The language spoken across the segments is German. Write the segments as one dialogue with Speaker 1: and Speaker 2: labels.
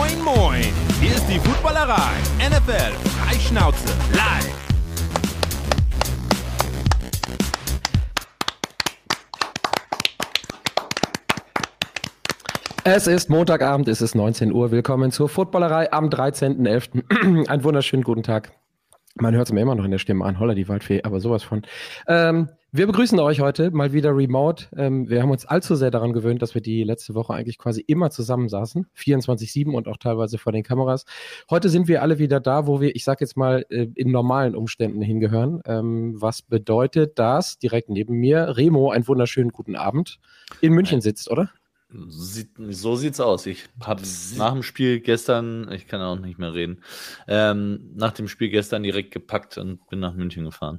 Speaker 1: Moin, moin! Hier ist die Footballerei. NFL Freischnauze live.
Speaker 2: Es ist Montagabend, es ist 19 Uhr. Willkommen zur Footballerei am 13.11. Einen wunderschönen guten Tag. Man hört es mir immer noch in der Stimme an, holla die Waldfee, aber sowas von. Ähm, wir begrüßen euch heute mal wieder remote. Ähm, wir haben uns allzu sehr daran gewöhnt, dass wir die letzte Woche eigentlich quasi immer zusammensaßen, 24-7 und auch teilweise vor den Kameras. Heute sind wir alle wieder da, wo wir, ich sag jetzt mal, äh, in normalen Umständen hingehören. Ähm, was bedeutet das? Direkt neben mir, Remo, einen wunderschönen guten Abend, in München sitzt, oder?
Speaker 3: Sieht, so sieht's aus. Ich habe nach dem Spiel gestern, ich kann auch nicht mehr reden, ähm, nach dem Spiel gestern direkt gepackt und bin nach München gefahren.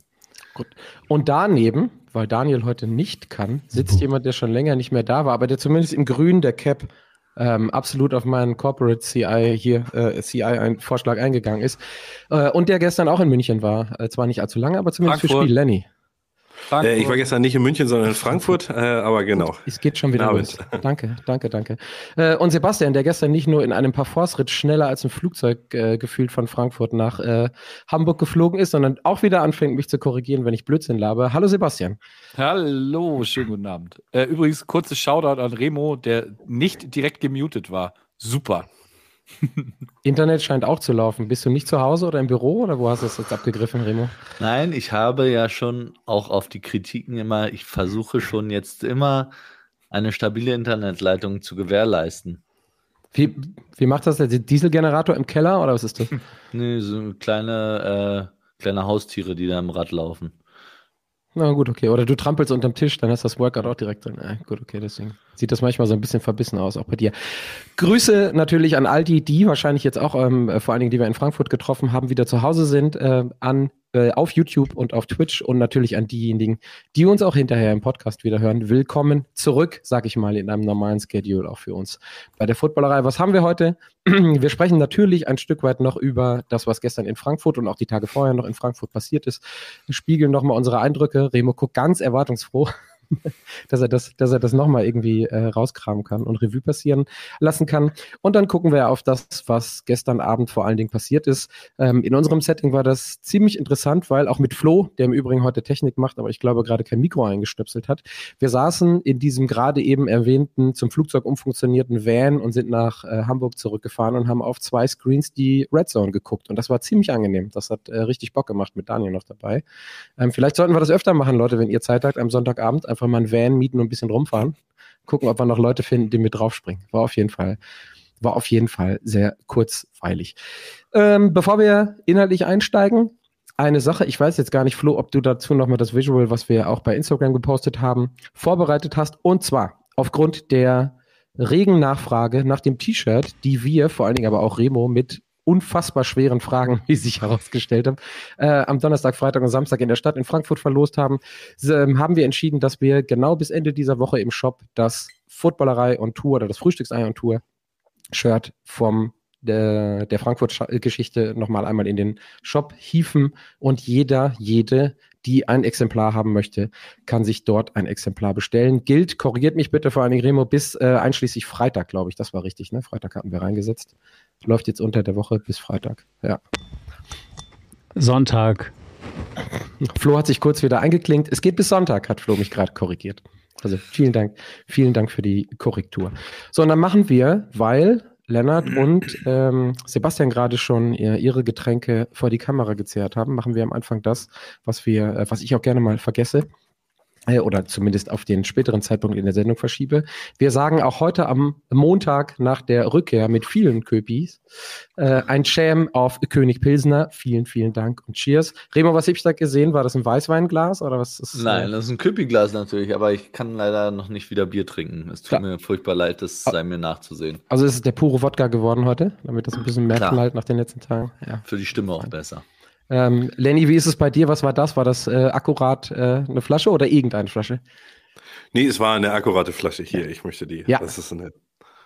Speaker 2: Gut. Und daneben, weil Daniel heute nicht kann, sitzt mhm. jemand, der schon länger nicht mehr da war, aber der zumindest im Grün der Cap ähm, absolut auf meinen Corporate CI hier, äh, CI ein Vorschlag eingegangen ist. Äh, und der gestern auch in München war. Äh, zwar nicht allzu lange, aber zumindest
Speaker 4: Frankfurt.
Speaker 2: für Spiel Lenny.
Speaker 4: Äh, ich war gestern nicht in München, sondern in Frankfurt, äh, aber genau.
Speaker 2: Es geht schon wieder los. Danke, danke, danke. Äh, und Sebastian, der gestern nicht nur in einem Parforce-Ritt schneller als ein Flugzeug äh, gefühlt von Frankfurt nach Hamburg geflogen ist, sondern auch wieder anfängt, mich zu korrigieren, wenn ich Blödsinn labe. Hallo Sebastian.
Speaker 5: Hallo, schönen guten Abend. Übrigens, kurzes Shoutout an Remo, der nicht direkt gemutet war. Super.
Speaker 2: Internet scheint auch zu laufen. Bist du nicht zu Hause oder im Büro oder wo hast du es jetzt abgegriffen, Remo?
Speaker 3: Nein, ich habe ja schon auch auf die Kritiken immer, ich versuche schon jetzt immer eine stabile Internetleitung zu gewährleisten.
Speaker 2: Wie, wie macht das der Dieselgenerator im Keller oder was ist das?
Speaker 3: nee, so kleine, äh, kleine Haustiere, die da im Rad laufen.
Speaker 2: Na gut, okay. Oder du trampelst unterm Tisch, dann hast du das Workout auch direkt drin. Ja, gut, okay, deswegen sieht das manchmal so ein bisschen verbissen aus, auch bei dir. Grüße natürlich an all die, die wahrscheinlich jetzt auch, ähm, vor allen Dingen, die wir in Frankfurt getroffen haben, wieder zu Hause sind, äh, an äh, auf YouTube und auf Twitch und natürlich an diejenigen, die uns auch hinterher im Podcast wieder hören. Willkommen zurück, sag ich mal, in einem normalen Schedule auch für uns bei der Footballerei. Was haben wir heute? Wir sprechen natürlich ein Stück weit noch über das, was gestern in Frankfurt und auch die Tage vorher noch in Frankfurt passiert ist. Wir spiegeln nochmal unsere Eindrücke. Remo guckt ganz erwartungsfroh dass er das, dass er das nochmal irgendwie äh, rauskramen kann und Revue passieren lassen kann. Und dann gucken wir auf das, was gestern Abend vor allen Dingen passiert ist. Ähm, in unserem Setting war das ziemlich interessant, weil auch mit Flo, der im Übrigen heute Technik macht, aber ich glaube gerade kein Mikro eingestöpselt hat, wir saßen in diesem gerade eben erwähnten, zum Flugzeug umfunktionierten Van und sind nach äh, Hamburg zurückgefahren und haben auf zwei Screens die Red Zone geguckt. Und das war ziemlich angenehm. Das hat äh, richtig Bock gemacht mit Daniel noch dabei. Ähm, vielleicht sollten wir das öfter machen, Leute, wenn ihr Zeit habt, am Sonntagabend einfach einfach mal ein Van mieten und ein bisschen rumfahren. Gucken, ob wir noch Leute finden, die mit draufspringen. War auf jeden Fall, war auf jeden Fall sehr kurzweilig. Ähm, bevor wir inhaltlich einsteigen, eine Sache, ich weiß jetzt gar nicht, Flo, ob du dazu nochmal das Visual, was wir auch bei Instagram gepostet haben, vorbereitet hast. Und zwar aufgrund der regen Nachfrage nach dem T-Shirt, die wir, vor allen Dingen aber auch Remo, mit unfassbar schweren Fragen, wie sich herausgestellt haben, äh, am Donnerstag, Freitag und Samstag in der Stadt in Frankfurt verlost haben, äh, haben wir entschieden, dass wir genau bis Ende dieser Woche im Shop das Footballerei und Tour oder das Frühstücksei und Tour Shirt vom der, der Frankfurt-Geschichte nochmal einmal in den Shop hieven und jeder, jede, die ein Exemplar haben möchte, kann sich dort ein Exemplar bestellen. Gilt, korrigiert mich bitte vor allen Dingen Remo, bis äh, einschließlich Freitag, glaube ich. Das war richtig, ne? Freitag hatten wir reingesetzt. Läuft jetzt unter der Woche bis Freitag. Ja.
Speaker 5: Sonntag.
Speaker 2: Flo hat sich kurz wieder eingeklinkt. Es geht bis Sonntag, hat Flo mich gerade korrigiert. Also vielen Dank, vielen Dank für die Korrektur. So, und dann machen wir, weil Lennart und ähm, Sebastian gerade schon ihre Getränke vor die Kamera gezehrt haben, machen wir am Anfang das, was wir, äh, was ich auch gerne mal vergesse oder zumindest auf den späteren Zeitpunkt in der Sendung verschiebe. Wir sagen auch heute am Montag nach der Rückkehr mit vielen Köpis äh, ein Sham auf König Pilsner. Vielen, vielen Dank und Cheers. Remo, was habe ich da gesehen? War das ein Weißweinglas oder was ist
Speaker 3: Nein, äh? das ist ein Köpi-Glas natürlich, aber ich kann leider noch nicht wieder Bier trinken. Es tut Klar. mir furchtbar leid, das sei mir nachzusehen.
Speaker 2: Also ist es der pure Wodka geworden heute, damit das ein bisschen mehr knallt nach den letzten Tagen.
Speaker 3: Ja. Für die Stimme auch besser.
Speaker 2: Ähm, Lenny, wie ist es bei dir? Was war das? War das äh, akkurat äh, eine Flasche oder irgendeine Flasche?
Speaker 4: Nee, es war eine akkurate Flasche hier. Ich möchte die.
Speaker 2: Ja. Das ist eine.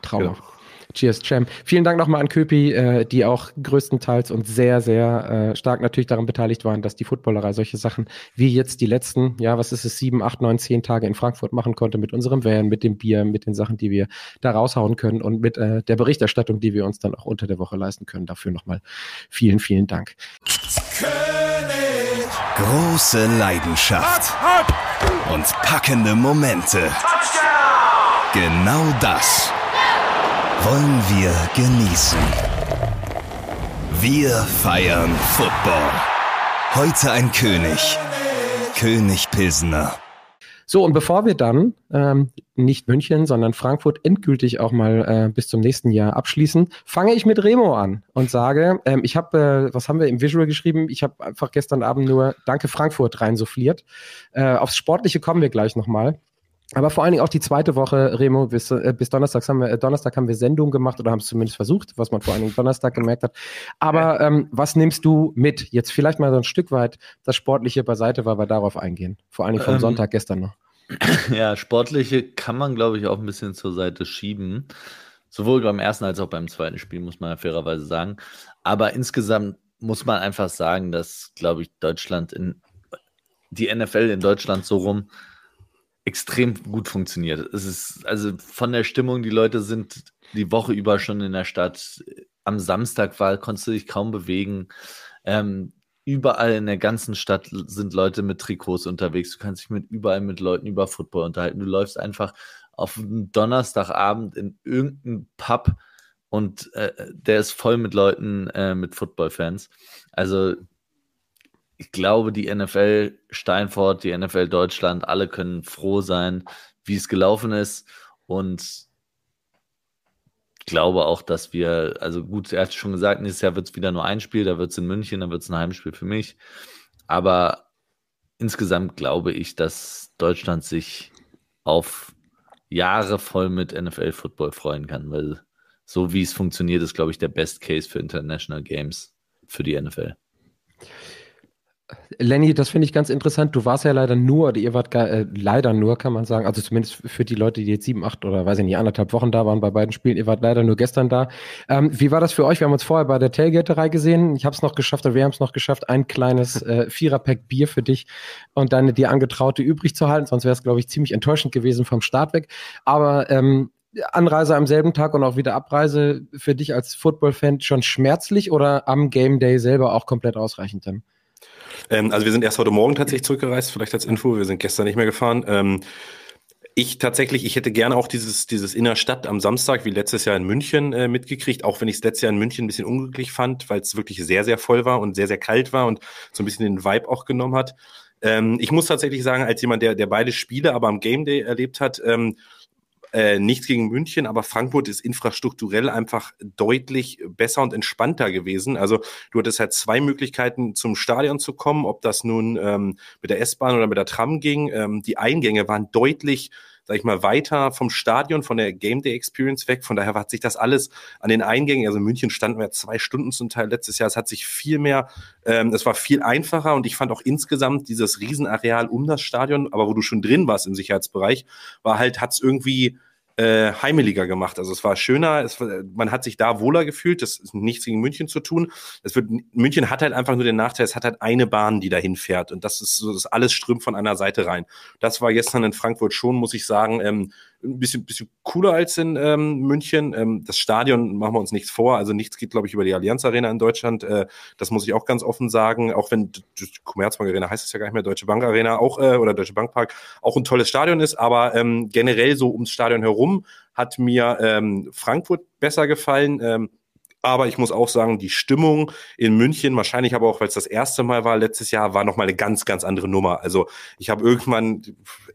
Speaker 2: Traumhaft. Genau. Cheers, Champ. Vielen Dank nochmal an Köpi, äh, die auch größtenteils und sehr, sehr äh, stark natürlich daran beteiligt waren, dass die Footballerei solche Sachen wie jetzt die letzten, ja, was ist es, sieben, acht, neun, zehn Tage in Frankfurt machen konnte mit unserem Van, mit dem Bier, mit den Sachen, die wir da raushauen können und mit äh, der Berichterstattung, die wir uns dann auch unter der Woche leisten können. Dafür nochmal vielen, vielen Dank.
Speaker 6: Große Leidenschaft und packende Momente. Genau das wollen wir genießen. Wir feiern Football. Heute ein König. König Pilsner.
Speaker 2: So, und bevor wir dann ähm, nicht München, sondern Frankfurt endgültig auch mal äh, bis zum nächsten Jahr abschließen, fange ich mit Remo an und sage, ähm, ich habe, äh, was haben wir im Visual geschrieben? Ich habe einfach gestern Abend nur Danke Frankfurt reinsuffliert. Äh, aufs Sportliche kommen wir gleich nochmal. Aber vor allen Dingen auch die zweite Woche, Remo, bis, äh, bis Donnerstag haben wir, äh, Donnerstag haben wir Sendung gemacht oder haben es zumindest versucht, was man vor allen Dingen Donnerstag gemerkt hat. Aber ähm, was nimmst du mit? Jetzt vielleicht mal so ein Stück weit das Sportliche beiseite, weil wir darauf eingehen. Vor allen Dingen vom
Speaker 3: Ähm,
Speaker 2: Sonntag gestern noch.
Speaker 3: Ja, sportliche kann man, glaube ich, auch ein bisschen zur Seite schieben. Sowohl beim ersten als auch beim zweiten Spiel, muss man ja fairerweise sagen. Aber insgesamt muss man einfach sagen, dass, glaube ich, Deutschland in die NFL in Deutschland so rum extrem gut funktioniert. Es ist also von der Stimmung, die Leute sind die Woche über schon in der Stadt. Am Samstag war, konntest du dich kaum bewegen. Ähm, überall in der ganzen Stadt sind Leute mit Trikots unterwegs. Du kannst dich mit überall mit Leuten über Football unterhalten. Du läufst einfach auf einen Donnerstagabend in irgendeinen Pub und äh, der ist voll mit Leuten, äh, mit Football-Fans. Also ich glaube, die NFL Steinfurt, die NFL Deutschland, alle können froh sein, wie es gelaufen ist. Und ich glaube auch, dass wir, also gut, er hat schon gesagt, nächstes Jahr wird es wieder nur ein Spiel, da wird es in München, da wird es ein Heimspiel für mich. Aber insgesamt glaube ich, dass Deutschland sich auf Jahre voll mit NFL-Football freuen kann, weil so wie es funktioniert, ist, glaube ich, der Best Case für International Games für die NFL.
Speaker 2: Lenny, das finde ich ganz interessant. Du warst ja leider nur, oder ihr wart gar, äh, leider nur, kann man sagen, also zumindest für die Leute, die jetzt sieben, acht oder weiß ich nicht, anderthalb Wochen da waren bei beiden Spielen, ihr wart leider nur gestern da. Ähm, wie war das für euch? Wir haben uns vorher bei der Tailgaterei gesehen. Ich habe es noch geschafft, oder wir haben es noch geschafft, ein kleines äh, Viererpack Bier für dich und deine dir angetraute übrig zu halten. Sonst wäre es, glaube ich, ziemlich enttäuschend gewesen vom Start weg. Aber ähm, Anreise am selben Tag und auch wieder Abreise für dich als Football-Fan schon schmerzlich oder am Game Day selber auch komplett ausreichend dann?
Speaker 4: Ähm, also wir sind erst heute Morgen tatsächlich zurückgereist, vielleicht als Info. Wir sind gestern nicht mehr gefahren. Ähm, ich tatsächlich, ich hätte gerne auch dieses, dieses Innerstadt am Samstag, wie letztes Jahr in München, äh, mitgekriegt, auch wenn ich es letztes Jahr in München ein bisschen unglücklich fand, weil es wirklich sehr, sehr voll war und sehr, sehr kalt war und so ein bisschen den Vibe auch genommen hat. Ähm, ich muss tatsächlich sagen, als jemand, der, der beide Spiele aber am Game Day erlebt hat, ähm, äh, nichts gegen München, aber Frankfurt ist infrastrukturell einfach deutlich besser und entspannter gewesen. Also du hattest halt zwei Möglichkeiten zum Stadion zu kommen, ob das nun ähm, mit der S-Bahn oder mit der Tram ging. Ähm, die Eingänge waren deutlich sag ich mal, weiter vom Stadion, von der Game Day Experience weg. Von daher hat sich das alles an den Eingängen, also in München standen wir zwei Stunden zum Teil letztes Jahr. Es hat sich viel mehr, ähm, es war viel einfacher und ich fand auch insgesamt dieses Riesenareal um das Stadion, aber wo du schon drin warst im Sicherheitsbereich, war halt, hat's irgendwie äh, heimeliger gemacht. Also es war schöner, es, man hat sich da wohler gefühlt. Das ist nichts gegen München zu tun. Es wird, München hat halt einfach nur den Nachteil, es hat halt eine Bahn, die dahin fährt und das ist so, das alles strömt von einer Seite rein. Das war gestern in Frankfurt schon, muss ich sagen, ähm, ein bisschen, bisschen cooler als in ähm, München. Ähm, das Stadion machen wir uns nichts vor. Also nichts geht, glaube ich, über die Allianz Arena in Deutschland. Äh, das muss ich auch ganz offen sagen. Auch wenn Commerzbank Arena heißt es ja gar nicht mehr, Deutsche Bank Arena auch äh, oder Deutsche Bank Park auch ein tolles Stadion ist. Aber ähm, generell so ums Stadion herum hat mir ähm, Frankfurt besser gefallen. Ähm, aber ich muss auch sagen, die Stimmung in München, wahrscheinlich aber auch, weil es das erste Mal war letztes Jahr, war nochmal eine ganz, ganz andere Nummer. Also ich habe irgendwann,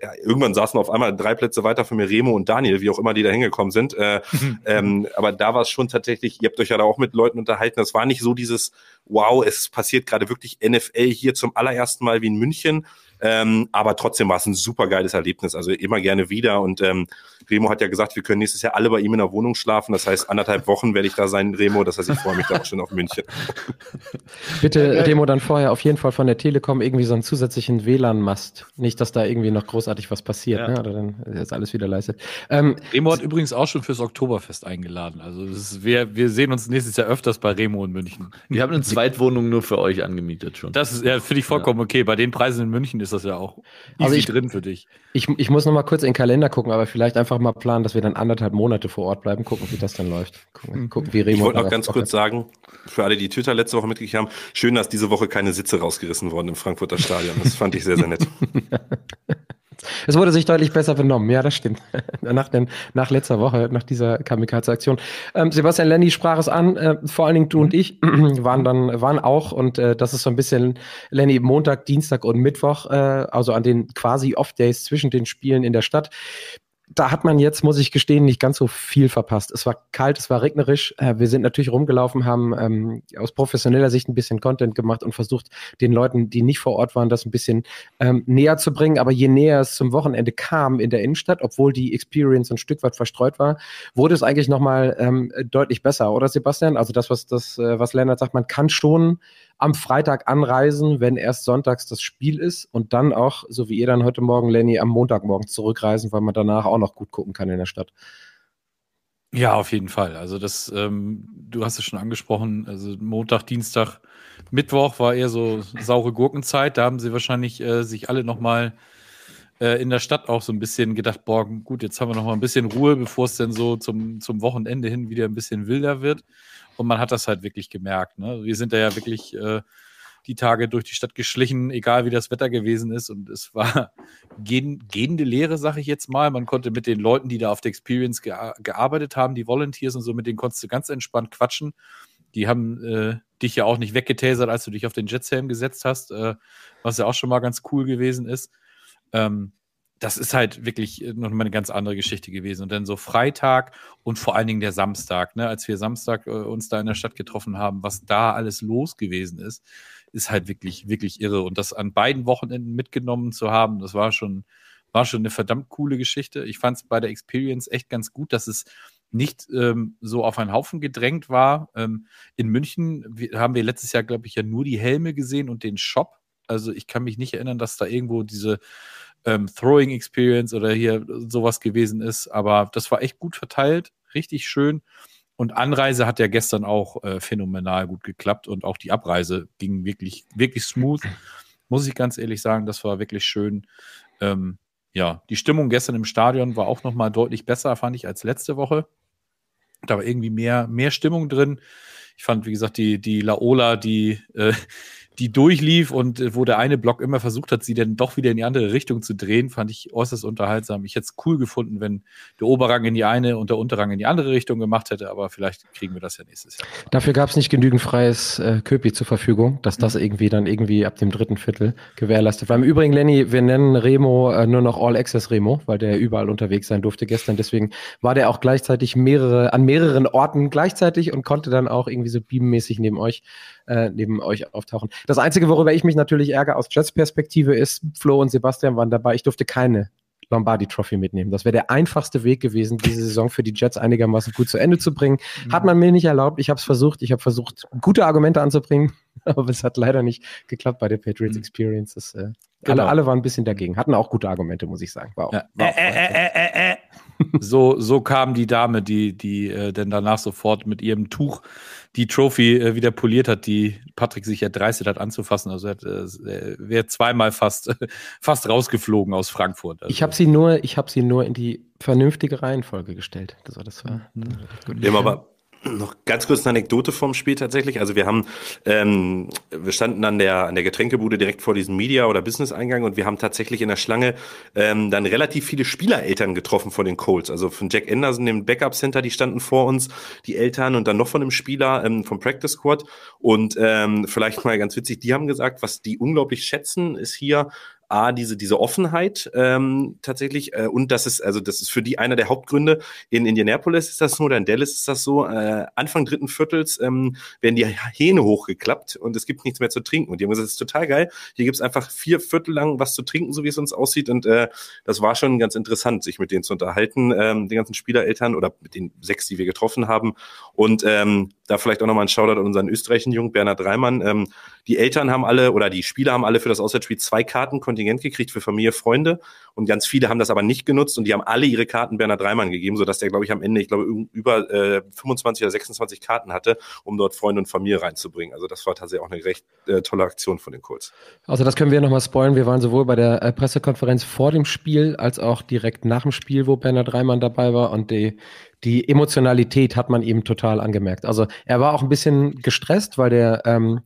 Speaker 4: ja, irgendwann saßen auf einmal drei Plätze weiter von mir Remo und Daniel, wie auch immer die da hingekommen sind. Äh, ähm, aber da war es schon tatsächlich, ihr habt euch ja da auch mit Leuten unterhalten, das war nicht so dieses, wow, es passiert gerade wirklich NFL hier zum allerersten Mal wie in München. Ähm, aber trotzdem war es ein super geiles Erlebnis. Also immer gerne wieder. Und ähm, Remo hat ja gesagt, wir können nächstes Jahr alle bei ihm in der Wohnung schlafen. Das heißt, anderthalb Wochen werde ich da sein, Remo. Das heißt, ich freue mich da auch schon auf München.
Speaker 2: Bitte, Remo, dann vorher auf jeden Fall von der Telekom irgendwie so einen zusätzlichen WLAN-Mast. Nicht, dass da irgendwie noch großartig was passiert,
Speaker 3: Ja.
Speaker 2: ne? Oder dann ist alles wieder leistet. Ähm,
Speaker 5: Remo hat übrigens auch schon fürs Oktoberfest eingeladen. Also ist, wir, wir sehen uns nächstes Jahr öfters bei Remo in München.
Speaker 3: Wir haben eine Zweitwohnung nur für euch angemietet schon.
Speaker 5: Das ist ja, finde ich vollkommen okay. Bei den Preisen in München ist das ja auch easy
Speaker 2: Also ich-
Speaker 5: drin für dich.
Speaker 2: ich, ich muss noch mal kurz in den Kalender gucken, aber vielleicht einfach mal planen, dass wir dann anderthalb Monate vor Ort bleiben, gucken, wie das dann läuft. Gucken, gucken wie Remo
Speaker 4: Ich wollte noch ganz kurz
Speaker 2: hat.
Speaker 4: sagen, für alle, die Twitter letzte Woche mitgekriegt haben, schön, dass diese Woche keine Sitze rausgerissen wurden im Frankfurter Stadion. Das fand ich sehr, sehr nett.
Speaker 2: Es wurde sich deutlich besser benommen, ja, das stimmt. nach, den, nach letzter Woche, nach dieser Kamikaze-Aktion. Ähm, Sebastian Lenny sprach es an, äh, vor allen Dingen du und ich waren dann, waren auch, und äh, das ist so ein bisschen, Lenny, Montag, Dienstag und Mittwoch, äh, also an den quasi Off-Days zwischen den Spielen in der Stadt. Da hat man jetzt, muss ich gestehen, nicht ganz so viel verpasst. Es war kalt, es war regnerisch. Äh, wir sind natürlich rumgelaufen, haben ähm, aus professioneller Sicht ein bisschen Content gemacht und versucht, den Leuten, die nicht vor Ort waren, das ein bisschen ähm, näher zu bringen. Aber je näher es zum Wochenende kam in der Innenstadt, obwohl die Experience ein Stück weit verstreut war, wurde es eigentlich nochmal ähm, deutlich besser, oder Sebastian? Also das, was das, äh, was Lennart sagt, man kann schon am Freitag anreisen, wenn erst sonntags das Spiel ist und dann auch, so wie ihr dann heute Morgen, Lenny, am Montagmorgen zurückreisen, weil man danach auch noch gut gucken kann in der Stadt.
Speaker 5: Ja, auf jeden Fall. Also das, ähm, du hast es schon angesprochen, also Montag, Dienstag, Mittwoch war eher so saure Gurkenzeit. Da haben sie wahrscheinlich äh, sich alle nochmal äh, in der Stadt auch so ein bisschen gedacht, boah, gut, jetzt haben wir noch mal ein bisschen Ruhe, bevor es dann so zum, zum Wochenende hin wieder ein bisschen wilder wird. Und man hat das halt wirklich gemerkt. Ne? Wir sind da ja wirklich äh, die Tage durch die Stadt geschlichen, egal wie das Wetter gewesen ist. Und es war gehen, gehende Lehre, sage ich jetzt mal. Man konnte mit den Leuten, die da auf der Experience gea gearbeitet haben, die Volunteers und so, mit denen konntest du ganz entspannt quatschen. Die haben äh, dich ja auch nicht weggetasert, als du dich auf den Jetshelm gesetzt hast, äh, was ja auch schon mal ganz cool gewesen ist. Ähm, das ist halt wirklich äh, noch mal eine ganz andere Geschichte gewesen. Und dann so Freitag und vor allen Dingen der Samstag, ne, als wir Samstag äh, uns da in der Stadt getroffen haben, was da alles los gewesen ist, ist halt wirklich, wirklich irre. Und das an beiden Wochenenden mitgenommen zu haben, das war schon, war schon eine verdammt coole Geschichte. Ich fand es bei der Experience echt ganz gut, dass es nicht ähm, so auf einen Haufen gedrängt war. Ähm, in München haben wir letztes Jahr, glaube ich, ja nur die Helme gesehen und den Shop. Also ich kann mich nicht erinnern, dass da irgendwo diese ähm, Throwing Experience oder hier sowas gewesen ist. Aber das war echt gut verteilt, richtig schön. Und Anreise hat ja gestern auch äh, phänomenal gut geklappt und auch die Abreise ging wirklich, wirklich smooth. Muss ich ganz ehrlich sagen, das war wirklich schön. Ähm, ja, die Stimmung gestern im Stadion war auch nochmal deutlich besser, fand ich, als letzte Woche. Da war irgendwie mehr, mehr Stimmung drin. Ich fand, wie gesagt, die, die Laola, die, äh, die durchlief und äh, wo der eine Block immer versucht hat, sie dann doch wieder in die andere Richtung zu drehen, fand ich äußerst unterhaltsam. Ich hätte es cool gefunden, wenn der Oberrang in die eine und der Unterrang in die andere Richtung gemacht hätte, aber vielleicht kriegen wir das ja nächstes Jahr.
Speaker 2: Dafür gab es nicht genügend freies äh, Köpi zur Verfügung, dass das irgendwie dann irgendwie ab dem dritten Viertel gewährleistet war. Im Übrigen, Lenny, wir nennen Remo äh, nur noch All Access Remo, weil der überall unterwegs sein durfte gestern. Deswegen war der auch gleichzeitig mehrere, an mehreren Orten gleichzeitig und konnte dann auch irgendwie so beammäßig neben euch, äh, neben euch auftauchen. Das Einzige, worüber ich mich natürlich ärgere aus Jets Perspektive ist, Flo und Sebastian waren dabei, ich durfte keine Lombardi Trophy mitnehmen. Das wäre der einfachste Weg gewesen, diese Saison für die Jets einigermaßen gut zu Ende zu bringen. Hat man mir nicht erlaubt. Ich habe es versucht. Ich habe versucht, gute Argumente anzubringen, aber es hat leider nicht geklappt bei der Patriots
Speaker 5: Mhm.
Speaker 2: Experience. Das, äh,
Speaker 5: Genau.
Speaker 2: alle, alle waren ein bisschen dagegen. Hatten auch gute Argumente, muss ich sagen. War auch,
Speaker 5: Ja. äh, äh. So, so kam die Dame, die, die äh, dann danach sofort mit ihrem Tuch die Trophy äh, wieder poliert hat, die Patrick sich erdreistet hat anzufassen. Also er hat, äh, wäre zweimal fast, fast rausgeflogen aus Frankfurt. Also,
Speaker 2: ich habe sie nur, ich habe sie nur in die vernünftige Reihenfolge gestellt. Das war das war.
Speaker 5: Mhm.
Speaker 2: gut.
Speaker 4: Wir haben aber noch ganz kurz eine Anekdote vom Spiel tatsächlich. Also wir haben, ähm, wir standen an der, an der Getränkebude direkt vor diesem Media- oder Business-Eingang und wir haben tatsächlich in der Schlange ähm, dann relativ viele Spielereltern getroffen von den Colts. Also von Jack Anderson, dem Backup-Center, die standen vor uns, die Eltern und dann noch von einem Spieler ähm, vom Practice Squad. Und ähm, vielleicht mal ganz witzig, die haben gesagt, was die unglaublich schätzen, ist hier A, diese, diese Offenheit ähm, tatsächlich äh, und das ist, also das ist für die einer der Hauptgründe. In Indianapolis ist das so, oder in Dallas ist das so, äh, Anfang dritten Viertels ähm, werden die Hähne hochgeklappt und es gibt nichts mehr zu trinken. Und die haben gesagt, das ist total geil. Hier gibt's einfach vier Viertel lang was zu trinken, so wie es uns aussieht. Und äh, das war schon ganz interessant, sich mit denen zu unterhalten, ähm, den ganzen Spielereltern oder mit den sechs, die wir getroffen haben. Und ähm, da vielleicht auch nochmal ein Shoutout an unseren österreichischen Jungen, Bernhard Reimann. Ähm, die Eltern haben alle oder die Spieler haben alle für das Auswärtsspiel zwei Karten Kontingent gekriegt für Familie, Freunde. Und ganz viele haben das aber nicht genutzt und die haben alle ihre Karten Bernhard Reimann gegeben, sodass der, glaube ich, am Ende, ich glaube, über äh, 25 oder 26 Karten hatte, um dort Freunde und Familie reinzubringen. Also das war tatsächlich auch eine recht äh, tolle Aktion von den Colts.
Speaker 2: Also das können wir nochmal spoilen. Wir waren sowohl bei der äh, Pressekonferenz vor dem Spiel als auch direkt nach dem Spiel, wo Bernhard Reimann dabei war und die die Emotionalität hat man ihm total angemerkt. Also er war auch ein bisschen gestresst, weil der ähm,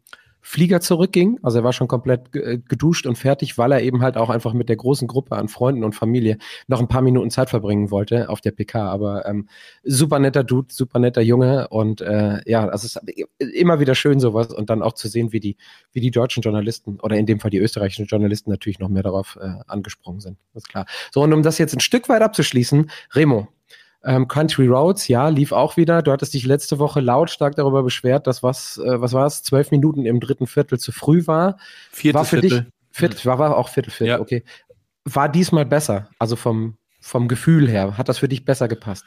Speaker 2: Flieger zurückging. Also er war schon komplett äh, geduscht und fertig, weil er eben halt auch einfach mit der großen Gruppe an Freunden und Familie noch ein paar Minuten Zeit verbringen wollte auf der PK. Aber ähm, super netter Dude, super netter Junge und äh, ja, also es ist immer wieder schön sowas und dann auch zu sehen, wie die, wie die deutschen Journalisten oder in dem Fall die österreichischen Journalisten natürlich noch mehr darauf äh, angesprungen sind. Das ist klar. So und um das jetzt ein Stück weit abzuschließen, Remo, ähm, Country Roads, ja, lief auch wieder. Du hattest dich letzte Woche lautstark darüber beschwert, dass was, äh, was war es, zwölf Minuten im dritten Viertel zu früh war.
Speaker 5: Viertel
Speaker 2: war für
Speaker 5: Viertel.
Speaker 2: dich, Viertel, war, war auch Viertel, Viertel,
Speaker 5: Ja.
Speaker 2: okay. War diesmal besser, also vom, vom Gefühl her. Hat das für dich besser gepasst?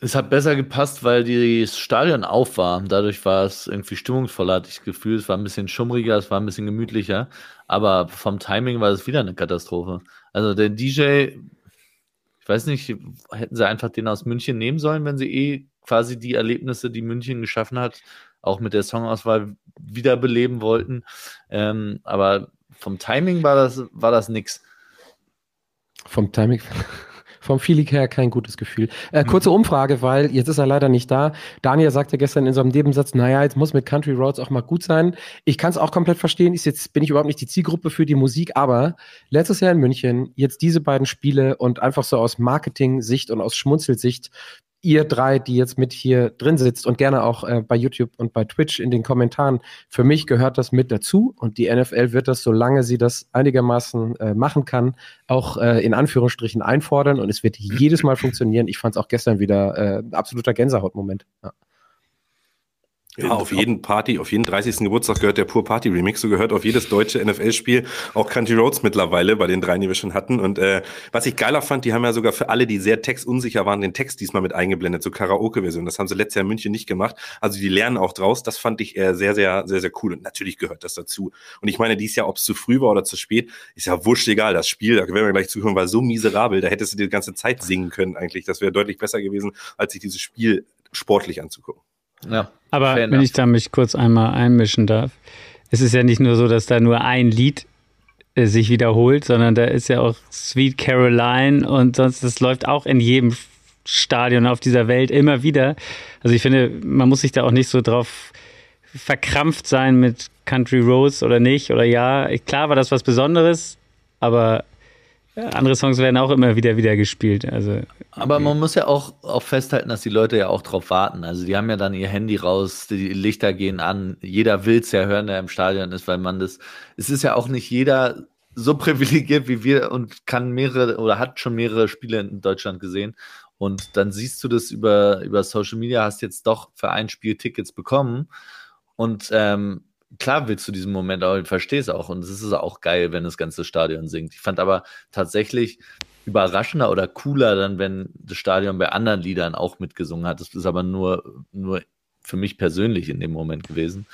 Speaker 3: Es hat besser gepasst, weil das Stadion auf war. Dadurch war es irgendwie stimmungsvoller, hatte ich das Gefühl. Es war ein bisschen schummriger, es war ein bisschen gemütlicher. Aber vom Timing war es wieder eine Katastrophe. Also der DJ, ich weiß nicht, hätten sie einfach den aus München nehmen sollen, wenn sie eh quasi die Erlebnisse, die München geschaffen hat, auch mit der Songauswahl wiederbeleben wollten. Ähm, aber vom Timing war das, war das nix.
Speaker 2: Vom Timing, vom Feeling her kein gutes Gefühl. Äh, kurze Umfrage, weil jetzt ist er leider nicht da. Daniel sagte gestern in so einem Nebensatz, naja, jetzt muss mit Country Roads auch mal gut sein. Ich kann es auch komplett verstehen. Ist jetzt bin ich überhaupt nicht die Zielgruppe für die Musik, aber letztes Jahr in München, jetzt diese beiden Spiele und einfach so aus Marketing-Sicht und aus Schmunzelsicht, ihr drei, die jetzt mit hier drin sitzt und gerne auch äh, bei YouTube und bei Twitch in den Kommentaren, für mich gehört das mit dazu und die NFL wird das, solange sie das einigermaßen äh, machen kann, auch äh, in Anführungsstrichen einfordern und es wird jedes Mal funktionieren. Ich fand es auch gestern wieder äh, absoluter Gänsehautmoment. Ja.
Speaker 4: Ja, auf jeden Party, auf jeden 30. Geburtstag gehört der Pur Party Remix. So gehört auf jedes deutsche NFL-Spiel auch Country Roads mittlerweile bei den dreien, die wir schon hatten. Und äh, was ich geiler fand, die haben ja sogar für alle, die sehr textunsicher waren, den Text diesmal mit eingeblendet, so Karaoke-Version. Das haben sie letztes Jahr in München nicht gemacht. Also die lernen auch draus. Das fand ich äh, sehr, sehr, sehr, sehr cool. Und natürlich gehört das dazu. Und ich meine, dies Jahr, ob es zu früh war oder zu spät, ist ja wurscht egal. Das Spiel, da werden wir gleich zuhören, war so miserabel. Da hättest du die ganze Zeit singen können eigentlich. Das wäre deutlich besser gewesen, als sich dieses Spiel sportlich anzugucken.
Speaker 3: Ja.
Speaker 7: Aber wenn
Speaker 3: enough.
Speaker 7: ich da mich kurz einmal einmischen darf, es ist ja nicht nur so, dass da nur ein Lied äh, sich wiederholt, sondern da ist ja auch Sweet Caroline und sonst, das läuft auch in jedem Stadion auf dieser Welt immer wieder. Also ich finde, man muss sich da auch nicht so drauf verkrampft sein mit Country Roads oder nicht oder ja. Klar war das was Besonderes, aber andere Songs werden auch immer wieder wieder gespielt. Also
Speaker 3: Aber man muss ja auch, auch festhalten, dass die Leute ja auch drauf warten. Also die haben ja dann ihr Handy raus, die Lichter gehen an. Jeder will es ja hören, der im Stadion ist, weil man das. Es ist ja auch nicht jeder so privilegiert wie wir und kann mehrere oder hat schon mehrere Spiele in Deutschland gesehen. Und dann siehst du das über, über Social Media, hast jetzt doch für ein Spiel Tickets bekommen. Und ähm, klar willst du diesen Moment auch, ich verstehe es auch. Und es ist auch geil, wenn das ganze Stadion singt. Ich fand aber tatsächlich überraschender oder cooler dann, wenn das Stadion bei anderen Liedern auch mitgesungen hat. Das ist aber nur, nur für mich persönlich in dem Moment gewesen.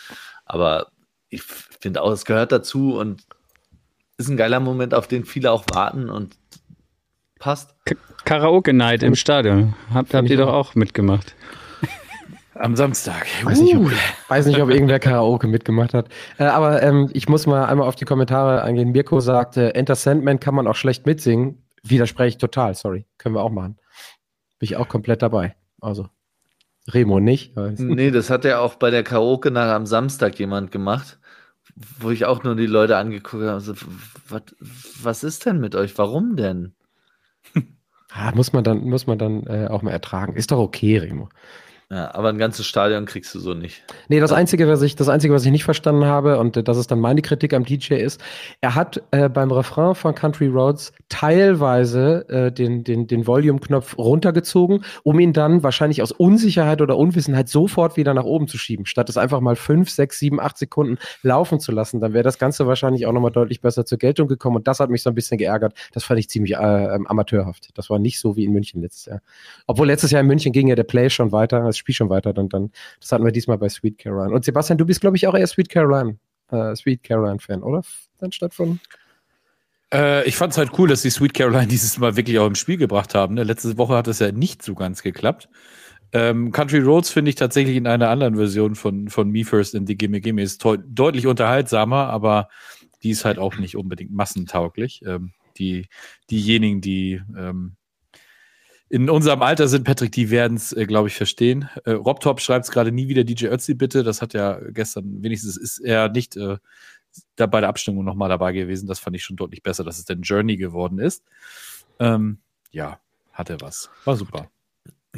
Speaker 3: Aber ich finde auch, es gehört dazu und ist ein geiler Moment, auf den viele auch warten und passt.
Speaker 7: K Karaoke Night im Stadion. Habt, habt ihr doch auch mitgemacht.
Speaker 5: Am Samstag.
Speaker 2: Weiß nicht, ob, weiß nicht, ob irgendwer Karaoke mitgemacht hat. Äh, aber ähm, ich muss mal einmal auf die Kommentare eingehen. Mirko sagte, Enter Sandman kann man auch schlecht mitsingen. Widerspreche ich total, sorry. Können wir auch machen. Bin ich auch komplett dabei. Also, Remo nicht.
Speaker 3: Nee, das hat ja auch bei der Karaoke nach am Samstag jemand gemacht, wo ich auch nur die Leute angeguckt habe. So, was, was ist denn mit euch? Warum denn?
Speaker 2: Ah, muss man dann, muss man dann äh, auch mal ertragen. Ist doch okay, Remo.
Speaker 3: Ja, aber ein ganzes Stadion kriegst du so nicht.
Speaker 2: Nee, das Einzige, was ich, das Einzige, was ich nicht verstanden habe, und das ist dann meine Kritik am DJ, ist, er hat äh, beim Refrain von Country Roads teilweise äh, den, den, den Volume-Knopf runtergezogen, um ihn dann wahrscheinlich aus Unsicherheit oder Unwissenheit sofort wieder nach oben zu schieben, statt es einfach mal fünf, sechs, sieben, acht Sekunden laufen zu lassen. Dann wäre das Ganze wahrscheinlich auch nochmal deutlich besser zur Geltung gekommen. Und das hat mich so ein bisschen geärgert. Das fand ich ziemlich äh, ähm, amateurhaft. Das war nicht so wie in München letztes Jahr. Obwohl letztes Jahr in München ging ja der Play schon weiter das Spiel schon weiter. Dann, dann, das hatten wir diesmal bei Sweet Caroline. Und Sebastian, du bist, glaube ich, auch eher Sweet Caroline, äh, Sweet Caroline-Fan, oder? Anstatt von.
Speaker 5: Äh, ich fand es halt cool, dass die Sweet Caroline dieses Mal wirklich auch im Spiel gebracht haben. Ne? Letzte Woche hat es ja nicht so ganz geklappt. Ähm, Country Roads finde ich tatsächlich in einer anderen Version von, von Me First in the Gimme Gimme ist deutlich unterhaltsamer, aber die ist halt auch nicht unbedingt massentauglich. Ähm, die, diejenigen, die ähm, in unserem Alter sind, Patrick, die werden es, äh, glaube ich, verstehen. Äh, Rob Top schreibt es gerade nie wieder DJ Ötzi, bitte. Das hat ja gestern, wenigstens ist er nicht äh, da bei der Abstimmung nochmal dabei gewesen. Das fand ich schon deutlich besser, dass es denn Journey geworden ist. Ähm, ja, hatte was. War super.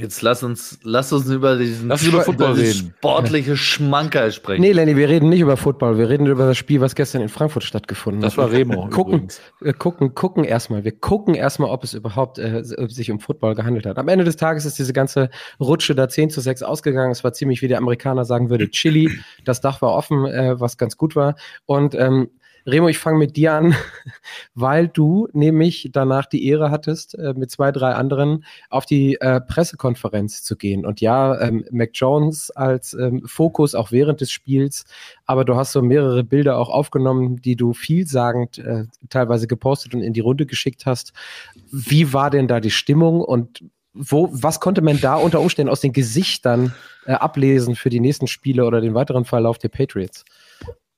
Speaker 3: Jetzt lass uns, lass uns über diesen
Speaker 5: lass über Football reden.
Speaker 3: sportliche Schmankerl sprechen.
Speaker 2: Nee, Lenny, wir reden nicht über Football. Wir reden über das Spiel, was gestern in Frankfurt stattgefunden
Speaker 5: hat. Das war Remo.
Speaker 2: gucken, wir gucken, gucken erstmal. Wir gucken erstmal, ob es überhaupt äh, sich um Football gehandelt hat. Am Ende des Tages ist diese ganze Rutsche da 10 zu 6 ausgegangen. Es war ziemlich, wie der Amerikaner sagen würde, Chili. Das Dach war offen, äh, was ganz gut war. Und ähm, Remo, ich fange mit dir an, weil du nämlich danach die Ehre hattest, äh, mit zwei, drei anderen auf die äh, Pressekonferenz zu gehen. Und ja, ähm, Mac Jones als ähm, Fokus auch während des Spiels, aber du hast so mehrere Bilder auch aufgenommen, die du vielsagend äh, teilweise gepostet und in die Runde geschickt hast. Wie war denn da die Stimmung und wo, was konnte man da unter Umständen aus den Gesichtern äh, ablesen für die nächsten Spiele oder den weiteren Verlauf der Patriots?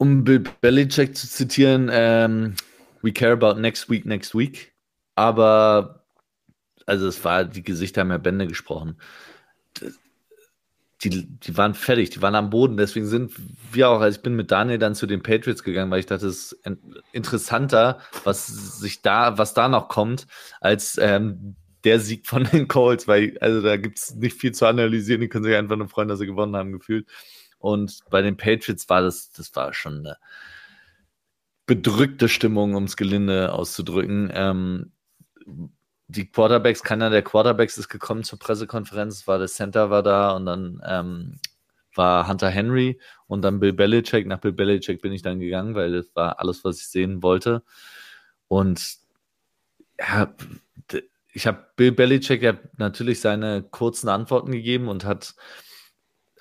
Speaker 3: Um Bill Belichick zu zitieren, ähm, we care about next week, next week. Aber, also es war, die Gesichter haben ja Bände gesprochen. Die, die waren fertig, die waren am Boden. Deswegen sind wir auch, also ich bin mit Daniel dann zu den Patriots gegangen, weil ich dachte, es ist interessanter, was sich da, was da noch kommt, als ähm, der Sieg von den Colts, weil, also da gibt es nicht viel zu analysieren, die können sich einfach nur freuen, dass sie gewonnen haben, gefühlt. Und bei den Patriots war das, das war schon eine bedrückte Stimmung, um es gelinde auszudrücken. Ähm, die Quarterbacks, keiner der Quarterbacks ist gekommen zur Pressekonferenz, war der Center war da und dann ähm, war Hunter Henry und dann Bill Belichick. Nach Bill Belichick bin ich dann gegangen, weil das war alles, was ich sehen wollte. Und ja, ich habe Bill Belichick ja natürlich seine kurzen Antworten gegeben und hat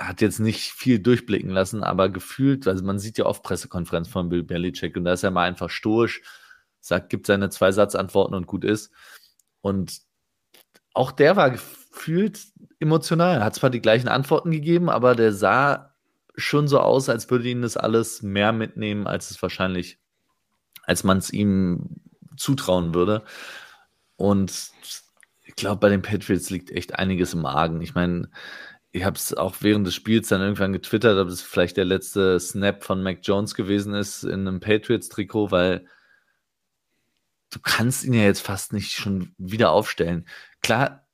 Speaker 3: hat jetzt nicht viel durchblicken lassen, aber gefühlt, also man sieht ja oft Pressekonferenzen von Bill Belichick und da ist er mal einfach stoisch, sagt, gibt seine zwei Satzantworten und gut ist. Und auch der war gefühlt emotional. Hat zwar die gleichen Antworten gegeben, aber der sah schon so aus, als würde ihn das alles mehr mitnehmen, als es wahrscheinlich, als man es ihm zutrauen würde. Und ich glaube, bei den Patriots liegt echt einiges im Argen. Ich meine, ich habe es auch während des Spiels dann irgendwann getwittert, ob es vielleicht der letzte Snap von Mac Jones gewesen ist in einem Patriots-Trikot, weil du kannst ihn ja jetzt fast nicht schon wieder aufstellen. Klar,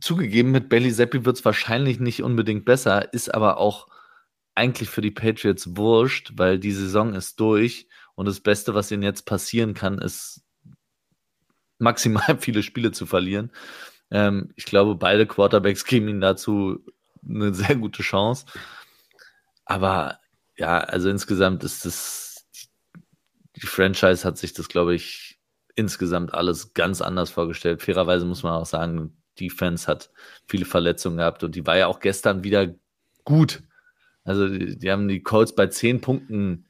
Speaker 3: zugegeben, mit Bailey Zappi wird es wahrscheinlich nicht unbedingt besser, ist aber auch eigentlich für die Patriots wurscht, weil die Saison ist durch und das Beste, was ihnen jetzt passieren kann, ist maximal viele Spiele zu verlieren. Ähm, ich glaube, beide Quarterbacks geben ihnen dazu eine sehr gute Chance. Aber ja, also insgesamt ist das, die Franchise hat sich das, glaube ich, insgesamt alles ganz anders vorgestellt. Fairerweise muss man auch sagen, die Fans hat viele Verletzungen gehabt und die war ja auch gestern wieder gut. Also die, die haben die Colts bei zehn Punkten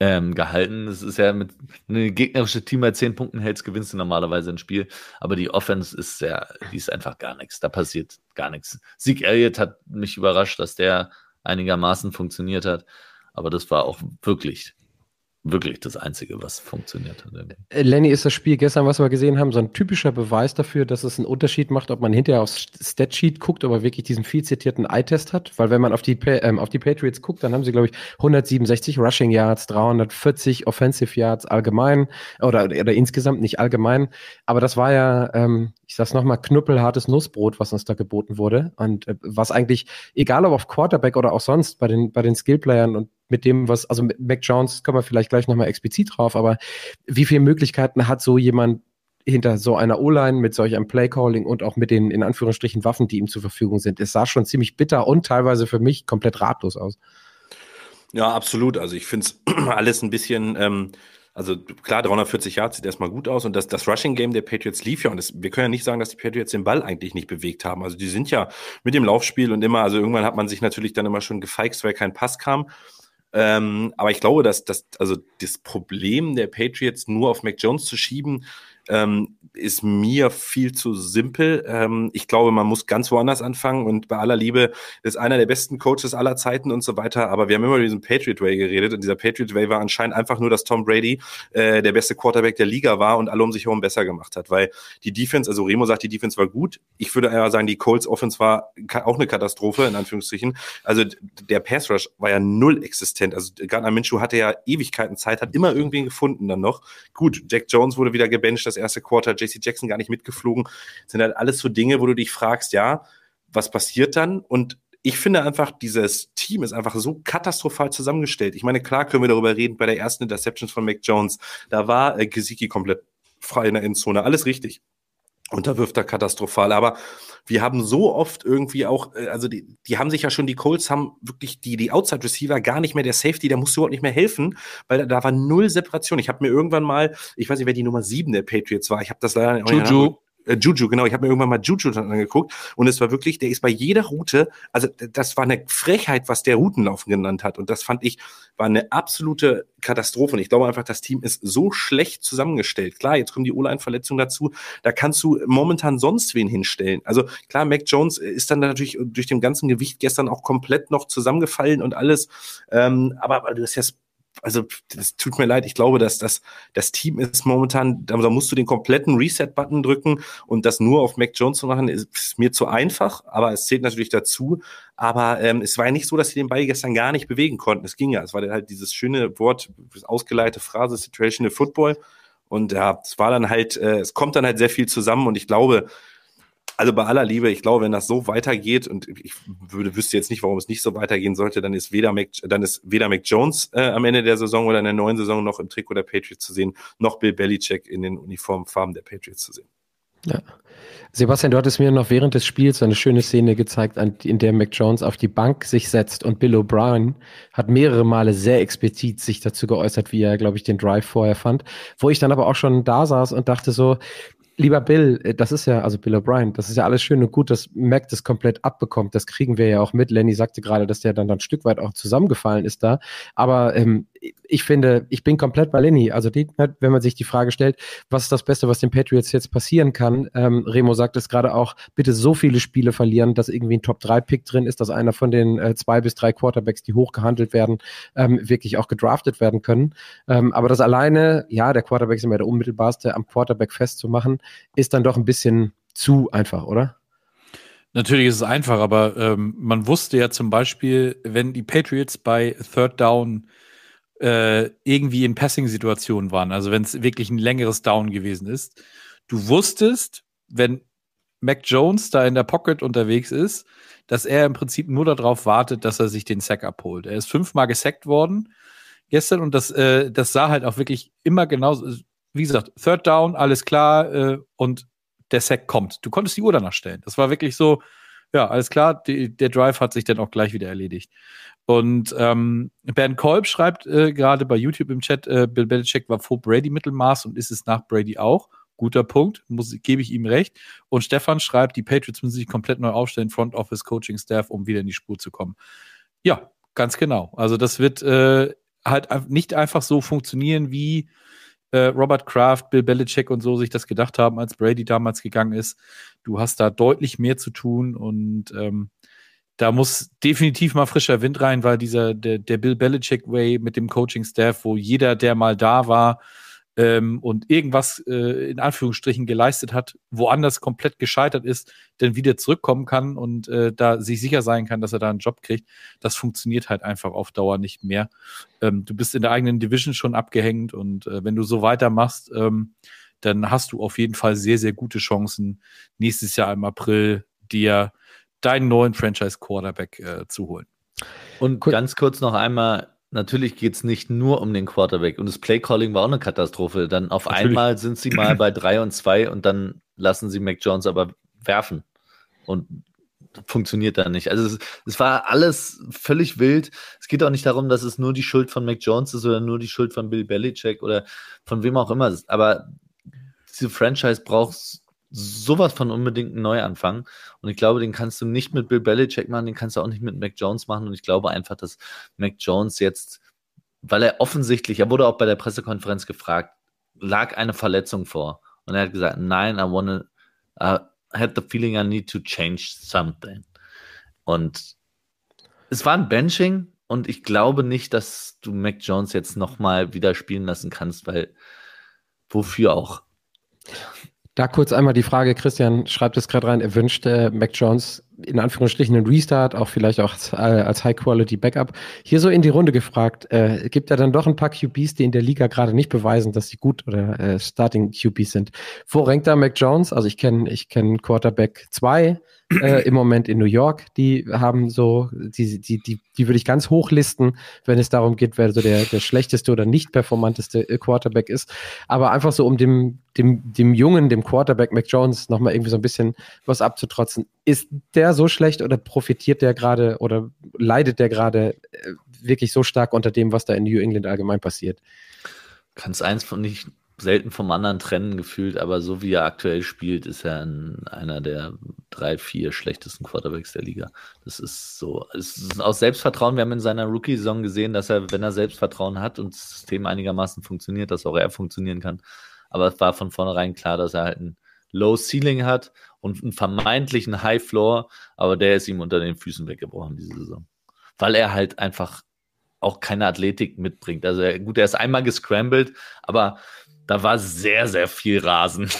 Speaker 3: ähm, gehalten. Das ist ja mit einem gegnerischen Team bei zehn Punkten hältst, gewinnst du normalerweise ein Spiel. Aber die Offense ist ja, die ist einfach gar nichts. Da passiert gar nichts. Sieg Elliott hat mich überrascht, dass der einigermaßen funktioniert hat. Aber das war auch wirklich wirklich das Einzige, was funktioniert hat.
Speaker 2: Äh, Lenny, ist das Spiel gestern, was wir gesehen haben, so ein typischer Beweis dafür, dass es einen Unterschied macht, ob man hinterher aufs Statsheet guckt, ob er wirklich diesen viel zitierten Eye-Test hat? Weil wenn man auf die, ähm, auf die Patriots guckt, dann haben sie, glaube ich, 167 Rushing Yards, 340 Offensive Yards allgemein oder, oder insgesamt nicht allgemein. Aber das war ja, ähm, ich sag's nochmal, knüppelhartes Nussbrot, was uns da geboten wurde. Und äh, was eigentlich, egal ob auf Quarterback oder auch sonst, bei den, bei den Skillplayern und mit dem, was, also Mac Jones kommen wir vielleicht gleich nochmal explizit drauf, aber wie viele Möglichkeiten hat so jemand hinter so einer O-Line mit solch einem Playcalling und auch mit den in Anführungsstrichen Waffen, die ihm zur Verfügung sind? Es sah schon ziemlich bitter und teilweise für mich komplett ratlos aus.
Speaker 4: Ja, absolut. Also ich finde es alles ein bisschen, ähm, also klar, 340 Yards sieht erstmal gut aus und das, das Rushing-Game der Patriots lief ja und das, wir können ja nicht sagen, dass die Patriots den Ball eigentlich nicht bewegt haben. Also die sind ja mit dem Laufspiel und immer, also irgendwann hat man sich natürlich dann immer schon gefeixt, weil kein Pass kam. Ähm, aber ich glaube, dass das, also das Problem der Patriots nur auf Mac Jones zu schieben, ähm, ist mir viel zu simpel. Ähm, ich glaube, man muss ganz woanders anfangen und bei aller Liebe ist einer der besten Coaches aller Zeiten und so weiter. Aber wir haben immer über diesen Patriot Way geredet und dieser Patriot Way war anscheinend einfach nur, dass Tom Brady äh, der beste Quarterback der Liga war und alle um sich herum besser gemacht hat, weil die Defense, also Remo sagt, die Defense war gut. Ich würde eher sagen, die Colts Offense war auch eine Katastrophe in Anführungsstrichen. Also der Pass Rush war ja null existent. Also Gardner Minshew hatte ja Ewigkeiten Zeit, hat immer irgendwen gefunden dann noch. Gut, Jack Jones wurde wieder gebencht, das erste Quarter, JC Jackson gar nicht mitgeflogen. Das sind halt alles so Dinge, wo du dich fragst, ja, was passiert dann? Und ich finde einfach, dieses Team ist einfach so katastrophal zusammengestellt. Ich meine, klar können wir darüber reden bei der ersten Interception von Mac Jones. Da war äh, Gesicki komplett frei in der Endzone. Alles richtig. Und da wirft er katastrophal. Aber wir haben so oft irgendwie auch, äh, also die, die haben sich ja schon, die Colts haben wirklich die, die Outside Receiver gar nicht mehr, der Safety, der musste überhaupt nicht mehr helfen, weil da, da war null Separation. Ich habe mir irgendwann mal, ich weiß nicht, wer die Nummer sieben der Patriots war, ich habe das leider
Speaker 3: nicht. Juju
Speaker 4: äh, Juju, genau. Ich habe mir irgendwann mal Juju dann angeguckt und es war wirklich, der ist bei jeder Route, also das war eine Frechheit, was der Routenlaufen genannt hat und das fand ich, war eine absolute Katastrophe und ich glaube einfach, das Team ist so schlecht zusammengestellt. Klar, jetzt kommen die O-Line-Verletzungen dazu, da kannst du momentan sonst wen hinstellen. Also klar, Mac Jones ist dann natürlich durch dem ganzen Gewicht gestern auch komplett noch zusammengefallen und alles, ähm, aber du hast ja also das tut mir leid, ich glaube, dass das, das Team ist momentan, da musst du den kompletten Reset-Button drücken und das nur auf Mac Jones zu machen, ist, ist mir zu einfach, aber es zählt natürlich dazu. Aber ähm, es war ja nicht so, dass sie den Ball gestern gar nicht bewegen konnten. Es ging ja, es war halt dieses schöne Wort, ausgeleitete Phrase, Situational Football. Und ja, es war dann halt, äh, es kommt dann halt sehr viel zusammen und ich glaube, also bei aller Liebe, ich glaube, wenn das so weitergeht und ich würde wüsste jetzt nicht, warum es nicht so weitergehen sollte, dann ist weder Mac, dann ist weder Mac Jones äh, am Ende der Saison oder in der neuen Saison noch im Trikot der Patriots zu sehen, noch Bill Belichick in den Uniformfarben der Patriots zu sehen.
Speaker 2: Ja. Sebastian, du hattest mir noch während des Spiels eine schöne Szene gezeigt, in der Mac Jones auf die Bank sich setzt und Bill O'Brien hat mehrere Male sehr explizit sich dazu geäußert, wie er, glaube ich, den Drive vorher fand, wo ich dann aber auch schon da saß und dachte so, Lieber Bill, äh, das ist ja, also Bill O'Brien, das ist ja alles schön und gut, dass Mac das komplett abbekommt. Das kriegen wir ja auch mit. Lenny sagte gerade, dass der dann, dann ein Stück weit auch zusammengefallen ist da. Aber ähm, ich finde, ich bin komplett bei Lenny. Also die, ne, wenn man sich die Frage stellt, was ist das Beste, was den Patriots jetzt passieren kann? Ähm, Remo sagt es gerade auch, bitte so viele Spiele verlieren, dass irgendwie ein Top-3-Pick drin ist, dass einer von den äh, zwei bis drei Quarterbacks, die hochgehandelt werden, ähm, wirklich auch gedraftet werden können. Ähm, aber das alleine, ja, der Quarterback ist immer der unmittelbarste, am Quarterback festzumachen, ist dann doch ein bisschen zu einfach, oder?
Speaker 5: Natürlich ist es einfach, aber ähm, man wusste ja zum Beispiel, wenn die Patriots bei Third Down äh, irgendwie in Passing-Situationen waren, also wenn es wirklich ein längeres Down gewesen ist, du wusstest, wenn Mac Jones da in der Pocket unterwegs ist, dass er im Prinzip nur darauf wartet, dass er sich den Sack abholt. Er ist fünfmal gesackt worden gestern und das, äh, das sah halt auch wirklich immer genauso. Wie gesagt, Third Down, alles klar äh, und der Sack kommt. Du konntest die Uhr danach stellen. Das war wirklich so, ja, alles klar, die, der Drive hat sich dann auch gleich wieder erledigt. Und ähm, Bernd Kolb schreibt äh, gerade bei YouTube im Chat, äh, Bill Belichick war vor Brady Mittelmaß und ist es nach Brady auch. Guter Punkt, muss, gebe ich ihm recht. Und Stefan schreibt, die Patriots müssen sich komplett neu aufstellen, Front Office, Coaching Staff, um wieder in die Spur zu kommen. Ja, ganz genau. Also das wird äh, halt nicht einfach so funktionieren, wie äh, Robert Kraft, Bill Belichick und so sich das gedacht haben, als Brady damals gegangen ist. Du hast da deutlich mehr zu tun und ähm, da muss definitiv mal frischer Wind rein, weil dieser, der, der Bill Belichick Way mit dem Coaching-Staff, wo jeder, der mal da war, ähm, und irgendwas äh, in Anführungsstrichen geleistet hat, woanders komplett gescheitert ist, dann wieder zurückkommen kann und äh, da sich sicher sein kann, dass er da einen Job kriegt, das funktioniert halt einfach auf Dauer nicht mehr. Ähm, du bist in der eigenen Division schon abgehängt und äh, wenn du so weitermachst, ähm, dann hast du auf jeden Fall sehr, sehr gute Chancen, nächstes Jahr im April dir deinen neuen Franchise-Quarterback äh, zu holen.
Speaker 3: Und cool. ganz kurz noch einmal, natürlich geht es nicht nur um den Quarterback. Und das Playcalling war auch eine Katastrophe. Dann auf natürlich. einmal sind sie mal bei 3 und 2 und dann lassen sie Mac Jones aber werfen. Und funktioniert da nicht. Also es, es, war alles völlig wild. Es geht auch nicht darum, dass es nur die Schuld von Mac Jones ist oder nur die Schuld von Bill Belichick oder von wem auch immer. Aber diese Franchise braucht sowas von unbedingt einen Neuanfang. Und ich glaube, den kannst du nicht mit Bill Belichick machen, den kannst du auch nicht mit Mac Jones machen. Und ich glaube einfach, dass Mac Jones jetzt, weil er offensichtlich, er wurde auch bei der Pressekonferenz gefragt, lag eine Verletzung vor. Und er hat gesagt, nein, I wanna, I had the feeling I need to change something. Und es war ein Benching und ich glaube nicht, dass du Mac Jones jetzt nochmal wieder spielen lassen kannst, weil wofür auch?
Speaker 2: Da kurz einmal die Frage, Christian schreibt es gerade rein, er wünscht äh, Mac Jones in Anführungsstrichen einen Restart, auch vielleicht auch als, äh, als High-Quality-Backup. Hier so in die Runde gefragt, äh, gibt ja dann doch ein paar QBs, die in der Liga gerade nicht beweisen, dass sie gut oder äh, Starting-QBs sind. Wo rankt da Mac Jones? Also ich kenne ich kenn Quarterback 2, äh, im Moment in New York. Die haben so, die, die, die, die würde ich ganz hochlisten, wenn es darum geht, wer so der, der schlechteste oder nicht performanteste äh, Quarterback ist. Aber einfach so, um dem, dem, dem Jungen, dem Quarterback Mac Jones nochmal irgendwie so ein bisschen was abzutrotzen. Ist der so schlecht oder profitiert der gerade oder leidet der gerade äh, wirklich so stark unter dem, was da in New England allgemein passiert?
Speaker 3: Kannst eins von nicht selten vom anderen trennen gefühlt, aber so wie er aktuell spielt, ist er ein, einer der drei, vier schlechtesten Quarterbacks der Liga. Das ist so, es ist aus Selbstvertrauen. Wir haben in seiner Rookie-Saison gesehen, dass er, wenn er Selbstvertrauen hat und das System einigermaßen funktioniert, dass auch er funktionieren kann. Aber es war von vornherein klar, dass er halt ein Low Ceiling hat und einen vermeintlichen High Floor, aber der ist ihm unter den Füßen weggebrochen diese Saison. Weil er halt einfach auch keine Athletik mitbringt. Also er, gut, er ist einmal gescrambled, aber da war sehr, sehr viel Rasen.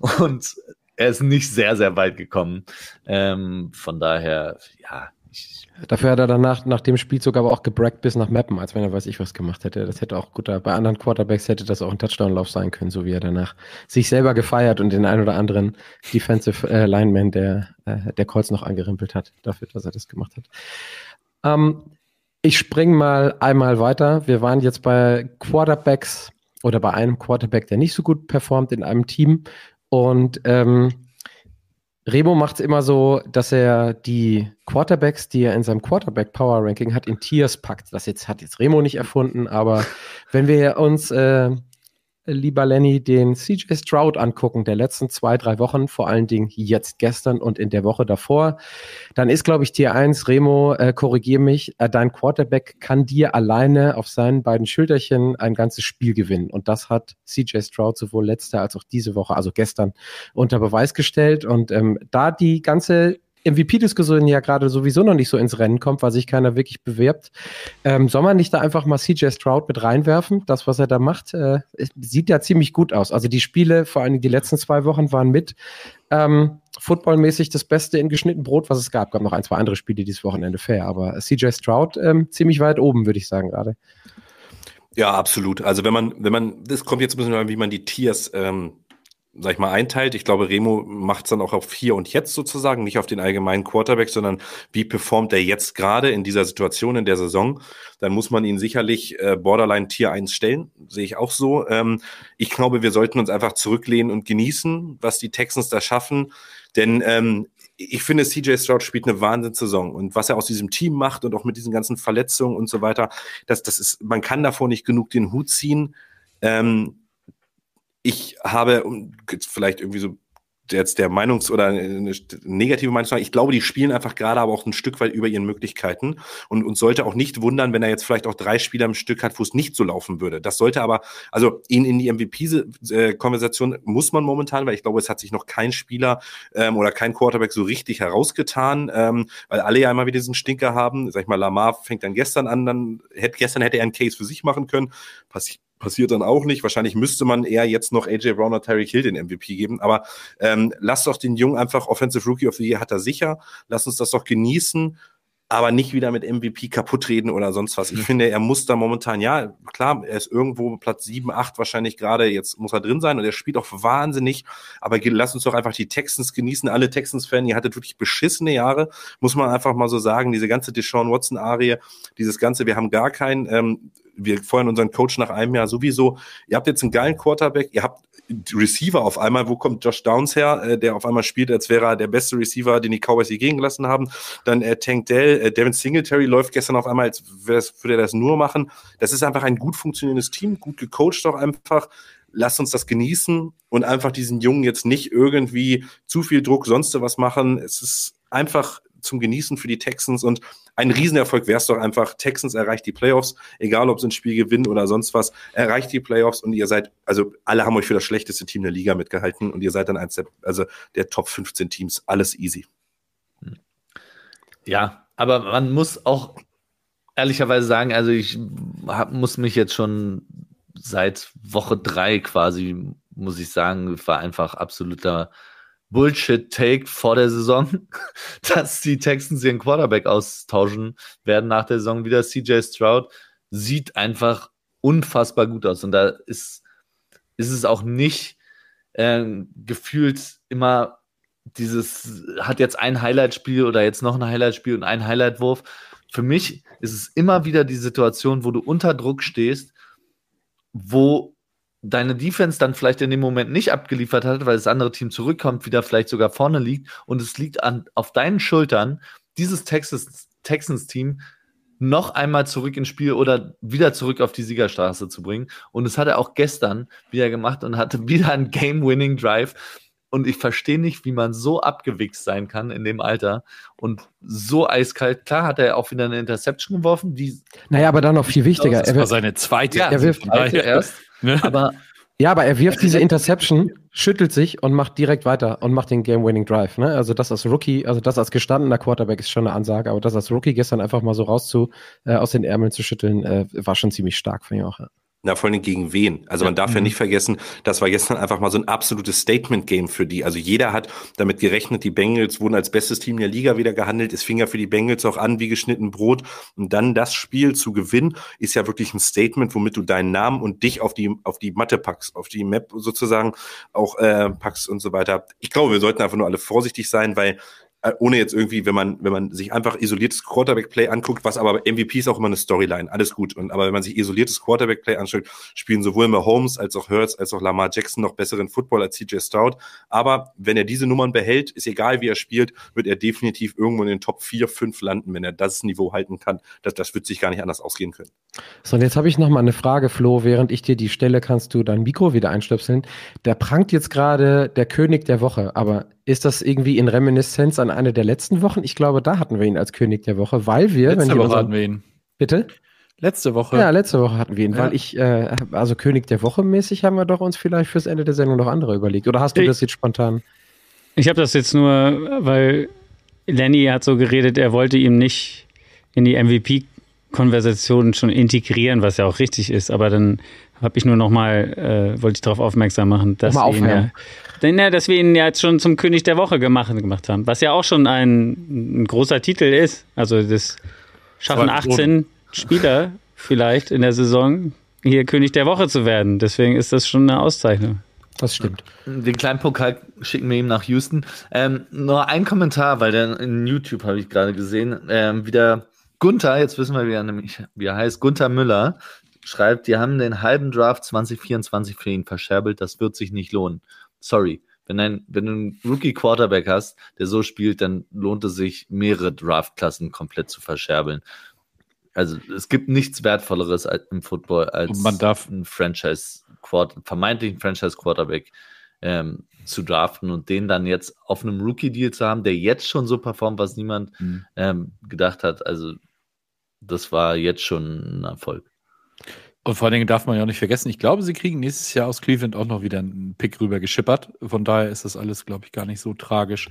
Speaker 3: Und er ist nicht sehr, sehr weit gekommen. Ähm, von daher, ja.
Speaker 2: Dafür hat er danach, nach dem Spielzug aber auch gebrackt bis nach Mappen, als wenn er weiß ich was gemacht hätte. Das hätte auch gut, bei anderen Quarterbacks hätte das auch ein Touchdown-Lauf sein können, so wie er danach sich selber gefeiert und den ein oder anderen Defensive äh, Lineman der, äh, der Colts noch angerimpelt hat, dafür, dass er das gemacht hat. Ähm, ich spring mal einmal weiter. Wir waren jetzt bei Quarterbacks oder bei einem Quarterback, der nicht so gut performt in einem Team. Und ähm, Remo macht es immer so, dass er die Quarterbacks, die er in seinem Quarterback Power Ranking hat, in Tiers packt. Das jetzt hat jetzt Remo nicht erfunden, aber wenn wir uns äh, lieber Lenny, den CJ Stroud angucken, der letzten zwei, drei Wochen, vor allen Dingen jetzt gestern und in der Woche davor, dann ist, glaube ich, Tier 1, Remo, äh, korrigier mich, äh, dein Quarterback kann dir alleine auf seinen beiden Schulterchen ein ganzes Spiel gewinnen. Und das hat CJ Stroud sowohl letzte als auch diese Woche, also gestern, unter Beweis gestellt. Und ähm, da die ganze MVP-Diskussion ja gerade sowieso noch nicht so ins Rennen kommt, weil sich keiner wirklich bewirbt. Ähm, soll man nicht da einfach mal CJ Stroud mit reinwerfen? Das, was er da macht, äh, sieht ja ziemlich gut aus. Also die Spiele, vor allem die letzten zwei Wochen, waren mit ähm, footballmäßig das Beste in geschnitten Brot, was es gab. Gab noch ein, zwei andere Spiele dieses Wochenende fair, aber CJ Stroud ähm, ziemlich weit oben, würde ich sagen gerade.
Speaker 4: Ja, absolut. Also wenn man, wenn man, das kommt jetzt ein bisschen an, wie man die Tiers ähm, sag ich mal, einteilt. Ich glaube, Remo macht es dann auch auf hier und jetzt sozusagen, nicht auf den allgemeinen Quarterback, sondern wie performt er jetzt gerade in dieser Situation in der Saison. Dann muss man ihn sicherlich äh, Borderline Tier 1 stellen, sehe ich auch so. Ähm, ich glaube, wir sollten uns einfach zurücklehnen und genießen, was die Texans da schaffen. Denn ähm, ich finde, CJ Stroud spielt eine Wahnsinnssaison und was er aus diesem Team macht und auch mit diesen ganzen Verletzungen und so weiter, das, das ist, man kann davor nicht genug den Hut ziehen. Ähm, ich habe, um jetzt vielleicht irgendwie so jetzt der Meinungs- oder eine negative Meinung. Ich glaube, die spielen einfach gerade aber auch ein Stück weit über ihren Möglichkeiten und uns sollte auch nicht wundern, wenn er jetzt vielleicht auch drei Spieler im Stück hat, wo es nicht so laufen würde. Das sollte aber, also ihn in die MVP-Konversation muss man momentan, weil ich glaube, es hat sich noch kein Spieler ähm, oder kein Quarterback so richtig herausgetan, ähm, weil alle ja immer wieder diesen Stinker haben. Sag ich mal, Lamar fängt dann gestern an, dann hätte gestern hätte er einen Case für sich machen können. Passiert passiert dann auch nicht. Wahrscheinlich müsste man eher jetzt noch AJ Brown oder Tyreek Hill den MVP geben. Aber ähm, lass doch den Jungen einfach Offensive Rookie of the Year hat er sicher. Lass uns das doch genießen aber nicht wieder mit MVP kaputt reden oder sonst was. Ich mhm. finde, er muss da momentan, ja, klar, er ist irgendwo Platz 7, 8 wahrscheinlich gerade, jetzt muss er drin sein und er spielt auch wahnsinnig, aber lass uns doch einfach die Texans genießen, alle Texans-Fans, ihr hattet wirklich beschissene Jahre, muss man einfach mal so sagen, diese ganze Deshaun Watson-Arie, dieses ganze, wir haben gar keinen, ähm, wir feuern unseren Coach nach einem Jahr sowieso. Ihr habt jetzt einen geilen Quarterback, ihr habt Receiver auf einmal. Wo kommt Josh Downs her, äh, der auf einmal spielt, als wäre er der beste Receiver, den die Cowboys je gegen gelassen haben. Dann äh, Tank Dell, äh, Devin Singletary läuft gestern auf einmal, als würde er das nur machen. Das ist einfach ein gut funktionierendes Team, gut gecoacht auch einfach. Lasst uns das genießen und einfach diesen Jungen jetzt nicht irgendwie zu viel Druck, sonst was machen. Es ist einfach zum Genießen für die Texans und ein Riesenerfolg wäre es doch einfach. Texans erreicht die Playoffs, egal ob sie ein Spiel gewinnen oder sonst was, erreicht die Playoffs und ihr seid, also alle haben euch für das schlechteste Team der Liga mitgehalten und ihr seid dann eins der, also der Top 15 Teams. Alles easy.
Speaker 3: Ja, aber man muss auch ehrlicherweise sagen, also ich hab, muss mich jetzt schon seit Woche drei quasi, muss ich sagen, war einfach absoluter Bullshit-Take vor der Saison, dass die Texans ihren Quarterback austauschen werden nach der Saison wieder. CJ Stroud sieht einfach unfassbar gut aus. Und da ist, ist es auch nicht äh, gefühlt immer dieses, hat jetzt ein Highlight-Spiel oder jetzt noch ein Highlight-Spiel und ein Highlight-Wurf. Für mich ist es immer wieder die Situation, wo du unter Druck stehst, wo deine Defense dann vielleicht in dem Moment nicht abgeliefert hat, weil das andere Team zurückkommt, wieder vielleicht sogar vorne liegt und es liegt an, auf deinen Schultern, dieses Texas, Texans-Team noch einmal zurück ins Spiel oder wieder zurück auf die Siegerstraße zu bringen. Und das hat er auch gestern wieder gemacht und hatte wieder einen Game-Winning Drive. Und ich verstehe nicht, wie man so abgewichst sein kann in dem Alter und so eiskalt. Klar hat er auch wieder eine Interception geworfen. Die
Speaker 2: naja, aber dann noch viel wichtiger.
Speaker 5: Das war seine zweite. Ja,
Speaker 2: er wirft
Speaker 3: erst. Ne? Aber
Speaker 2: ja, aber er wirft diese Interception, schüttelt sich und macht direkt weiter und macht den Game-Winning Drive. Ne? Also das als Rookie, also das als gestandener Quarterback ist schon eine Ansage, aber das als Rookie gestern einfach mal so raus zu, äh, aus den Ärmeln zu schütteln, äh, war schon ziemlich stark von ihm auch. Ja.
Speaker 4: Na, vor allem gegen wen? Also man darf ja mhm. nicht vergessen, das war gestern einfach mal so ein absolutes Statement-Game für die. Also jeder hat damit gerechnet, die Bengals wurden als bestes Team der Liga wieder gehandelt. Es fing ja für die Bengals auch an wie geschnitten Brot. Und dann das Spiel zu gewinnen, ist ja wirklich ein Statement, womit du deinen Namen und dich auf die, auf die Matte packst, auf die Map sozusagen auch äh, packst und so weiter. Ich glaube, wir sollten einfach nur alle vorsichtig sein, weil ohne jetzt irgendwie, wenn man, wenn man sich einfach isoliertes Quarterback-Play anguckt, was aber MVP ist auch immer eine Storyline, alles gut. Und aber wenn man sich isoliertes Quarterback-Play anschaut, spielen sowohl Mahomes als auch Hurts als auch Lamar Jackson noch besseren Football als CJ Stroud. Aber wenn er diese Nummern behält, ist egal wie er spielt, wird er definitiv irgendwo in den Top 4, 5 landen, wenn er das Niveau halten kann. Das, das wird sich gar nicht anders ausgehen können.
Speaker 2: So, und jetzt habe ich noch mal eine Frage, Flo. Während ich dir die stelle, kannst du dein Mikro wieder einstöpseln. Da prangt jetzt gerade der König der Woche, aber ist das irgendwie in Reminiszenz an eine der letzten Wochen? Ich glaube, da hatten wir ihn als König der Woche, weil wir.
Speaker 5: Letzte
Speaker 2: Woche
Speaker 5: unseren, hatten wir ihn.
Speaker 2: Bitte?
Speaker 5: Letzte Woche.
Speaker 2: Ja, letzte Woche hatten wir ihn, ja. weil ich, äh, also König der Woche mäßig haben wir doch uns vielleicht fürs Ende der Sendung noch andere überlegt. Oder hast du ich, das jetzt spontan?
Speaker 7: Ich habe das jetzt nur, weil Lenny hat so geredet, er wollte ihm nicht in die MVP-Konversation schon integrieren, was ja auch richtig ist, aber dann habe ich nur noch mal, äh, wollte ich darauf aufmerksam machen, dass wir, ihn ja, denn, ja, dass wir ihn ja jetzt schon zum König der Woche gemacht, gemacht haben, was ja auch schon ein, ein großer Titel ist. Also das schaffen 18 Spieler vielleicht in der Saison hier König der Woche zu werden. Deswegen ist das schon eine Auszeichnung.
Speaker 2: Das stimmt.
Speaker 3: Den kleinen Pokal schicken wir ihm nach Houston. Ähm, nur ein Kommentar, weil der in YouTube habe ich gerade gesehen, ähm, wieder Gunther, jetzt wissen wir, wie er nämlich, wie er heißt, Gunther Müller, schreibt, die haben den halben Draft 2024 für ihn verscherbelt, das wird sich nicht lohnen. Sorry. Wenn, ein, wenn du einen Rookie-Quarterback hast, der so spielt, dann lohnt es sich, mehrere Draft-Klassen komplett zu verscherbeln. Also es gibt nichts Wertvolleres im Football als
Speaker 5: man darf
Speaker 3: ein Franchise -Quarter vermeintlichen Franchise-Quarterback ähm, zu draften und den dann jetzt auf einem Rookie-Deal zu haben, der jetzt schon so performt, was niemand mhm. ähm, gedacht hat. Also, das war jetzt schon ein Erfolg.
Speaker 5: Und vor allen Dingen darf man ja auch nicht vergessen, ich glaube, sie kriegen nächstes Jahr aus Cleveland auch noch wieder einen Pick rüber geschippert. Von daher ist das alles, glaube ich, gar nicht so tragisch.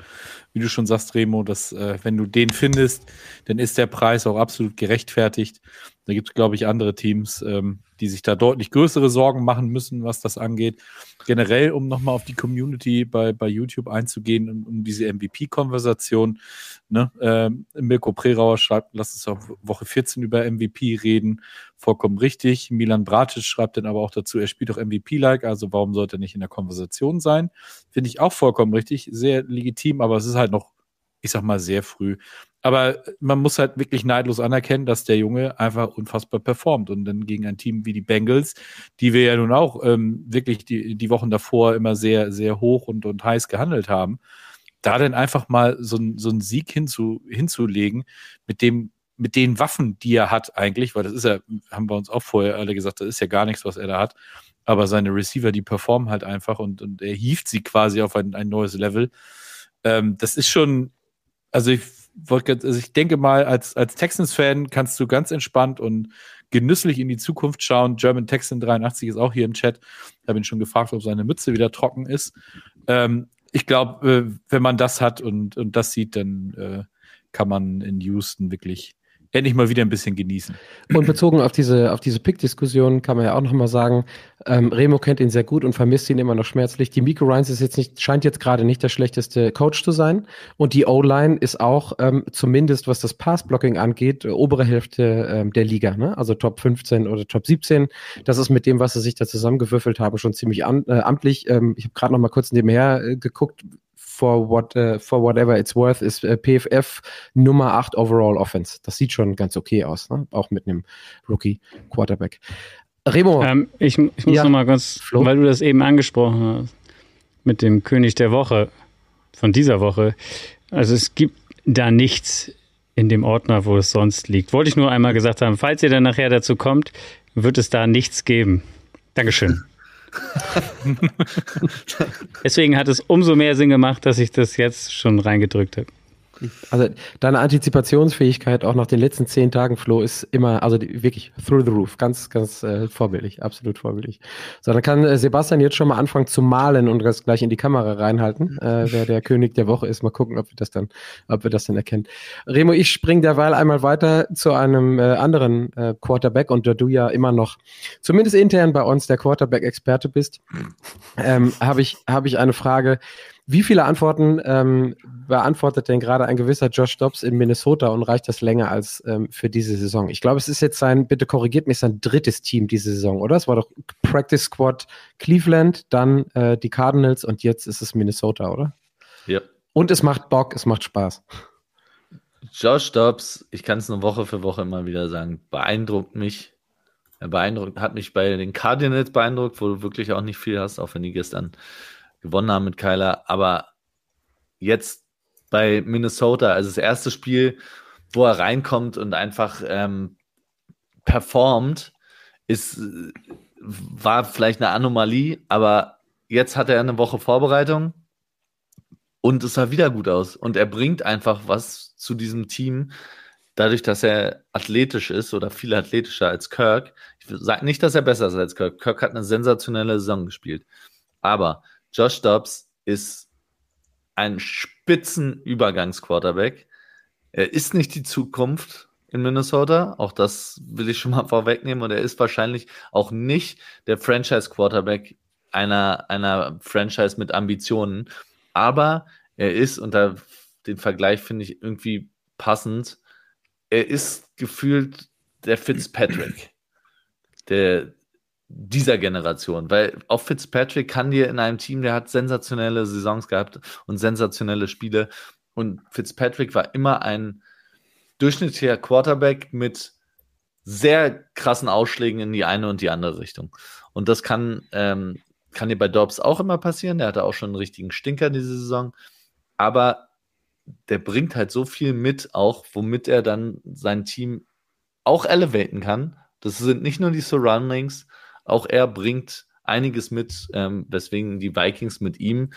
Speaker 5: Wie du schon sagst, Remo, dass äh, wenn du den findest, dann ist der Preis auch absolut gerechtfertigt. Da gibt es, glaube ich, andere Teams, ähm, die sich da deutlich größere Sorgen machen müssen, was das angeht. Generell, um nochmal auf die Community bei, bei YouTube einzugehen, um, um diese MVP-Konversation. Ne? Ähm, Mirko Prerauer schreibt, lass uns auf Woche 14 über MVP reden. Vollkommen richtig. Milan Bratic schreibt dann aber auch dazu, er spielt doch MVP-like, also warum sollte er nicht in der Konversation sein? Finde ich auch vollkommen richtig, sehr legitim, aber es ist halt noch, ich sag mal, sehr früh. Aber man muss halt wirklich neidlos anerkennen, dass der Junge einfach unfassbar performt. Und dann gegen ein Team wie die Bengals, die wir ja nun auch ähm, wirklich die, die Wochen davor immer sehr, sehr hoch und, und heiß gehandelt haben, da dann einfach mal so, so einen Sieg hinzu, hinzulegen, mit dem, mit den Waffen, die er hat eigentlich, weil das ist ja, haben wir uns auch vorher alle gesagt, das ist ja gar nichts, was er da hat. Aber seine Receiver, die performen halt einfach und, und er hieft sie quasi auf ein, ein neues Level. Ähm, das ist schon, also ich also ich denke mal, als, als Texans-Fan kannst du ganz entspannt und genüsslich in die Zukunft schauen. German Texan 83 ist auch hier im Chat. Ich habe ihn schon gefragt, ob seine Mütze wieder trocken ist. Ähm, ich glaube, äh, wenn man das hat und, und das sieht, dann äh, kann man in Houston wirklich endlich mal wieder ein bisschen genießen.
Speaker 2: Und bezogen auf diese, auf diese Pick-Diskussion kann man ja auch nochmal sagen, ähm, Remo kennt ihn sehr gut und vermisst ihn immer noch schmerzlich. Die Miko Ryans ist jetzt nicht, scheint jetzt gerade nicht der schlechteste Coach zu sein. Und die O-Line ist auch, ähm, zumindest was das Pass-Blocking angeht, äh, obere Hälfte ähm, der Liga, ne? Also Top 15 oder Top 17. Das ist mit dem, was sie sich da zusammengewürfelt haben, schon ziemlich an, äh, amtlich. Ähm, ich habe gerade noch mal kurz nebenher äh, geguckt, for what uh, for whatever it's worth ist uh, PFF Nummer 8 Overall Offense. Das sieht schon ganz okay aus, ne? auch mit einem Rookie Quarterback.
Speaker 7: Remo. Ähm, ich, ich, muss ja. noch mal ganz, Flo? weil du das eben angesprochen hast, mit dem König der Woche von dieser Woche. Also es gibt da nichts in dem Ordner, wo es sonst liegt. Wollte ich nur einmal gesagt haben, falls ihr dann nachher dazu kommt, wird es da nichts geben. Dankeschön. Deswegen hat es umso mehr Sinn gemacht, dass ich das jetzt schon reingedrückt habe.
Speaker 2: Also deine Antizipationsfähigkeit auch nach den letzten zehn Tagen, Flo, ist immer, also wirklich through the roof. Ganz, ganz äh, vorbildlich, absolut vorbildlich. So, dann kann äh, Sebastian jetzt schon mal anfangen zu malen und das gleich in die Kamera reinhalten, äh, wer der König der Woche ist. Mal gucken, ob wir das dann, ob wir das dann erkennen. Remo, ich spring derweil einmal weiter zu einem äh, anderen äh, Quarterback und da du ja immer noch, zumindest intern bei uns, der Quarterback-Experte bist, ähm, habe ich, habe ich eine Frage. Wie viele Antworten ähm, beantwortet denn gerade ein gewisser Josh Dobbs in Minnesota und reicht das länger als ähm, für diese Saison? Ich glaube, es ist jetzt sein, bitte korrigiert mich, sein drittes Team diese Saison, oder? Es war doch Practice Squad Cleveland, dann äh, die Cardinals und jetzt ist es Minnesota, oder?
Speaker 3: Ja.
Speaker 2: Und es macht Bock, es macht Spaß.
Speaker 3: Josh Dobbs, ich kann es nur Woche für Woche immer wieder sagen, beeindruckt mich. Er beeindruckt, hat mich bei den Cardinals beeindruckt, wo du wirklich auch nicht viel hast, auch wenn die gestern gewonnen haben mit Kyler. Aber jetzt bei Minnesota, also das erste Spiel, wo er reinkommt und einfach ähm, performt, ist, war vielleicht eine Anomalie, aber jetzt hat er eine Woche Vorbereitung und es sah wieder gut aus. Und er bringt einfach was zu diesem Team, dadurch, dass er athletisch ist oder viel athletischer als Kirk. Ich sage nicht, dass er besser ist als Kirk. Kirk hat eine sensationelle Saison gespielt. Aber Josh Dobbs ist ein Spitzenübergangsquarterback. Er ist nicht die Zukunft in Minnesota. Auch das will ich schon mal vorwegnehmen. Und er ist wahrscheinlich auch nicht der Franchise-Quarterback einer, einer Franchise mit Ambitionen. Aber er ist, unter den Vergleich finde ich irgendwie passend, er ist gefühlt der Fitzpatrick. Der, dieser Generation, weil auch Fitzpatrick kann dir in einem Team, der hat sensationelle Saisons gehabt und sensationelle Spiele und Fitzpatrick war immer ein durchschnittlicher Quarterback mit sehr krassen Ausschlägen in die eine und die andere Richtung. Und das kann, ähm, kann dir bei Dobbs auch immer passieren. Der hatte auch schon einen richtigen Stinker diese Saison. Aber der bringt halt so viel mit, auch womit er dann sein Team auch elevaten kann. Das sind nicht nur die Surroundings, auch er bringt einiges mit, ähm, weswegen die Vikings mit ihm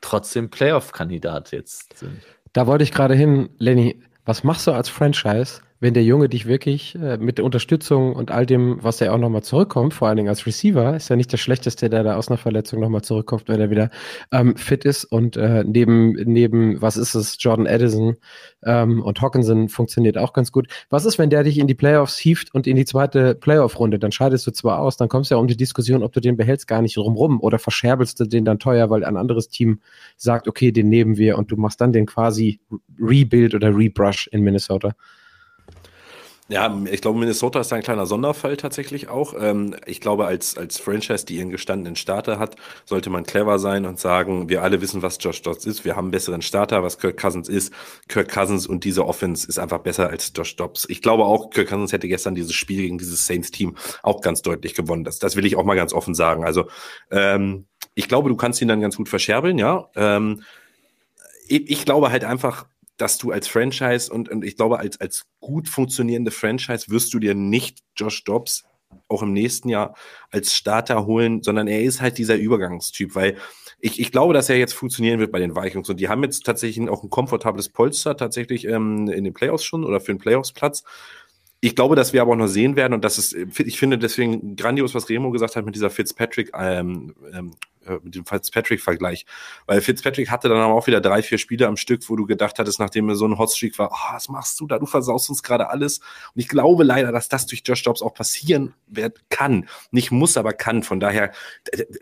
Speaker 3: trotzdem Playoff-Kandidat jetzt sind.
Speaker 2: Da wollte ich gerade hin, Lenny. Was machst du als Franchise, wenn der Junge dich wirklich äh, mit der Unterstützung und all dem, was er auch nochmal zurückkommt, vor allen Dingen als Receiver, ist ja nicht der Schlechteste, der da aus einer Verletzung nochmal zurückkommt, wenn er wieder ähm, fit ist und äh, neben, neben, was ist es, Jordan Addison ähm, und Hawkinson funktioniert auch ganz gut. Was ist, wenn der dich in die Playoffs hieft und in die zweite Playoff-Runde? Dann scheidest du zwar aus, dann kommst du ja um die Diskussion, ob du den behältst, gar nicht rumrum oder verscherbelst du den dann teuer, weil ein anderes Team sagt, okay, den nehmen wir und du machst dann den quasi Rebuild oder Rebrush in Minnesota.
Speaker 4: Ja, ich glaube, Minnesota ist ein kleiner Sonderfall tatsächlich auch. Ähm, ich glaube, als, als Franchise, die ihren gestandenen Starter hat, sollte man clever sein und sagen, wir alle wissen, was Josh Dobbs ist. Wir haben einen besseren Starter, was Kirk Cousins ist. Kirk Cousins und diese Offense ist einfach besser als Josh Dobbs. Ich glaube auch, Kirk Cousins hätte gestern dieses Spiel gegen dieses Saints-Team auch ganz deutlich gewonnen. Das, das will ich auch mal ganz offen sagen. Also, ähm, ich glaube, du kannst ihn dann ganz gut verscherbeln, ja. Ähm, ich, ich glaube halt einfach, dass du als Franchise und, und ich glaube, als, als gut funktionierende Franchise wirst du dir nicht Josh Dobbs auch im nächsten Jahr als Starter holen, sondern er ist halt dieser Übergangstyp, weil ich, ich glaube, dass er jetzt funktionieren wird bei den Vikings und die haben jetzt tatsächlich auch ein komfortables Polster tatsächlich ähm, in den Playoffs schon oder für den Playoffs-Platz. Ich glaube, dass wir aber auch noch sehen werden und das ist, ich finde deswegen grandios, was Remo gesagt hat mit dieser Fitzpatrick ähm, ähm, äh, mit dem Fitzpatrick-Vergleich. Weil Fitzpatrick hatte dann auch wieder drei, vier Spiele am Stück, wo du gedacht hattest, nachdem er so ein Hotstreak war, oh, was machst du da? Du versaust uns gerade alles. Und ich glaube leider, dass das durch Josh Dobbs auch passieren wird, kann. Nicht muss, aber kann. Von daher,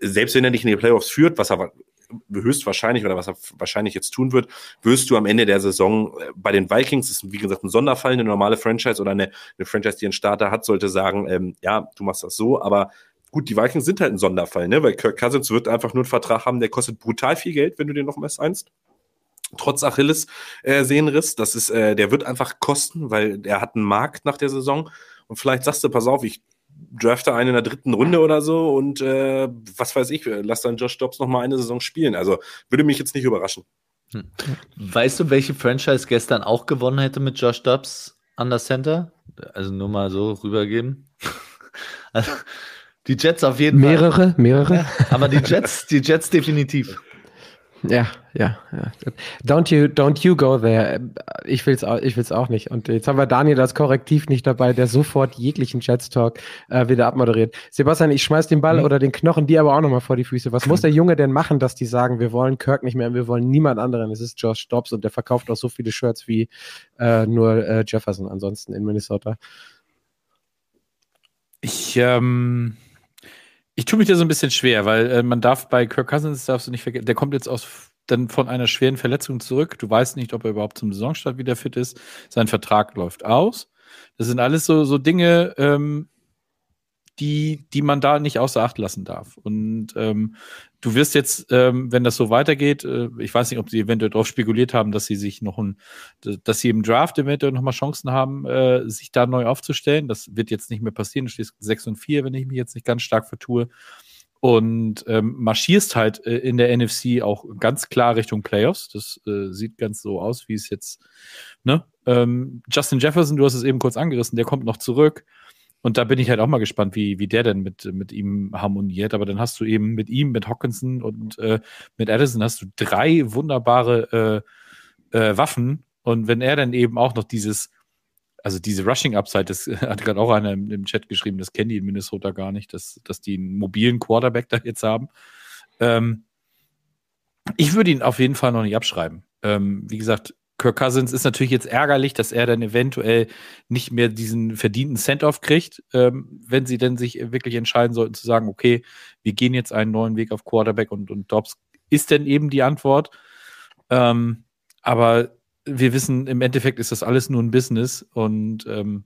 Speaker 4: selbst wenn er nicht in die Playoffs führt, was er höchstwahrscheinlich oder was er wahrscheinlich jetzt tun wird, wirst du am Ende der Saison äh, bei den Vikings, ist wie gesagt ein Sonderfall, eine normale Franchise oder eine, eine Franchise, die einen Starter hat, sollte sagen, ähm, ja, du machst das so, aber Gut, die Vikings sind halt ein Sonderfall, ne? weil Kirk Cousins wird einfach nur einen Vertrag haben, der kostet brutal viel Geld, wenn du den noch mal signst. Trotz Achilles äh, Sehnenriss, das ist, äh, der wird einfach kosten, weil er hat einen Markt nach der Saison. Und vielleicht sagst du, pass auf, ich drafte einen in der dritten Runde oder so und äh, was weiß ich, lass dann Josh Dobbs noch mal eine Saison spielen. Also würde mich jetzt nicht überraschen.
Speaker 3: Hm. Weißt du, welche Franchise gestern auch gewonnen hätte mit Josh Dobbs an der Center? Also nur mal so rübergeben. also, die Jets auf jeden
Speaker 2: mehrere,
Speaker 3: Fall.
Speaker 2: Mehrere, mehrere.
Speaker 3: Ja, aber die Jets, die Jets definitiv.
Speaker 2: Ja, ja, ja. Don't you, don't you go there. Ich will's auch, ich will's auch nicht. Und jetzt haben wir Daniel als Korrektiv nicht dabei, der sofort jeglichen Jets Talk äh, wieder abmoderiert. Sebastian, ich schmeiß den Ball mhm. oder den Knochen dir aber auch nochmal vor die Füße. Was muss der Junge denn machen, dass die sagen, wir wollen Kirk nicht mehr, wir wollen niemand anderen. Es ist Josh Dobbs und der verkauft auch so viele Shirts wie äh, nur äh, Jefferson ansonsten in Minnesota.
Speaker 5: Ich, ähm, ich tue mich da so ein bisschen schwer, weil äh, man darf bei Kirk Cousins, darfst du nicht vergessen, der kommt jetzt aus dann von einer schweren Verletzung zurück. Du weißt nicht, ob er überhaupt zum Saisonstart wieder fit ist. Sein Vertrag läuft aus. Das sind alles so, so Dinge, ähm, die, die man da nicht außer Acht lassen darf. Und ähm, du wirst jetzt, ähm, wenn das so weitergeht, äh, ich weiß nicht, ob sie eventuell darauf spekuliert haben, dass sie sich noch ein, dass sie im Draft eventuell nochmal Chancen haben, äh, sich da neu aufzustellen. Das wird jetzt nicht mehr passieren. Du stehst 6 und 4, wenn ich mich jetzt nicht ganz stark vertue. Und ähm, marschierst halt äh, in der NFC auch ganz klar Richtung Playoffs. Das äh, sieht ganz so aus, wie es jetzt, ne? Ähm, Justin Jefferson, du hast es eben kurz angerissen, der kommt noch zurück. Und da bin ich halt auch mal gespannt, wie, wie der denn mit, mit ihm harmoniert. Aber dann hast du eben mit ihm, mit Hawkinson und äh, mit Addison hast du drei wunderbare äh, äh, Waffen. Und wenn er dann eben auch noch dieses, also diese Rushing-Upside, das hat gerade auch einer im, Chat geschrieben, das kennen die in Minnesota gar nicht, dass, dass die einen mobilen Quarterback da jetzt haben. Ähm, ich würde ihn auf jeden Fall noch nicht abschreiben. Ähm, wie gesagt, Kirk Cousins ist natürlich jetzt ärgerlich, dass er dann eventuell nicht mehr diesen verdienten Cent-Off kriegt, ähm, wenn sie denn sich wirklich entscheiden sollten zu sagen, okay, wir gehen jetzt einen neuen Weg auf Quarterback und, und Dobbs ist denn eben die Antwort. Ähm, aber wir wissen, im Endeffekt ist das alles nur ein Business und ähm,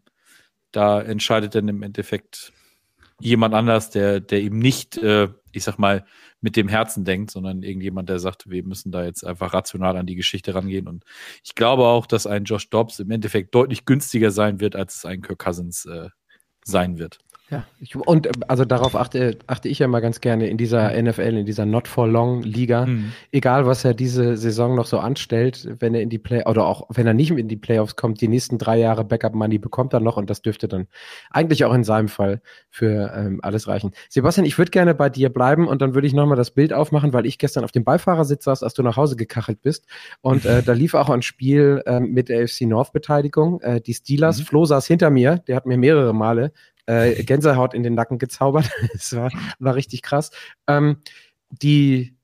Speaker 5: da entscheidet dann im Endeffekt jemand anders, der, der eben nicht, äh, ich sag mal, mit dem Herzen denkt, sondern irgendjemand, der sagt, wir müssen da jetzt einfach rational an die Geschichte rangehen. Und ich glaube auch, dass ein Josh Dobbs im Endeffekt deutlich günstiger sein wird, als es ein Kirk Cousins äh, sein wird.
Speaker 2: Ja, ich, und äh, also darauf achte, achte ich ja mal ganz gerne in dieser NFL, in dieser Not for Long Liga.
Speaker 5: Mhm.
Speaker 2: Egal, was er diese Saison noch so anstellt, wenn er in die Play oder auch wenn er nicht in die Playoffs kommt, die nächsten drei Jahre Backup Money bekommt er noch und das dürfte dann eigentlich auch in seinem Fall für ähm, alles reichen. Sebastian, ich würde gerne bei dir bleiben und dann würde ich nochmal das Bild aufmachen, weil ich gestern auf dem Beifahrersitz saß, als du nach Hause gekachelt bist und äh, da lief auch ein Spiel äh, mit der FC North Beteiligung. Äh, die Steelers,
Speaker 5: Mhm.
Speaker 2: Flo saß hinter mir, der hat mir mehrere Male äh, Gänsehaut in den Nacken gezaubert. Es war, war richtig krass. Ähm, die,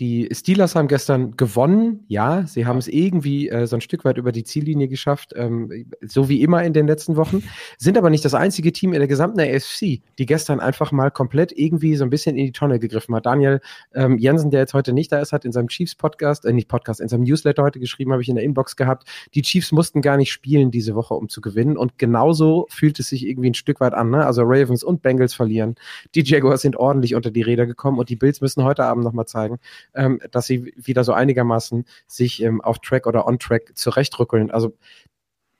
Speaker 2: die Steelers haben gestern gewonnen, ja, sie haben es irgendwie äh, so ein Stück weit über die Ziellinie geschafft, ähm, so wie immer in den letzten Wochen, sind aber nicht das einzige Team in der gesamten AFC, die gestern einfach mal komplett irgendwie so ein bisschen in die Tonne gegriffen hat. Daniel ähm, Jensen, der jetzt heute nicht da ist, hat in seinem Chiefs-Podcast, äh, nicht Podcast, in seinem Newsletter heute geschrieben, habe ich in der Inbox gehabt, die Chiefs mussten gar nicht spielen diese Woche, um zu gewinnen. Und genauso fühlt es sich irgendwie ein Stück weit an. Ne? Also Ravens und Bengals verlieren. Die Jaguars sind ordentlich unter die Räder gekommen und die Bills müssen heute Abend nochmal zeigen, ähm, dass sie wieder so einigermaßen sich ähm, auf Track oder on Track zurechtrückeln. Also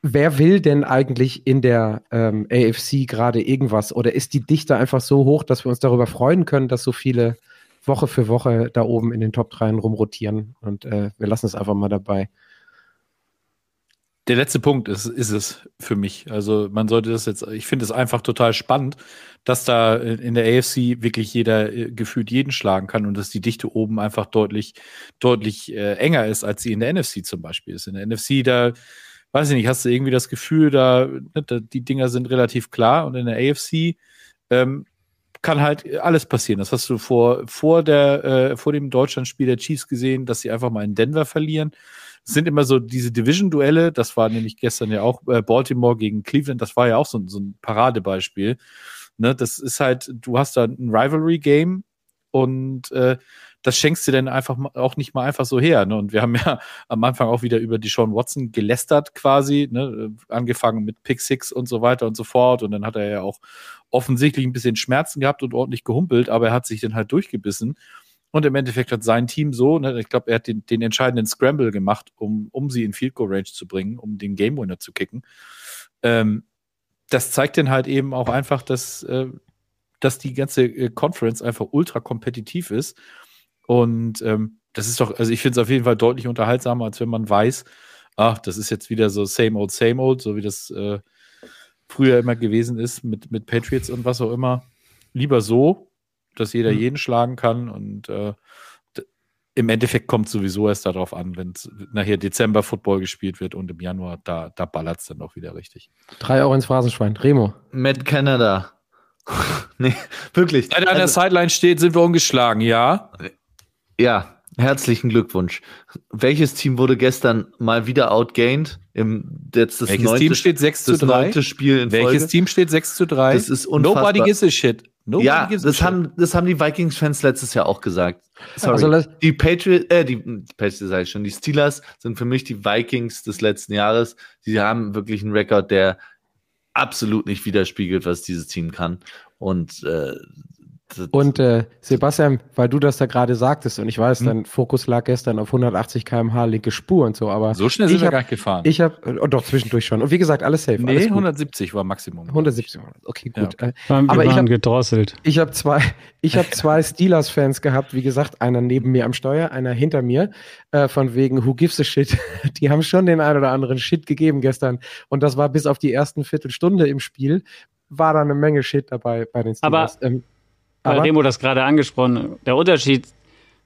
Speaker 2: Wer will denn eigentlich in der ähm, AFC gerade irgendwas? Oder ist die Dichte einfach so hoch, dass wir uns darüber freuen können, dass so viele Woche für Woche da oben in den Top 3 rumrotieren? Und äh, wir lassen es einfach mal dabei.
Speaker 5: Der letzte Punkt ist, ist es für mich. Also man sollte das jetzt, ich finde es einfach total spannend, dass da in der AFC wirklich jeder äh, gefühlt jeden schlagen kann und dass die Dichte oben einfach deutlich, deutlich äh, enger ist, als sie in der NFC zum Beispiel ist. In der NFC, da, weiß ich nicht, hast du irgendwie das Gefühl, da, ne, da die Dinger sind relativ klar und in der AFC ähm, kann halt alles passieren. Das hast du vor, vor, der, äh, vor dem Deutschlandspiel der Chiefs gesehen, dass sie einfach mal in Denver verlieren. Sind immer so diese Division-Duelle, das war nämlich gestern ja auch äh, Baltimore gegen Cleveland, das war ja auch so, so ein Paradebeispiel. Ne, das ist halt, du hast da ein Rivalry-Game und äh, das schenkst du dann einfach auch nicht mal einfach so her. Ne? Und wir haben ja am Anfang auch wieder über die Sean Watson gelästert quasi, ne? äh, angefangen mit Pick Six und so weiter und so fort. Und dann hat er ja auch offensichtlich ein bisschen Schmerzen gehabt und ordentlich gehumpelt, aber er hat sich dann halt durchgebissen. Und im Endeffekt hat sein Team so, ne, ich glaube, er hat den, den entscheidenden Scramble gemacht, um, um sie in Field Goal Range zu bringen, um den Game Winner zu kicken. Ähm, das zeigt dann halt eben auch einfach, dass, äh, dass die ganze äh, Conference einfach ultra kompetitiv ist. Und ähm, das ist doch, also ich finde es auf jeden Fall deutlich unterhaltsamer, als wenn man weiß, ach, das ist jetzt wieder so same old, same old, so wie das äh, früher immer gewesen ist mit, mit Patriots und was auch immer. Lieber so, dass jeder
Speaker 2: Mhm.
Speaker 5: jeden schlagen kann und äh, im Endeffekt kommt sowieso erst darauf an, wenn nachher Dezember Football gespielt wird und im Januar, da, da ballert es dann auch wieder richtig.
Speaker 2: Drei Euro ins Phrasenschwein. Remo.
Speaker 3: Matt Canada. nee, wirklich.
Speaker 5: Seit er an der
Speaker 3: Also,
Speaker 5: Sideline steht, sind wir ungeschlagen, ja.
Speaker 3: ja, herzlichen Glückwunsch. Welches Team wurde gestern mal wieder outgained? Im, jetzt das
Speaker 5: Welches
Speaker 3: neunte,
Speaker 5: Team steht 6 zu
Speaker 3: das
Speaker 5: 3?
Speaker 3: neunte Spiel in
Speaker 5: Welches
Speaker 3: Folge?
Speaker 5: Team steht 6 zu 3?
Speaker 3: Das ist unfassbar.
Speaker 5: Nobody gives a shit. Nobody
Speaker 3: ja, das haben, das haben die Vikings-Fans letztes Jahr auch gesagt. Sorry.
Speaker 2: Also
Speaker 3: die Patriots, äh, die, die Patriots sag ich schon, die Steelers sind für mich die Vikings des letzten Jahres. Die haben wirklich einen Rekord, der absolut nicht widerspiegelt, was dieses Team kann. Und, äh,
Speaker 2: Und äh, Sebastian, weil du das da gerade sagtest und ich weiß,
Speaker 5: Hm.
Speaker 2: dein Fokus lag gestern auf 180 km/h linke Spur und so, aber
Speaker 5: so schnell sind wir
Speaker 2: hab-
Speaker 5: gar nicht gefahren.
Speaker 2: ich habe, oh, doch zwischendurch schon. Und wie gesagt, alles safe.
Speaker 5: nee,
Speaker 2: alles gut.
Speaker 5: 170 war Maximum.
Speaker 2: 170. Okay, gut. Äh,
Speaker 7: Wir
Speaker 2: Aber ich
Speaker 7: waren
Speaker 2: hab-
Speaker 7: gedrosselt.
Speaker 2: Ich habe zwei, ich habe zwei Steelers-Fans gehabt, wie gesagt, einer neben mir am Steuer, einer hinter mir, äh, von wegen Who gives a shit. Die haben schon den ein oder anderen Shit gegeben gestern. Und das war bis auf die ersten Viertelstunde im Spiel, war da eine Menge Shit dabei bei den
Speaker 7: Aber-
Speaker 2: Steelers. ähm,
Speaker 7: Weil
Speaker 2: aber
Speaker 7: Remo das gerade angesprochen, der Unterschied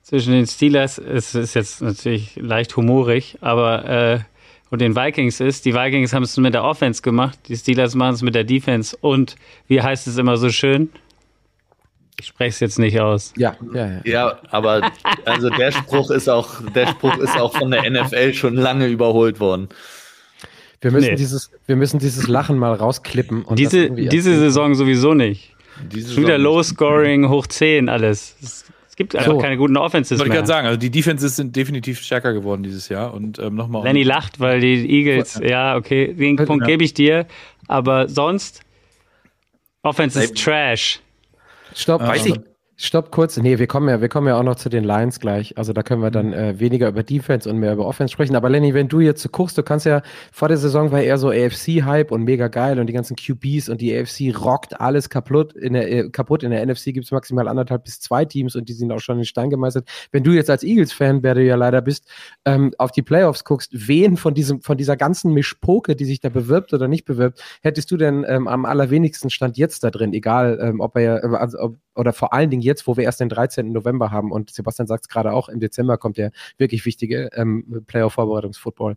Speaker 7: zwischen den Steelers ist, ist jetzt natürlich leicht humorig, aber äh, und den Vikings ist, die Vikings haben es mit der Offense gemacht, die Steelers machen es mit der Defense und wie heißt es immer so schön? Ich spreche es jetzt nicht aus.
Speaker 2: ja, ja, ja.
Speaker 3: ja, aber also der Spruch ist auch, der Spruch ist auch von der NFL schon lange überholt worden.
Speaker 2: Wir müssen
Speaker 7: Nee.
Speaker 2: dieses, wir müssen dieses Lachen mal rausklippen.
Speaker 7: Diese, diese
Speaker 2: erzählen.
Speaker 7: Saison sowieso nicht.
Speaker 3: Diese
Speaker 7: Schon wieder
Speaker 3: Saison-
Speaker 7: Low-Scoring, hoch 10, alles. Es, gibt einfach
Speaker 2: So.
Speaker 7: keine guten Offenses
Speaker 5: Wollte ich gerade sagen, also die Defenses sind definitiv stärker geworden dieses Jahr und ähm, nochmal.
Speaker 7: Lenny lacht, weil die Eagles, ja, okay, den
Speaker 2: Ja.
Speaker 7: Punkt gebe ich dir, aber sonst, Offense ist Trash.
Speaker 2: Stopp,
Speaker 4: Weiß ich,
Speaker 2: Stopp kurz. Nee, wir kommen ja, wir kommen ja auch noch zu den Lions gleich. Also da können wir dann äh, weniger über Defense und mehr über Offense sprechen. Aber Lenny, wenn du jetzt so guckst, du kannst ja vor der Saison war eher so AFC-Hype und mega geil und die ganzen QBs und die AFC rockt alles kaputt. In der, äh, kaputt. In der NFC gibt es maximal anderthalb bis zwei Teams und die sind auch schon in Stein gemeißelt. Wenn du jetzt als Eagles-Fan, wer du ja leider bist, ähm, auf die Playoffs guckst, wen von diesem, von dieser ganzen Mischpoke, die sich da bewirbt oder nicht bewirbt, hättest du denn ähm, am allerwenigsten Stand jetzt da drin? Egal, ähm, ob er, äh, also, ob, oder vor allen Dingen jetzt, wo wir erst den 13. November haben und Sebastian sagt es gerade auch, im Dezember kommt der wirklich wichtige ähm, Playoff-Vorbereitungsfootball.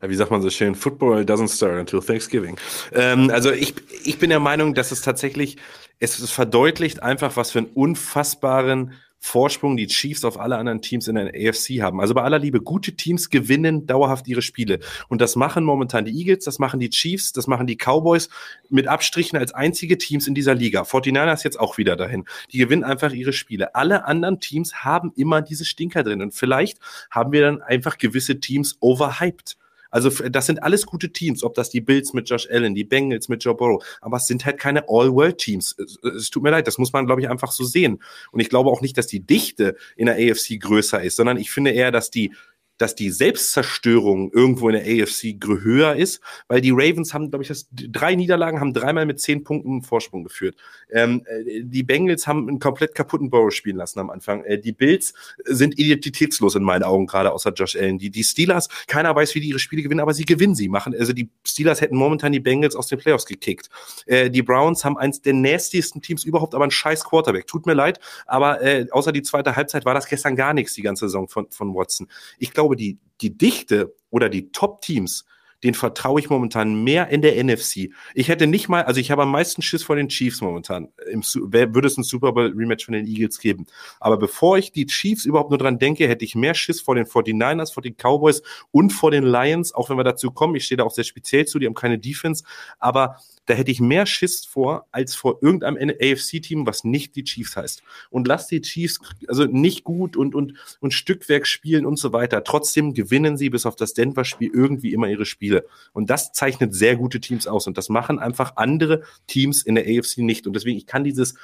Speaker 4: wie sagt man so schön, Football doesn't start until Thanksgiving. Ähm, also ich, ich bin der Meinung, dass es tatsächlich, es verdeutlicht einfach, was für einen unfassbaren Vorsprung die Chiefs auf alle anderen Teams in der AFC haben. Also bei aller Liebe, gute Teams gewinnen dauerhaft ihre Spiele. Und das machen momentan die Eagles, das machen die Chiefs, das machen die Cowboys mit Abstrichen als einzige Teams in dieser Liga. 49ers jetzt auch wieder dahin. Die gewinnen einfach ihre Spiele. Alle anderen Teams haben immer diese Stinker drin. Und vielleicht haben wir dann einfach gewisse Teams overhyped. Also das sind alles gute Teams, ob das die Bills mit Josh Allen, die Bengals mit Joe Burrow, aber es sind halt keine All-World-Teams. Es, es, tut mir leid, das muss man, glaube ich, einfach so sehen. Und ich glaube auch nicht, dass die Dichte in der AFC größer ist, sondern ich finde eher, dass die dass die Selbstzerstörung irgendwo in der AFC höher ist, weil die Ravens haben, glaube ich, das, drei Niederlagen, haben dreimal mit zehn Punkten Vorsprung geführt. Ähm, äh, die Bengals haben einen komplett kaputten Burrow spielen lassen am Anfang. Äh, die Bills sind identitätslos in meinen Augen, gerade außer Josh Allen. Die, die Steelers, keiner weiß, wie die ihre Spiele gewinnen, aber sie gewinnen sie. Machen, also die Steelers hätten momentan die Bengals aus den Playoffs gekickt. Äh, die Browns haben eins der nastiesten Teams überhaupt, aber ein scheiß Quarterback. Tut mir leid, aber äh, außer die zweite Halbzeit war das gestern gar nichts, die ganze Saison von, von Watson. Ich glaube, die, die Dichte oder die Top-Teams den vertraue ich momentan mehr in der NFC. Ich hätte nicht mal, also ich habe am meisten Schiss vor den Chiefs momentan. Im, würde es ein Super Bowl Rematch von den Eagles geben. Aber bevor ich die Chiefs überhaupt nur dran denke, hätte ich mehr Schiss vor den 49ers, vor den Cowboys und vor den Lions, auch wenn wir dazu kommen. Ich stehe da auch sehr speziell zu, die haben keine Defense. Aber da hätte ich mehr Schiss vor, als vor irgendeinem AFC-Team, was nicht die Chiefs heißt. Und lass die Chiefs also nicht gut und, und, und Stückwerk spielen und so weiter. Trotzdem gewinnen sie bis auf das Denver-Spiel irgendwie immer ihre Spiele. Und das zeichnet sehr gute Teams aus. Und das machen einfach andere Teams in der AFC nicht. Und deswegen, ich kann dieses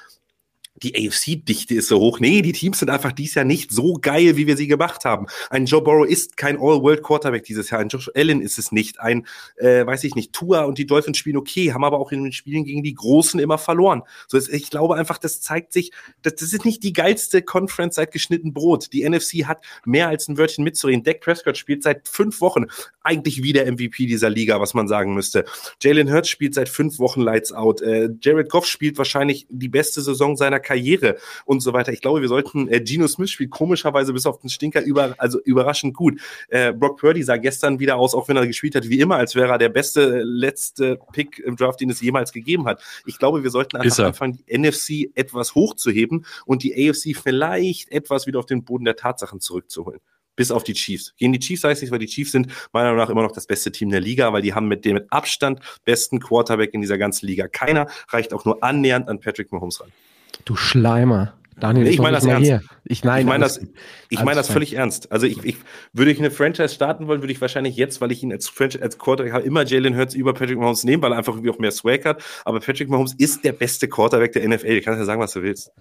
Speaker 4: die AFC-Dichte ist so hoch. Nee, die Teams sind einfach dies Jahr nicht so geil, wie wir sie gemacht haben. Ein Joe Burrow ist kein All-World-Quarterback dieses Jahr. Ein Josh Allen ist es nicht. Ein, äh, weiß ich nicht, Tua und die Dolphins spielen okay, haben aber auch in den Spielen gegen die Großen immer verloren. So, ich glaube einfach, das zeigt sich, das, das ist nicht die geilste Conference seit geschnitten Brot. Die NFC hat mehr als ein Wörtchen mitzureden. Dak Prescott spielt seit fünf Wochen eigentlich wie der MVP dieser Liga, was man sagen müsste. Jalen Hurts spielt seit fünf Wochen Lights Out. Äh, Jared Goff spielt wahrscheinlich die beste Saison seiner Karriere und so weiter. Ich glaube, wir sollten, äh, Geno Smith spielt komischerweise bis auf den Stinker über, also überraschend gut. Äh, Brock Purdy sah gestern wieder aus, auch wenn er gespielt hat, wie immer, als wäre er der beste letzte Pick im Draft, den es jemals gegeben hat. Ich glaube, wir sollten einfach anfangen, die NFC etwas hochzuheben und die AFC vielleicht etwas wieder auf den Boden der Tatsachen zurückzuholen bis auf die Chiefs. Gehen die Chiefs heißt nicht, weil die Chiefs sind meiner Meinung nach immer noch das beste Team der Liga, weil die haben mit dem mit Abstand besten Quarterback in dieser ganzen Liga. Keiner reicht auch nur annähernd an Patrick Mahomes ran.
Speaker 2: Du Schleimer.
Speaker 4: Daniel, ich meine das ernst.
Speaker 2: Hier. Ich, nein,
Speaker 4: ich meine das, ich meine das völlig ernst. Also ich, ich würde ich eine Franchise starten wollen, würde ich wahrscheinlich jetzt, weil ich ihn als Franchise, als Quarterback habe, immer Jalen Hurts über Patrick Mahomes nehmen, weil er einfach irgendwie auch mehr Swag hat. Aber Patrick Mahomes ist der beste Quarterback der NFL. Du kannst ja sagen, was du willst.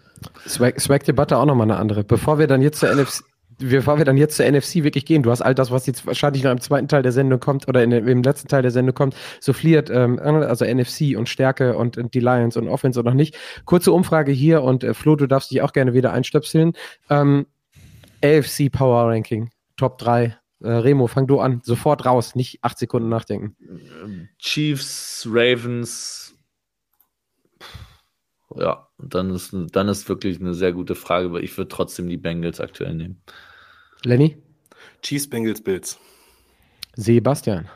Speaker 2: Swag, Swag-Debatte auch nochmal eine andere. Bevor wir dann jetzt zur NFC, bevor wir dann jetzt zur NFC wirklich gehen, du hast all das, was jetzt wahrscheinlich noch im zweiten Teil der Sendung kommt oder in, im letzten Teil der Sendung kommt, souffliert, ähm, also NFC und Stärke und, und, die Lions und Offense und noch nicht. Kurze Umfrage hier und äh, Flo, du darfst dich auch gerne wieder einstöpseln. Ähm, AFC Power Ranking, Top 3. Äh, Remo, fang du an, sofort raus, nicht acht Sekunden nachdenken.
Speaker 3: Chiefs, Ravens, ja, dann ist, dann ist wirklich eine sehr gute Frage, aber ich würde trotzdem die Bengals aktuell nehmen.
Speaker 2: Lenny?
Speaker 4: Chiefs, Bengals, Bills.
Speaker 2: Sebastian.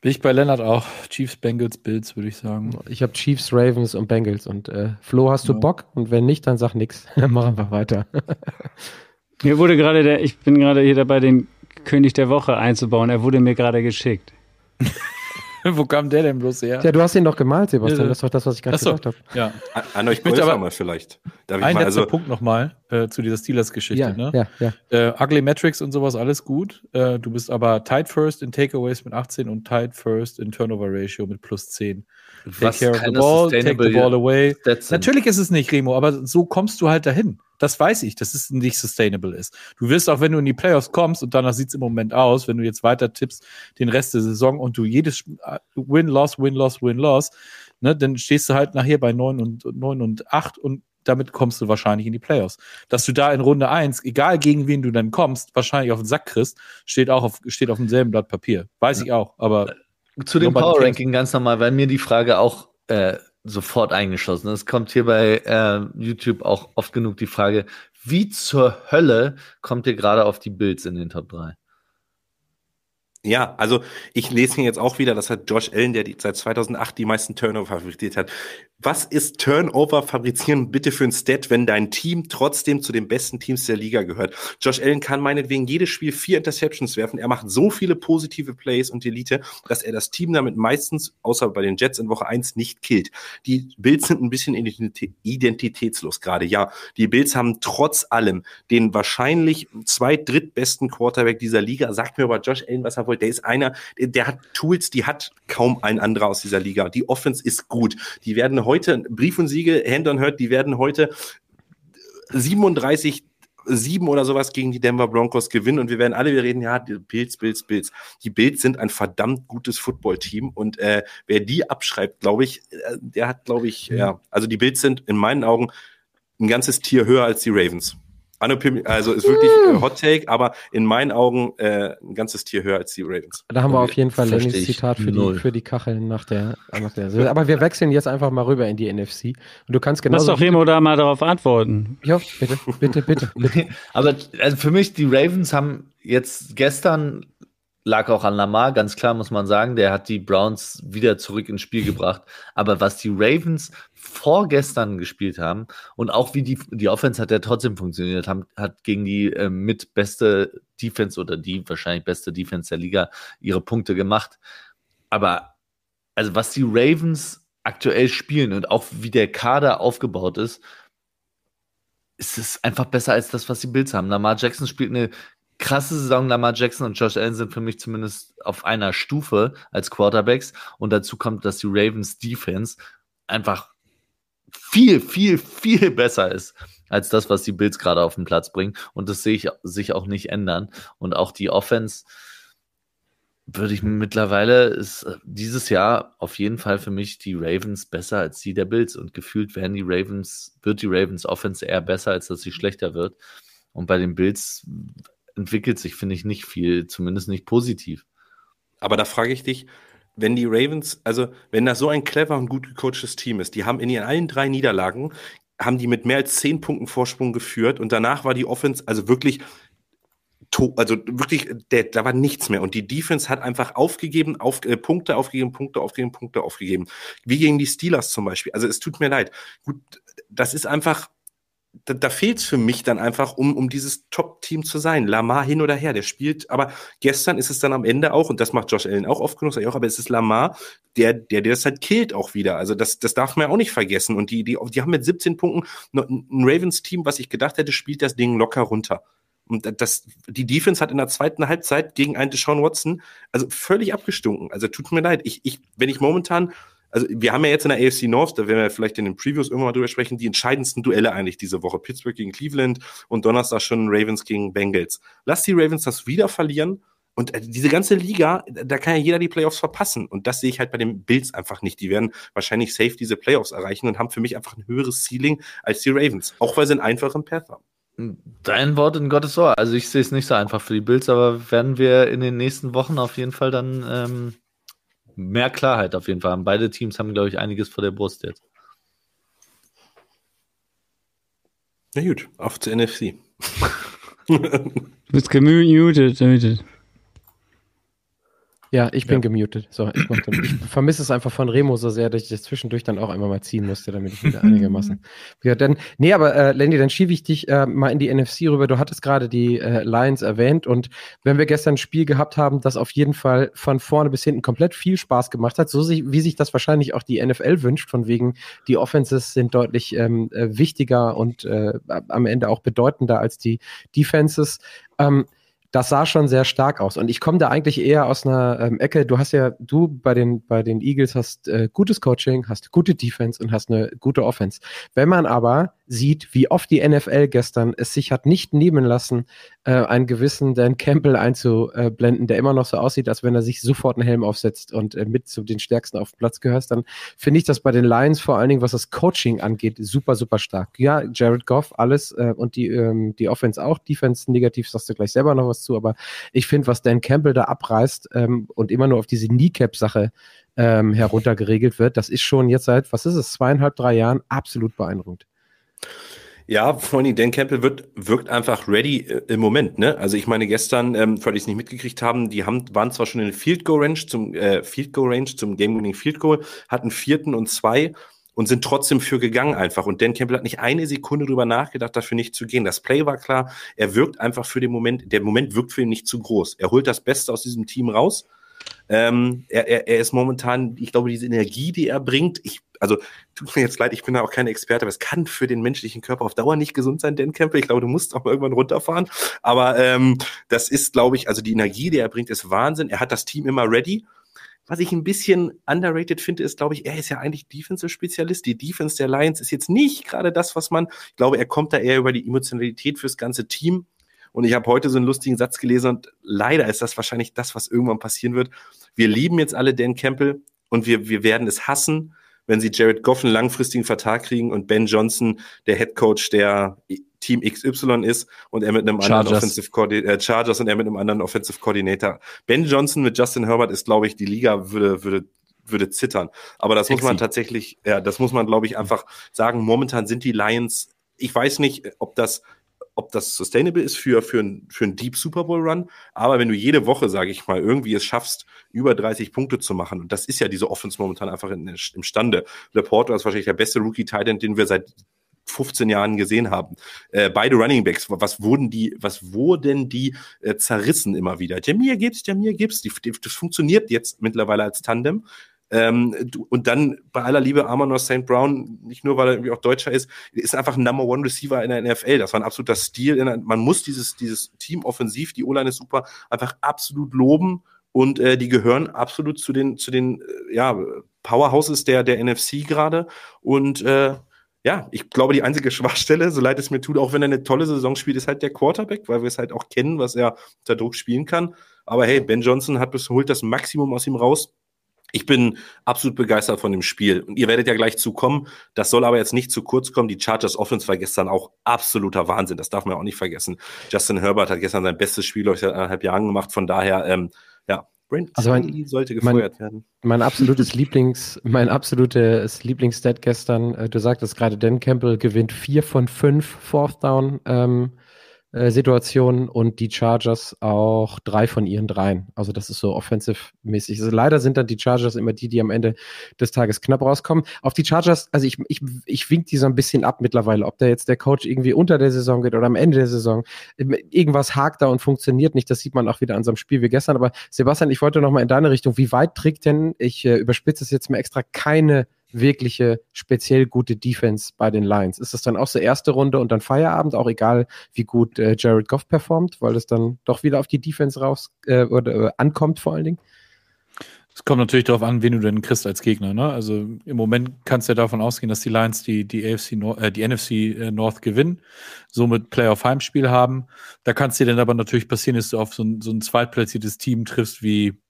Speaker 5: Bin ich bei Lennart auch. Chiefs, Bengals, Bills, würde ich sagen.
Speaker 2: Ich habe Chiefs, Ravens und Bengals. Und äh, Flo, hast du ja. Bock? Und wenn nicht, dann sag nix. Machen wir weiter.
Speaker 7: mir wurde gerade der, ich bin gerade hier dabei, den König der Woche einzubauen. Er wurde mir gerade geschickt.
Speaker 5: Wo kam der denn bloß her?
Speaker 2: Ja, du hast ihn doch gemalt, Sebastian. Das ist doch das, was ich gerade gesagt habe.
Speaker 5: ja.
Speaker 4: An, an euch Golfer
Speaker 5: aber-
Speaker 4: mal vielleicht. Darf ich
Speaker 5: Ein
Speaker 4: mal,
Speaker 5: letzter
Speaker 4: also,
Speaker 5: Punkt nochmal äh, zu dieser Steelers-Geschichte.
Speaker 2: Ja,
Speaker 5: ne?
Speaker 2: ja, ja.
Speaker 5: Äh, Ugly Metrics und sowas, alles gut. Äh, du bist aber tied first in Takeaways mit 18 und tied first in Turnover Ratio mit plus 10. Take
Speaker 3: Was
Speaker 5: care of the ball, take the ball away. Natürlich ist es nicht, Remo, aber so kommst du halt dahin. Das weiß ich, dass es nicht sustainable ist. Du wirst auch, wenn du in die Playoffs kommst, und danach sieht es im Moment aus, wenn du jetzt weiter tippst den Rest der Saison und du jedes äh, Win, Loss, Win, Loss, Win, Loss, ne, dann stehst du halt nachher bei 9 und, 9 und 8 und damit kommst du wahrscheinlich in die Playoffs. Dass du da in Runde 1, egal gegen wen du dann kommst, wahrscheinlich auf den Sack kriegst, steht auch auf, steht auf demselben Blatt Papier. Weiß ich auch, aber
Speaker 3: Zu dem Power Ranking ganz normal, weil mir die Frage auch äh, sofort eingeschossen ist. Es kommt hier bei äh, YouTube auch oft genug die Frage, wie zur Hölle kommt ihr gerade auf die Bills in den Top 3?
Speaker 4: Ja, also ich lese hier jetzt auch wieder, das hat Josh Allen, der die, seit 2008 die meisten Turnover fabriziert hat. Was ist Turnover fabrizieren bitte für ein Stat, wenn dein Team trotzdem zu den besten Teams der Liga gehört? Josh Allen kann meinetwegen jedes Spiel vier Interceptions werfen. Er macht so viele positive Plays und Elite, dass er das Team damit meistens, außer bei den Jets in Woche eins nicht killt. Die Bills sind ein bisschen identitä- identitätslos gerade. Ja, die Bills haben trotz allem den wahrscheinlich zweit-, drittbesten Quarterback dieser Liga. Sagt mir aber Josh Allen, was er wollte. Der ist einer, der, hat Tools, die hat kaum ein anderer aus dieser Liga. Die Offense ist gut. Die werden heute, Brief und Siegel, Hand on Hurt, die werden heute 37 sieben oder sowas gegen die Denver Broncos gewinnen und wir werden alle wieder reden, ja, die Bills, Bills, Bills. Die Bills sind ein verdammt gutes Footballteam und äh, wer die abschreibt, glaube ich, äh, der hat, glaube ich, ja, also die Bills sind in meinen Augen ein ganzes Tier höher als die Ravens. Also ist wirklich äh, Hot Take, aber in meinen Augen äh, ein ganzes Tier höher als die Ravens.
Speaker 2: Da haben wir auf jeden Fall
Speaker 3: ich
Speaker 2: Zitat für die, für die Kacheln nach der, nach der. Aber wir wechseln jetzt einfach mal rüber in die NFC. Und du kannst
Speaker 7: Lass
Speaker 2: genauso.
Speaker 7: doch Remo da mal darauf antworten.
Speaker 2: Ja, bitte, bitte, bitte. bitte.
Speaker 3: Aber also für mich, die Ravens haben jetzt gestern, lag auch an Lamar, ganz klar muss man sagen, der hat die Browns wieder zurück ins Spiel gebracht. Aber was die Ravens vorgestern gespielt haben und auch wie die, die Offense hat ja trotzdem funktioniert, haben, hat gegen die äh, mit beste Defense oder die wahrscheinlich beste Defense der Liga ihre Punkte gemacht. Aber also was die Ravens aktuell spielen und auch wie der Kader aufgebaut ist, ist es einfach besser als das, was die Bills haben. Lamar Jackson spielt eine krasse Saison. Lamar Jackson und Josh Allen sind für mich zumindest auf einer Stufe als Quarterbacks. Und dazu kommt, dass die Ravens Defense einfach viel, viel, viel besser ist als das, was die Bills gerade auf den Platz bringen. Und das sehe ich sich auch nicht ändern. Und auch die Offense würde ich mittlerweile ist äh, dieses Jahr auf jeden Fall für mich die Ravens besser als die der Bills und gefühlt werden die Ravens wird die Ravens Offense eher besser als dass sie schlechter wird und bei den Bills entwickelt sich finde ich nicht viel zumindest nicht positiv
Speaker 4: Aber da frage ich dich, wenn die Ravens, also wenn das so ein clever und gut gecoachtes Team ist, die haben in ihren allen drei Niederlagen, haben die mit mehr als zehn Punkten Vorsprung geführt und danach war die Offense also wirklich, also wirklich, der, da war nichts mehr und die Defense hat einfach aufgegeben, auf, äh, Punkte aufgegeben, Punkte aufgegeben, Punkte aufgegeben. Wie gegen die Steelers zum Beispiel. Also es tut mir leid. Gut, das ist einfach, da, da fehlt es für mich dann einfach, um, um dieses Top-Team zu sein. Lamar hin oder her, der spielt, aber gestern ist es dann am Ende auch, und das macht Josh Allen auch oft genug, ich auch, aber es ist Lamar, der, der, der das halt killt auch wieder. Also das, das darf man ja auch nicht vergessen. Und die, die, die haben mit 17 Punkten ein Ravens-Team, was ich gedacht hätte, spielt das Ding locker runter. Und das, die Defense hat in der zweiten Halbzeit gegen einen Deshaun Watson also völlig abgestunken. Also tut mir leid. Ich, ich, wenn ich momentan, also wir haben ja jetzt in der AFC North, da werden wir vielleicht in den Previews irgendwann mal drüber sprechen, die entscheidendsten Duelle eigentlich diese Woche. Pittsburgh gegen Cleveland und Donnerstag schon Ravens gegen Bengals. Lass die Ravens das wieder verlieren. Und äh, diese ganze Liga, da kann ja jeder die Playoffs verpassen. Und das sehe ich halt bei den Bills einfach nicht. Die werden wahrscheinlich safe diese Playoffs erreichen und haben für mich einfach ein höheres Ceiling als die Ravens. Auch weil sie einen einfachen Path haben.
Speaker 3: Dein Wort in Gottes Ohr. Also ich sehe es nicht so einfach für die Bills, aber werden wir in den nächsten Wochen auf jeden Fall dann ähm, mehr Klarheit auf jeden Fall haben. Beide Teams haben, glaube ich, einiges vor der Brust jetzt.
Speaker 4: Na gut, auf zur NFC.
Speaker 7: Du bist gemutet.
Speaker 2: Ja, ich bin ja. gemutet. So, ich, ich vermisse es einfach von Remo so sehr, dass ich das zwischendurch dann auch einmal mal ziehen musste, damit ich wieder einigermaßen. ja, dann, nee, aber äh, Lenny, dann schiebe ich dich äh, mal in die NFC rüber. Du hattest gerade die äh, Lions erwähnt und wenn wir gestern ein Spiel gehabt haben, das auf jeden Fall von vorne bis hinten komplett viel Spaß gemacht hat, so sich, wie sich das wahrscheinlich auch die NFL wünscht, von wegen die Offenses sind deutlich ähm, äh, wichtiger und äh, am Ende auch bedeutender als die Defenses. Ähm, das sah schon sehr stark aus. Und ich komme da eigentlich eher aus einer ähm, Ecke. Du hast ja, du bei den, bei den Eagles hast äh, gutes Coaching, hast gute Defense und hast eine gute Offense. Wenn man aber sieht, wie oft die NFL gestern es sich hat nicht nehmen lassen, äh, einen gewissen Dan Campbell einzublenden, der immer noch so aussieht, als wenn er sich sofort einen Helm aufsetzt und äh, mit zu den Stärksten auf dem Platz gehört, dann finde ich das bei den Lions vor allen Dingen, was das Coaching angeht, super, super stark. Ja, Jared Goff, alles äh, und die, ähm, die Offense auch, Defense negativ, sagst du gleich selber noch was zu, aber ich finde, was Dan Campbell da abreißt ähm, und immer nur auf diese Kneecap-Sache ähm, heruntergeregelt wird, das ist schon jetzt seit, was ist es, zweieinhalb, drei Jahren absolut beeindruckend.
Speaker 4: Ja, allem Dan Campbell wird, wirkt einfach ready äh, im Moment. Ne? Also ich meine, gestern, ähm, falls ich es nicht mitgekriegt haben, die haben, waren zwar schon in Field Goal Range zum äh, Field Goal Range zum Game Winning Field Goal, hatten vierten und zwei und sind trotzdem für gegangen einfach. Und Dan Campbell hat nicht eine Sekunde drüber nachgedacht, dafür nicht zu gehen. Das Play war klar. Er wirkt einfach für den Moment, der Moment wirkt für ihn nicht zu groß. Er holt das Beste aus diesem Team raus. Ähm, er, er, er ist momentan, ich glaube, diese Energie, die er bringt, ich also tut mir jetzt leid, ich bin da auch kein Experte, aber es kann für den menschlichen Körper auf Dauer nicht gesund sein, Dan Campbell. Ich glaube, du musst auch mal irgendwann runterfahren. Aber ähm, das ist, glaube ich, also die Energie, die er bringt, ist Wahnsinn. Er hat das Team immer ready. Was ich ein bisschen underrated finde, ist, glaube ich, er ist ja eigentlich Defensive-Spezialist. Die Defense der Lions ist jetzt nicht gerade das, was man, ich glaube, er kommt da eher über die Emotionalität fürs ganze Team. Und ich habe heute so einen lustigen Satz gelesen und leider ist das wahrscheinlich das, was irgendwann passieren wird. Wir lieben jetzt alle Dan Campbell und wir, wir werden es hassen, wenn sie Jared Goff einen langfristigen Vertrag kriegen und Ben Johnson, der Head Coach der Team XY ist und er mit einem Chargers. anderen Offensive Coordinator, äh, Chargers und er mit einem anderen Offensive Coordinator. Ben Johnson mit Justin Herbert ist, glaube ich, die Liga würde, würde würde zittern. Aber das Sexy. muss man tatsächlich, ja, das muss man, glaube ich, einfach sagen. Momentan sind die Lions, ich weiß nicht, ob das ob das sustainable ist für, für, für einen Deep Super Bowl Run. Aber wenn du jede Woche, sage ich mal, irgendwie es schaffst, über 30 Punkte zu machen, und das ist ja diese Offense momentan einfach in, imstande. Laporta ist wahrscheinlich der beste Rookie Titan, den wir seit 15 Jahren gesehen haben. Äh, beide Running Backs, was wurden die, was wurden die äh, zerrissen immer wieder? Jamir gibt's, Jamir gibt's. Die, die, das funktioniert jetzt mittlerweile als Tandem. Ähm, du, und dann bei aller Liebe Amon St. Brown, nicht nur weil er irgendwie auch Deutscher ist, ist einfach ein Number One Receiver in der NFL. Das war ein absoluter Stil. Man muss dieses, dieses Team offensiv, die O-Line ist super, einfach absolut loben und äh, die gehören absolut zu den, zu den äh, ja, Powerhouses der, der NFC gerade. Und äh, ja, ich glaube, die einzige Schwachstelle, so leid es mir tut, auch wenn er eine tolle Saison spielt, ist halt der Quarterback, weil wir es halt auch kennen, was er unter Druck spielen kann. Aber hey, Ben Johnson hat bis holt das Maximum aus ihm raus. Ich bin absolut begeistert von dem Spiel. Und ihr werdet ja gleich zukommen. Das soll aber jetzt nicht zu kurz kommen. Die Chargers Offense war gestern auch absoluter Wahnsinn. Das darf man auch nicht vergessen. Justin Herbert hat gestern sein bestes Spiel aus eineinhalb Jahren gemacht. Von daher, ähm, ja,
Speaker 2: Brent also mein, sollte gefeuert mein, werden. Mein absolutes Lieblings, mein absolutes Lieblingsstat gestern, äh, du sagtest gerade, Dan Campbell gewinnt vier von fünf Fourth Down ähm, äh, Situationen und die Chargers auch drei von ihren dreien. Also das ist so offensive-mäßig. Also leider sind dann die Chargers immer die, die am Ende des Tages knapp rauskommen. Auf die Chargers, also ich, ich, ich wink die so ein bisschen ab mittlerweile, ob da jetzt der Coach irgendwie unter der Saison geht oder am Ende der Saison. Irgendwas hakt da und funktioniert nicht. Das sieht man auch wieder an so einem Spiel wie gestern. Aber Sebastian, ich wollte noch mal in deine Richtung. Wie weit trägt denn, ich äh, überspitze es jetzt mal extra, keine wirkliche speziell gute Defense bei den Lions? Ist das dann auch so erste Runde und dann Feierabend, auch egal wie gut äh, Jared Goff performt, weil es dann doch wieder auf die Defense raus äh, oder äh, ankommt vor allen Dingen?
Speaker 5: Es kommt natürlich darauf an, wen du denn kriegst als Gegner. Ne? Also im Moment kannst du ja davon ausgehen, dass die Lions die, die, AFC äh, die NFC äh, North gewinnen, somit Playoff-Heimspiel haben. Da kann es dir dann aber natürlich passieren, dass du auf so ein, so ein zweitplatziertes Team triffst wie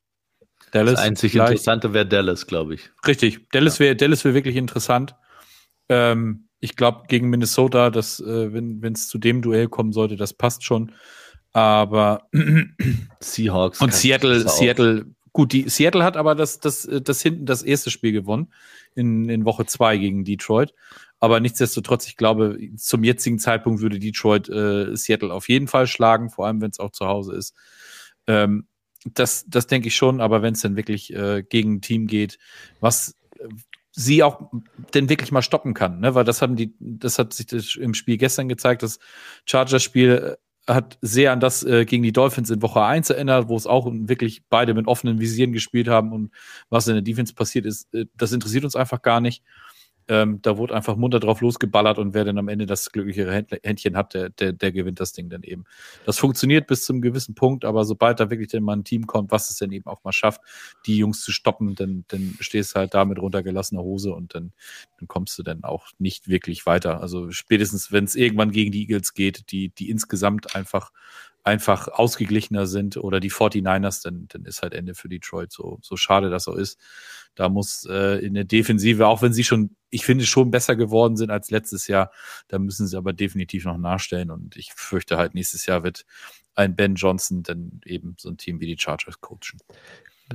Speaker 3: Dallas. Das einzig vielleicht. Interessante wäre Dallas, glaube ich.
Speaker 5: Richtig. Dallas wäre Dallas wäre wirklich interessant. Ähm, ich glaube, gegen Minnesota, dass, äh, wenn es zu dem Duell kommen sollte, das passt schon. Aber
Speaker 3: Seahawks.
Speaker 5: Und Seattle, Seattle, gut, die, Seattle hat aber das, das, das hinten das erste Spiel gewonnen in, in Woche zwei gegen Detroit. Aber nichtsdestotrotz, ich glaube, zum jetzigen Zeitpunkt würde Detroit äh, Seattle auf jeden Fall schlagen, vor allem wenn es auch zu Hause ist. Ähm, das, das denke ich schon, aber wenn es dann wirklich äh, gegen ein Team geht, was äh, sie auch denn wirklich mal stoppen kann, ne? Weil das haben die, das hat sich das im Spiel gestern gezeigt, das Chargers-Spiel äh, hat sehr an das äh, gegen die Dolphins in Woche 1 erinnert, wo es auch wirklich beide mit offenen Visieren gespielt haben und was in der Defense passiert ist, äh, das interessiert uns einfach gar nicht. Ähm, da wurde einfach munter drauf losgeballert und wer dann am Ende das glücklichere Händchen hat, der, der, der gewinnt das Ding dann eben. Das funktioniert bis zum gewissen Punkt, aber sobald da wirklich dann mal ein Team kommt, was es dann eben auch mal schafft, die Jungs zu stoppen, dann, dann stehst du halt da mit runtergelassener Hose und dann, dann kommst du dann auch nicht wirklich weiter. Also spätestens, wenn es irgendwann gegen die Eagles geht, die, die insgesamt einfach einfach ausgeglichener sind oder die 49ers, dann, dann ist halt Ende für Detroit so, so schade das so ist. Da muss äh, in der Defensive, auch wenn sie schon, ich finde, schon besser geworden sind als letztes Jahr, da müssen sie aber definitiv noch nachstellen. Und ich fürchte halt, nächstes Jahr wird ein Ben Johnson dann eben so ein Team wie die Chargers coachen.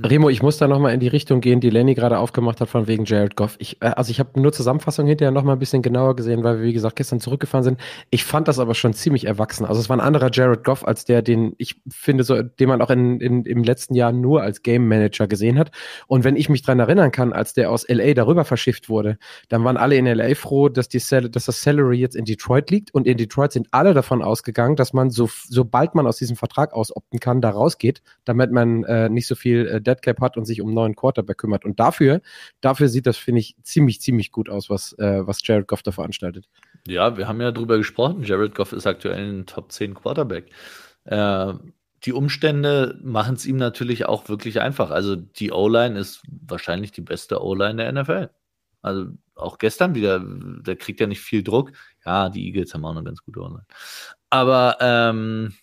Speaker 2: Remo, ich muss da nochmal in die Richtung gehen, die Lenny gerade aufgemacht hat von wegen Jared Goff. Ich, äh, also ich habe nur Zusammenfassung hinterher nochmal ein bisschen genauer gesehen, weil wir, wie gesagt, gestern zurückgefahren sind. Ich fand das aber schon ziemlich erwachsen. Also es war ein anderer Jared Goff als der, den ich finde, so, den man auch in, in, im letzten Jahr nur als Game Manager gesehen hat. Und wenn ich mich dran erinnern kann, als der aus LA darüber verschifft wurde, dann waren alle in LA froh, dass, die dass das Salary jetzt in Detroit liegt. Und in Detroit sind alle davon ausgegangen, dass man so, sobald man aus diesem Vertrag ausopten kann, da rausgeht, damit man äh, nicht so viel äh, Deadcap hat und sich um einen neuen Quarterback kümmert. Und dafür, dafür sieht das, finde ich, ziemlich, ziemlich gut aus, was, äh, was Jared Goff da veranstaltet.
Speaker 3: Ja, wir haben ja drüber gesprochen. Jared Goff ist aktuell ein Top 10 Quarterback. Äh, die Umstände machen es ihm natürlich auch wirklich einfach. Also die O-Line ist wahrscheinlich die beste O-Line der NFL. Also auch gestern wieder, der kriegt ja nicht viel Druck. Ja, die Eagles haben auch eine ganz gute O-Line. Aber ähm,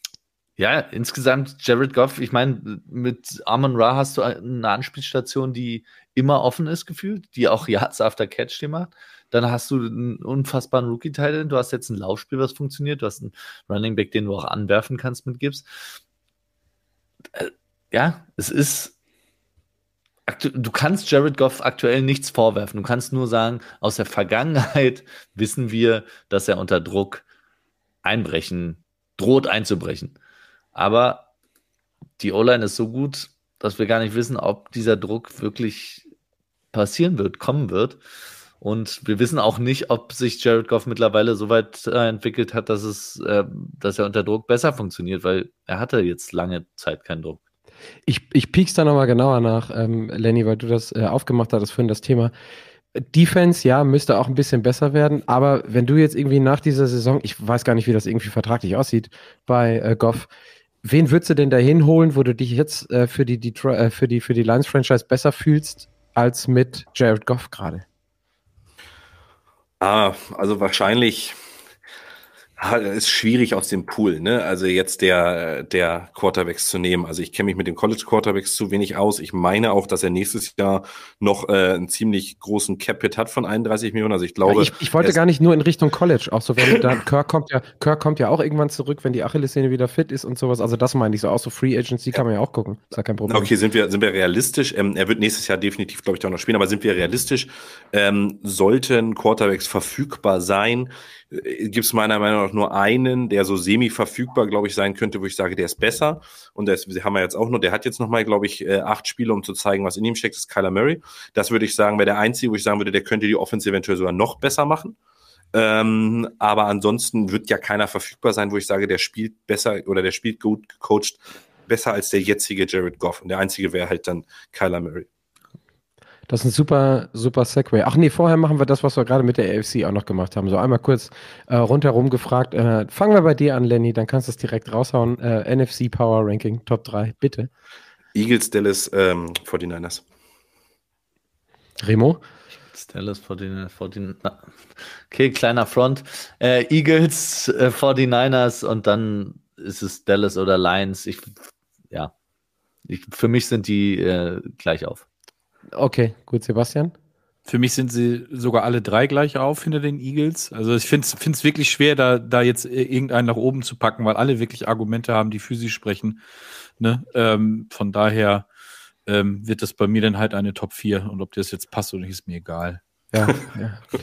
Speaker 3: ja, insgesamt Jared Goff, ich meine, mit Amon Ra hast du eine Anspielstation, die immer offen ist, gefühlt, die auch Yards after Catch die macht. Dann hast du einen unfassbaren Rookie-Teil, du hast jetzt ein Laufspiel, was funktioniert, du hast einen Running Back, den du auch anwerfen kannst mit Gibbs. Äh, ja, es ist. Du kannst Jared Goff aktuell nichts vorwerfen. Du kannst nur sagen, aus der Vergangenheit wissen wir, dass er unter Druck einbrechen, droht einzubrechen. Aber die O-Line ist so gut, dass wir gar nicht wissen, ob dieser Druck wirklich passieren wird, kommen wird. Und wir wissen auch nicht, ob sich Jared Goff mittlerweile so weit äh, entwickelt hat, dass es, äh, dass er unter Druck besser funktioniert, weil er hatte jetzt lange Zeit keinen Druck.
Speaker 2: Ich, ich piek's da nochmal genauer nach, ähm, Lenny, weil du das äh, aufgemacht hattest, vorhin das Thema. Defense, ja, müsste auch ein bisschen besser werden, aber wenn du jetzt irgendwie nach dieser Saison, ich weiß gar nicht, wie das irgendwie vertraglich aussieht bei äh, Goff, Wen würdest du denn da hinholen, wo du dich jetzt äh, für die, Detroit, äh, für die, für die Lions-Franchise besser fühlst als mit Jared Goff gerade?
Speaker 4: Ah, also wahrscheinlich ist schwierig aus dem Pool, ne? Also jetzt der, der Quarterbacks zu nehmen. Also ich kenne mich mit den College Quarterbacks zu wenig aus. Ich meine auch, dass er nächstes Jahr noch äh, einen ziemlich großen Capit hat von 31 Millionen. Also ich glaube. Ja,
Speaker 2: ich, ich wollte gar nicht nur in Richtung College, auch so wenn dann Kirk kommt ja, Kirk kommt ja auch irgendwann zurück, wenn die Achillessehne wieder fit ist und sowas. Also das meine ich so. Auch so Free Agency kann man ja auch gucken. Ist ja kein Problem.
Speaker 4: Okay, sind wir, sind wir realistisch? Ähm, er wird nächstes Jahr definitiv, glaube ich, auch noch spielen, aber sind wir realistisch? Ähm, sollten Quarterbacks verfügbar sein? Äh, gibt es meiner Meinung nach nur einen, der so semi-verfügbar, glaube ich, sein könnte, wo ich sage, der ist besser. Und das haben wir jetzt auch noch, der hat jetzt nochmal, glaube ich, äh, acht Spiele, um zu zeigen, was in ihm steckt, ist Kyler Murray. Das würde ich sagen, wäre der einzige, wo ich sagen würde, der könnte die Offense eventuell sogar noch besser machen. Ähm, aber ansonsten wird ja keiner verfügbar sein, wo ich sage, der spielt besser oder der spielt gut gecoacht, besser als der jetzige Jared Goff. Und der einzige wäre halt dann Kyler Murray.
Speaker 2: Das ist ein super, super Segway. Ach nee, vorher machen wir das, was wir gerade mit der AFC auch noch gemacht haben. So einmal kurz äh, rundherum gefragt. Äh, fangen wir bei dir an, Lenny, dann kannst du es direkt raushauen. Äh, NFC Power Ranking Top 3, bitte.
Speaker 4: Eagles, Dallas, ähm, 49ers.
Speaker 2: Remo?
Speaker 3: Dallas, 49ers. Okay, kleiner Front. Äh, Eagles, äh, 49ers und dann ist es Dallas oder Lions. Ich, ja, ich, für mich sind die äh, gleich auf.
Speaker 2: Okay, gut, Sebastian.
Speaker 5: Für mich sind sie sogar alle drei gleich auf hinter den Eagles. Also ich finde es wirklich schwer, da, da jetzt irgendeinen nach oben zu packen, weil alle wirklich Argumente haben, die für sie sprechen. Ne? Ähm, von daher ähm, wird das bei mir dann halt eine Top 4. Und ob das jetzt passt oder nicht, ist mir egal.
Speaker 2: Ja, ja.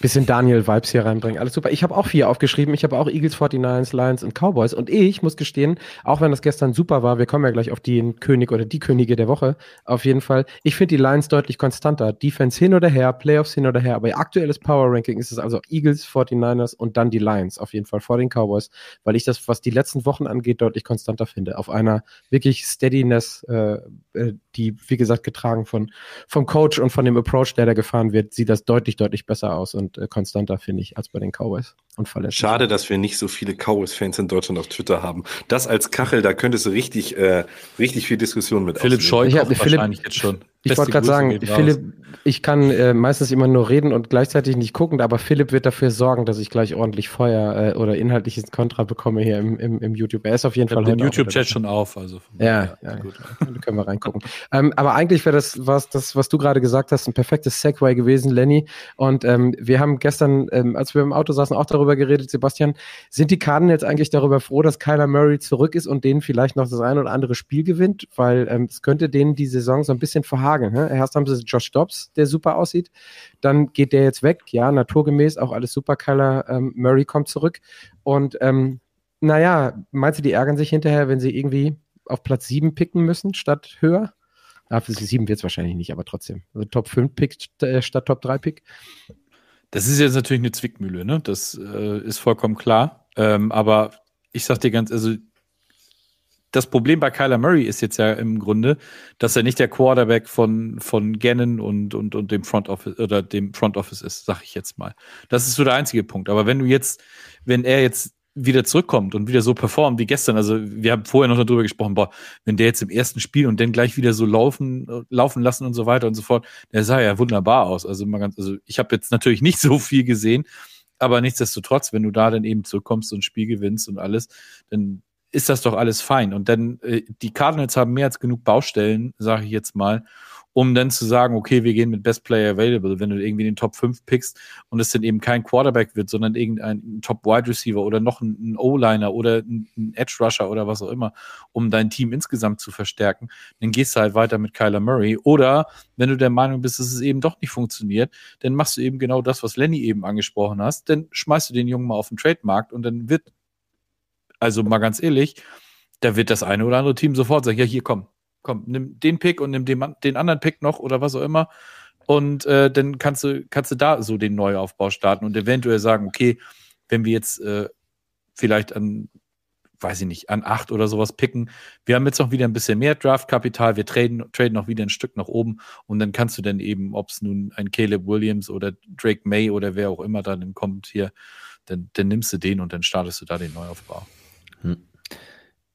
Speaker 2: Bisschen Daniel-Vibes hier reinbringen. Alles super. Ich habe auch vier aufgeschrieben. Ich habe auch Eagles, 49ers, Lions und Cowboys. Und ich muss gestehen, auch wenn das gestern super war, wir kommen ja gleich auf den König oder die Könige der Woche. Auf jeden Fall. Ich finde die Lions deutlich konstanter. Defense hin oder her, Playoffs hin oder her. Aber ihr aktuelles Power Ranking ist es also Eagles, 49ers und dann die Lions. Auf jeden Fall vor den Cowboys. Weil ich das, was die letzten Wochen angeht, deutlich konstanter finde. Auf einer wirklich Steadiness, äh, äh die, wie gesagt, getragen von, vom Coach und von dem Approach, der da gefahren wird, sieht das deutlich, deutlich besser aus und äh, konstanter, finde ich, als bei den Cowboys. Und
Speaker 4: verletzt. Schade, dass wir nicht so viele Cowboys-Fans in Deutschland auf Twitter haben. Das als Kachel, da könntest du richtig, äh, richtig viel Diskussion mit
Speaker 5: Philipp Scheu wahrscheinlich jetzt schon.
Speaker 2: Ich wollte gerade sagen, Philipp, ich kann äh, meistens immer nur reden und gleichzeitig nicht gucken, aber Philipp wird dafür sorgen, dass ich gleich ordentlich Feuer äh, oder inhaltliches Kontra bekomme hier im, im, im YouTube. Er ist auf jeden ich Fall
Speaker 5: den YouTube-Chat schon auf, also
Speaker 2: ja, ja, ja, gut, können wir reingucken. ähm, aber eigentlich wäre das was, das, was du gerade gesagt hast, ein perfektes Segway gewesen, Lenny. Und ähm, wir haben gestern, ähm, als wir im Auto saßen, auch darüber geredet, Sebastian, sind die Karten jetzt eigentlich darüber froh, dass Kyler Murray zurück ist und denen vielleicht noch das ein oder andere Spiel gewinnt, weil ähm, es könnte denen die Saison so ein bisschen verhaken Frage. Ne? Erst haben sie Josh Dobbs, der super aussieht. Dann geht der jetzt weg. Ja, naturgemäß, auch alles super. Kyler ähm, Murray kommt zurück. Und ähm, naja, meinst du, die ärgern sich hinterher, wenn sie irgendwie auf Platz 7 picken müssen statt höher? Ah, für 7 wird es wahrscheinlich nicht, aber trotzdem. Also Top 5 Pick äh, statt Top 3 Pick.
Speaker 5: Das ist jetzt natürlich eine Zwickmühle, ne? Das äh, ist vollkommen klar. Ähm, aber ich sag dir ganz, also das Problem bei Kyler Murray ist jetzt ja im Grunde, dass er nicht der Quarterback von, von Gannon und, und, und dem Front Office oder dem Front Office ist, sag ich jetzt mal. Das ist so der einzige Punkt. Aber wenn du jetzt, wenn er jetzt wieder zurückkommt und wieder so performt wie gestern, also wir haben vorher noch darüber gesprochen, boah, wenn der jetzt im ersten Spiel und dann gleich wieder so laufen, laufen lassen und so weiter und so fort, der sah ja wunderbar aus. Also mal ganz, also ich habe jetzt natürlich nicht so viel gesehen, aber nichtsdestotrotz, wenn du da dann eben zurückkommst und Spiel gewinnst und alles, dann ist das doch alles fein. Und dann, äh, die Cardinals haben mehr als genug Baustellen, sage ich jetzt mal, um dann zu sagen, okay, wir gehen mit Best Player Available. Wenn du irgendwie den Top 5 pickst und es dann eben kein Quarterback wird, sondern irgendein Top Wide Receiver oder noch ein, O-Liner oder ein, ein, Edge Rusher oder was auch immer, um dein Team insgesamt zu verstärken, dann gehst du halt weiter mit Kyler Murray. Oder wenn du der Meinung bist, dass es eben doch nicht funktioniert, dann machst du eben genau das, was Lenny eben angesprochen hast, dann schmeißt du den Jungen mal auf den Trademarkt und dann wird also mal ganz ehrlich, da wird das eine oder andere Team sofort sagen, ja, hier komm, komm, nimm den Pick und nimm den, den anderen Pick noch oder was auch immer. Und äh, dann kannst du, kannst du da so den Neuaufbau starten und eventuell sagen, okay, wenn wir jetzt äh, vielleicht an, weiß ich nicht, an acht oder sowas picken, wir haben jetzt noch wieder ein bisschen mehr Draftkapital, wir traden, traden noch wieder ein Stück nach oben und dann kannst du dann eben, ob es nun ein Caleb Williams oder Drake May oder wer auch immer dann kommt hier, dann, dann nimmst du den und dann startest du da den Neuaufbau.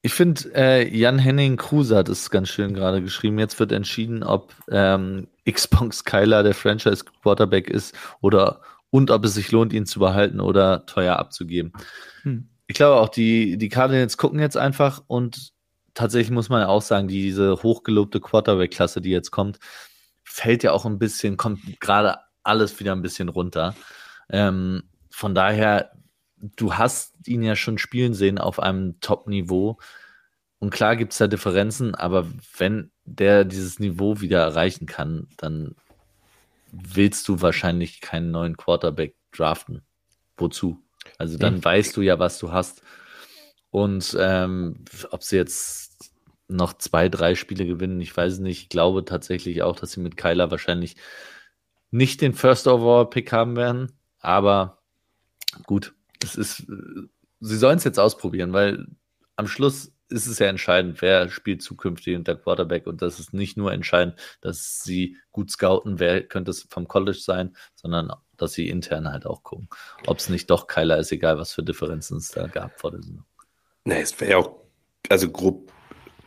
Speaker 3: Ich finde, äh, Jan Henning Kruse hat es ganz schön gerade geschrieben. Jetzt wird entschieden, ob ähm, Xbox Kyler der Franchise Quarterback ist oder und ob es sich lohnt, ihn zu behalten oder teuer abzugeben. Hm. Ich glaube auch, die, die Cardinals gucken jetzt einfach und tatsächlich muss man ja auch sagen, diese hochgelobte Quarterback-Klasse, die jetzt kommt, fällt ja auch ein bisschen, kommt gerade alles wieder ein bisschen runter. Ähm, von daher du hast ihn ja schon spielen sehen auf einem Top-Niveau. Und klar gibt es da Differenzen, aber wenn der dieses Niveau wieder erreichen kann, dann willst du wahrscheinlich keinen neuen Quarterback draften. Wozu? Also dann ja. weißt du ja, was du hast. Und ähm, ob sie jetzt noch zwei, drei Spiele gewinnen, ich weiß nicht. Ich glaube tatsächlich auch, dass sie mit Kyler wahrscheinlich nicht den First Overall Pick haben werden. Aber gut, es ist, sie sollen es jetzt ausprobieren, weil am Schluss ist es ja entscheidend, wer spielt zukünftig unter Quarterback und das ist nicht nur entscheidend, dass sie gut scouten, wer könnte es vom College sein, sondern dass sie intern halt auch gucken. Ob es nicht doch Keiler ist, egal was für Differenzen es da gab vor der Saison.
Speaker 4: Nee, es wäre ja auch, also grob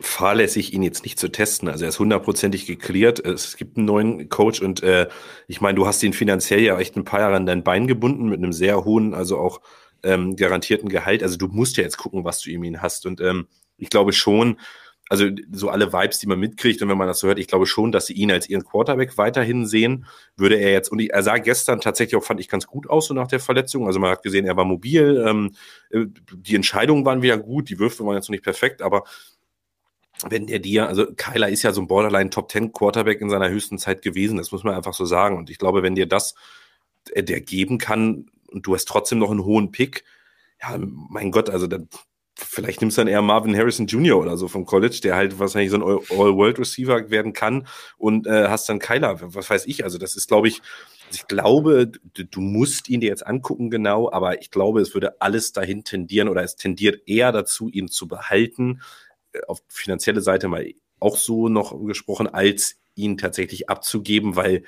Speaker 4: fahrlässig, ihn jetzt nicht zu testen. Also er ist hundertprozentig geklärt. Es gibt einen neuen Coach und äh, ich meine, du hast ihn finanziell ja echt ein paar Jahre an dein Bein gebunden mit einem sehr hohen, also auch ähm, garantierten Gehalt. Also du musst ja jetzt gucken, was du ihm ihn hast. Und ähm, ich glaube schon, also so alle Vibes, die man mitkriegt und wenn man das so hört, ich glaube schon, dass sie ihn als ihren Quarterback weiterhin sehen. Würde er jetzt, und er sah gestern tatsächlich auch, fand ich ganz gut aus, so nach der Verletzung. Also man hat gesehen, er war mobil, ähm, die Entscheidungen waren wieder gut, die Würfe waren jetzt noch nicht perfekt, aber wenn der dir, also Kyler ist ja so ein Borderline Top 10 Quarterback in seiner höchsten Zeit gewesen, das muss man einfach so sagen. Und ich glaube, wenn dir das äh, der geben kann und du hast trotzdem noch einen hohen Pick, ja, mein Gott, also dann, vielleicht nimmst du dann eher Marvin Harrison Jr. oder so vom College, der halt wahrscheinlich so ein All-World-Receiver werden kann und äh, hast dann Kyler, was weiß ich. Also das ist, glaube ich, ich glaube, du, du, musst ihn dir jetzt angucken genau, aber ich glaube, es würde alles dahin tendieren oder es tendiert eher dazu, ihn zu behalten, auf finanzielle Seite mal auch so noch gesprochen, als ihn tatsächlich abzugeben, weil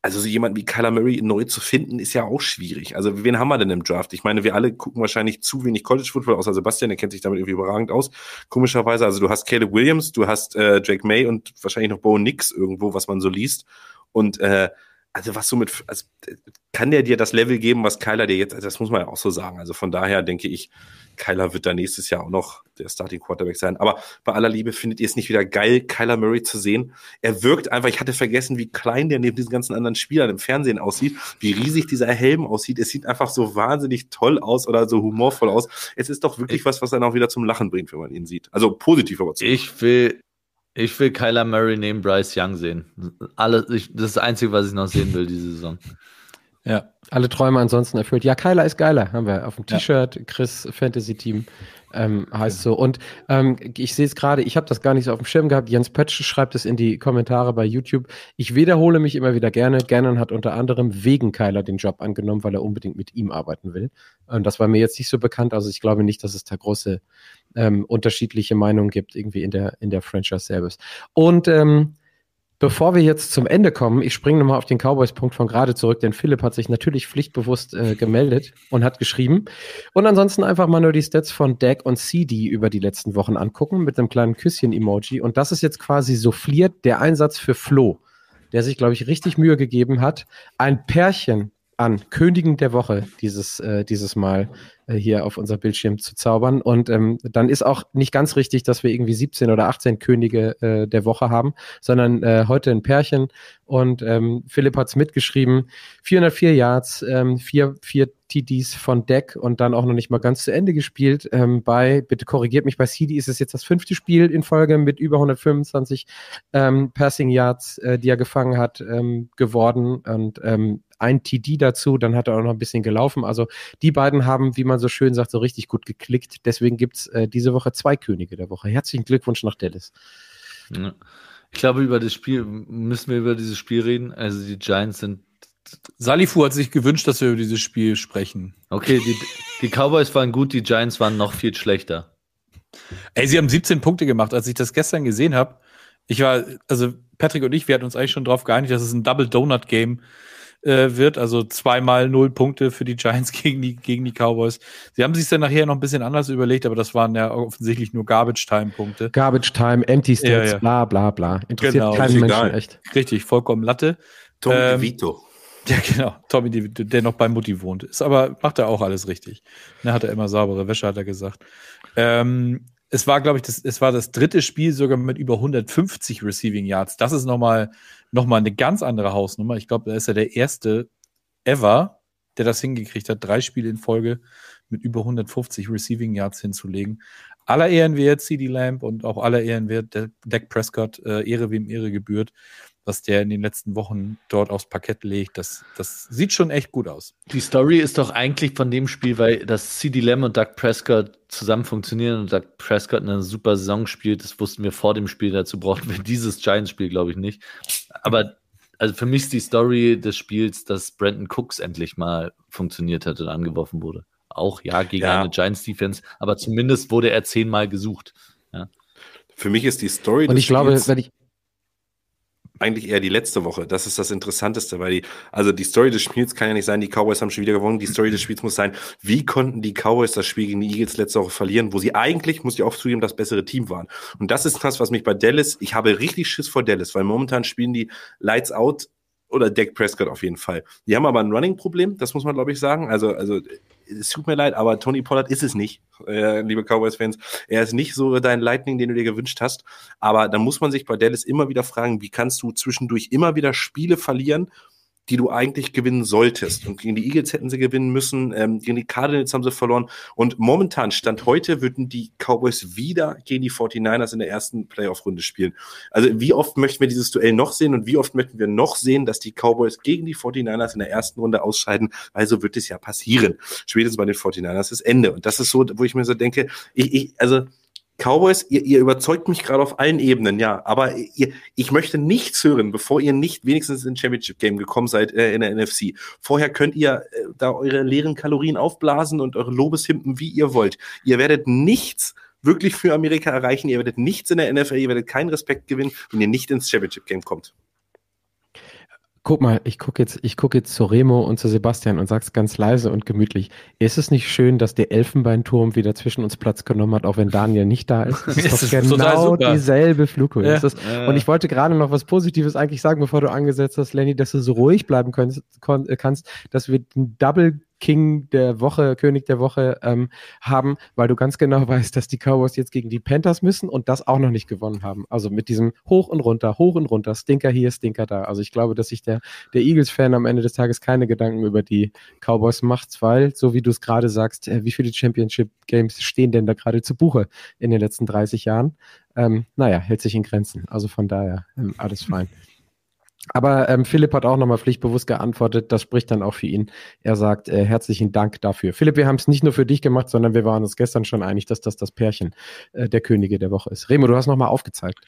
Speaker 4: also so jemand wie Kyler Murray neu zu finden, ist ja auch schwierig. Also wen haben wir denn im Draft? Ich meine, wir alle gucken wahrscheinlich zu wenig College Football, außer Sebastian, der kennt sich damit irgendwie überragend aus. Komischerweise, also du hast Caleb Williams, du hast äh, Drake May und wahrscheinlich noch Bo Nix irgendwo, was man so liest. Und äh, also was so mit, also kann der dir das Level geben, was Kyler dir jetzt, also das muss man ja auch so sagen. Also von daher denke ich, Kyler wird da nächstes Jahr auch noch der Starting Quarterback sein. Aber bei aller Liebe findet ihr es nicht wieder geil, Kyler Murray zu sehen? Er wirkt einfach, ich hatte vergessen, wie klein der neben diesen ganzen anderen Spielern im Fernsehen aussieht, wie riesig dieser Helm aussieht. Es sieht einfach so wahnsinnig toll aus oder so humorvoll aus. Es ist doch wirklich was, was dann auch wieder zum Lachen bringt, wenn man ihn sieht. Also positiv aber
Speaker 3: zum Ich will, ich will Kyler Murray neben Bryce Young sehen. Alle, ich, das ist das Einzige, was ich noch sehen will diese Saison.
Speaker 2: Ja, alle Träume ansonsten erfüllt. Ja, Kyler ist geiler, haben wir auf dem T-Shirt. Chris Fantasy Team ähm, heißt so. Und ähm, ich sehe es gerade, ich habe das gar nicht so auf dem Schirm gehabt. Jens Pötsch schreibt es in die Kommentare bei YouTube. Ich wiederhole mich immer wieder gerne. Gannon hat unter anderem wegen Kyler den Job angenommen, weil er unbedingt mit ihm arbeiten will. Und das war mir jetzt nicht so bekannt. Also ich glaube nicht, dass es da große ähm, unterschiedliche Meinungen gibt, irgendwie in der, in der Franchise Service. Und ähm, Bevor wir jetzt zum Ende kommen, ich springe nochmal auf den Cowboys-Punkt von gerade zurück, denn Philipp hat sich natürlich pflichtbewusst äh, gemeldet und hat geschrieben. Und ansonsten einfach mal nur die Stats von Dak und CD über die letzten Wochen angucken mit einem kleinen Küsschen-Emoji. Und das ist jetzt quasi souffliert der Einsatz für Flo, der sich, glaube ich, richtig Mühe gegeben hat, ein Pärchen an Königen der Woche dieses, äh, dieses Mal äh, hier auf unser Bildschirm zu zaubern. Und ähm, dann ist auch nicht ganz richtig, dass wir irgendwie 17 oder 18 Könige äh, der Woche haben, sondern äh, heute ein Pärchen. Und ähm, Philipp hat's mitgeschrieben. 404 Yards, ähm, vier, vier TDs von Deck und dann auch noch nicht mal ganz zu Ende gespielt. Ähm, bei, bitte korrigiert mich, bei CD ist es jetzt das fünfte Spiel in Folge mit über 125 ähm, Passing Yards, äh, die er gefangen hat, ähm, geworden. Und ähm, ein TD dazu, dann hat er auch noch ein bisschen gelaufen. Also die beiden haben, wie man so schön sagt, so richtig gut geklickt. Deswegen gibt's äh, diese Woche zwei Könige der Woche. Herzlichen Glückwunsch nach Dallas.
Speaker 3: Ich glaube, über das Spiel müssen wir über dieses Spiel reden. Also die Giants sind
Speaker 5: Salifu hat sich gewünscht, dass wir über dieses Spiel sprechen.
Speaker 3: Okay, die, die Cowboys waren gut, die Giants waren noch viel schlechter.
Speaker 5: Ey, sie haben 17 Punkte gemacht. Als ich das gestern gesehen habe, ich war, also Patrick und ich, wir hatten uns eigentlich schon darauf geeinigt, dass es ein Double Donut Game äh, wird. Also zweimal null Punkte für die Giants gegen die, gegen die Cowboys. Sie haben sich dann nachher noch ein bisschen anders überlegt, aber das waren ja offensichtlich nur Garbage-Time-Punkte.
Speaker 2: Garbage Time, Empty Stats, ja, ja. bla bla bla.
Speaker 5: Interessiert genau, keinen Menschen echt. Richtig, vollkommen Latte.
Speaker 3: Tom ähm, DeVito.
Speaker 5: Ja, genau. Tommy, DeVito, der noch bei Mutti wohnt. Ist aber, macht er auch alles richtig. Ne, hat er immer saubere Wäsche, hat er gesagt. Ähm, es war, glaube ich, das, es war das dritte Spiel sogar mit über 150 Receiving Yards. Das ist nochmal noch mal eine ganz andere Hausnummer. Ich glaube, da ist er der erste ever, der das hingekriegt hat, drei Spiele in Folge mit über 150 Receiving Yards hinzulegen. Aller Ehren wert CD Lamb und auch aller Ehren wert Dak Prescott, äh, Ehre wem Ehre gebührt was der in den letzten Wochen dort aufs Parkett legt, das, das sieht schon echt gut aus.
Speaker 3: Die Story ist doch eigentlich von dem Spiel, weil das CD Lamb und Doug Prescott zusammen funktionieren und Doug Prescott eine super Saison spielt, das wussten wir vor dem Spiel, dazu brauchten wir dieses Giants-Spiel, glaube ich, nicht. Aber also für mich ist die Story des Spiels, dass Brandon Cooks endlich mal funktioniert hat und angeworfen wurde. Auch ja gegen ja. eine Giants-Defense, aber zumindest wurde er zehnmal gesucht. Ja.
Speaker 4: Für mich ist die Story.
Speaker 2: Und ich glaube, wenn ich,
Speaker 4: eigentlich eher die letzte Woche. Das ist das Interessanteste, weil die, also die Story des Spiels kann ja nicht sein, die Cowboys haben schon wieder gewonnen. Die Story des Spiels muss sein, wie konnten die Cowboys das Spiel gegen die Eagles letzte Woche verlieren, wo sie eigentlich, muss ich auch zugeben, das bessere Team waren. Und das ist das, was mich bei Dallas, ich habe richtig Schiss vor Dallas, weil momentan spielen die Lights Out oder Dak Prescott auf jeden Fall. Die haben aber ein Running-Problem, das muss man, glaube ich, sagen. Also, also, es tut mir leid, aber Tony Pollard ist es nicht, äh, liebe Cowboys-Fans. Er ist nicht so dein Lightning, den du dir gewünscht hast. Aber da muss man sich bei Dallas immer wieder fragen, wie kannst du zwischendurch immer wieder Spiele verlieren, die du eigentlich gewinnen solltest. Und gegen die Eagles hätten sie gewinnen müssen, ähm, gegen die Cardinals haben sie verloren. Und momentan, Stand heute, würden die Cowboys wieder gegen die 49ers in der ersten Playoff-Runde spielen. Also wie oft möchten wir dieses Duell noch sehen und wie oft möchten wir noch sehen, dass die Cowboys gegen die 49ers in der ersten Runde ausscheiden? Also wird es ja passieren. Spätestens bei den 49ers ist Ende. Und das ist so, wo ich mir so denke, ich, ich also Cowboys, ihr, ihr überzeugt mich gerade auf allen Ebenen, ja, aber ihr, ich möchte nichts hören, bevor ihr nicht wenigstens ins Championship Game gekommen seid äh, in der NFC. Vorher könnt ihr äh, da eure leeren Kalorien aufblasen und eure Lobeshympen, wie ihr wollt. Ihr werdet nichts wirklich für Amerika erreichen, ihr werdet nichts in der NFL, ihr werdet keinen Respekt gewinnen, wenn ihr nicht ins Championship Game kommt.
Speaker 2: Guck mal, ich gucke jetzt, ich gucke jetzt zu Remo und zu Sebastian und sag's ganz leise und gemütlich. Ist es nicht schön, dass der Elfenbeinturm wieder zwischen uns Platz genommen hat, auch wenn Daniel nicht da ist? Das ist doch genau dieselbe Flughöhe. Ja. Und ich wollte gerade noch was Positives eigentlich sagen, bevor du angesetzt hast, Lenny, dass du so ruhig bleiben kannst, kannst dass wir den Double King der Woche, König der Woche ähm, haben, weil du ganz genau weißt, dass die Cowboys jetzt gegen die Panthers müssen und das auch noch nicht gewonnen haben. Also mit diesem hoch und runter, hoch und runter, Stinker hier, Stinker da. Also ich glaube, dass sich der, der Eagles-Fan am Ende des Tages keine Gedanken über die Cowboys macht, weil, so wie du es gerade sagst, äh, wie viele Championship-Games stehen denn da gerade zu Buche in den letzten 30 Jahren? Ähm, naja, hält sich in Grenzen. Also von daher, ähm, alles fein. Aber ähm, Philipp hat auch nochmal pflichtbewusst geantwortet. Das spricht dann auch für ihn. Er sagt äh, herzlichen Dank dafür. Philipp, wir haben es nicht nur für dich gemacht, sondern wir waren uns gestern schon einig, dass das das Pärchen äh, der Könige der Woche ist. Remo, du hast nochmal aufgezeigt.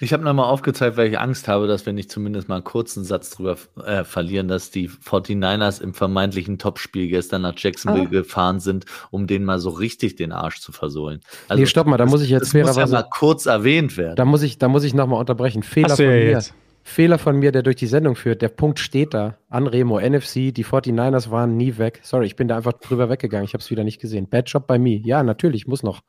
Speaker 3: Ich habe nochmal aufgezeigt, weil ich Angst habe, dass wir nicht zumindest mal einen kurzen Satz drüber äh, verlieren, dass die 49ers im vermeintlichen Topspiel gestern nach Jacksonville ah. gefahren sind, um denen mal so richtig den Arsch zu versohlen.
Speaker 2: Also, nee, stopp mal, da muss ich jetzt
Speaker 3: das muss ja mal kurz erwähnt werden.
Speaker 2: Da muss ich, da muss ich nochmal unterbrechen. Fehler von mir. Jetzt. Fehler von mir, der durch die Sendung führt. Der Punkt steht da. An Remo, NFC, die 49ers waren nie weg. Sorry, ich bin da einfach drüber weggegangen. Ich habe es wieder nicht gesehen. Bad Job bei mir. Ja, natürlich, muss noch.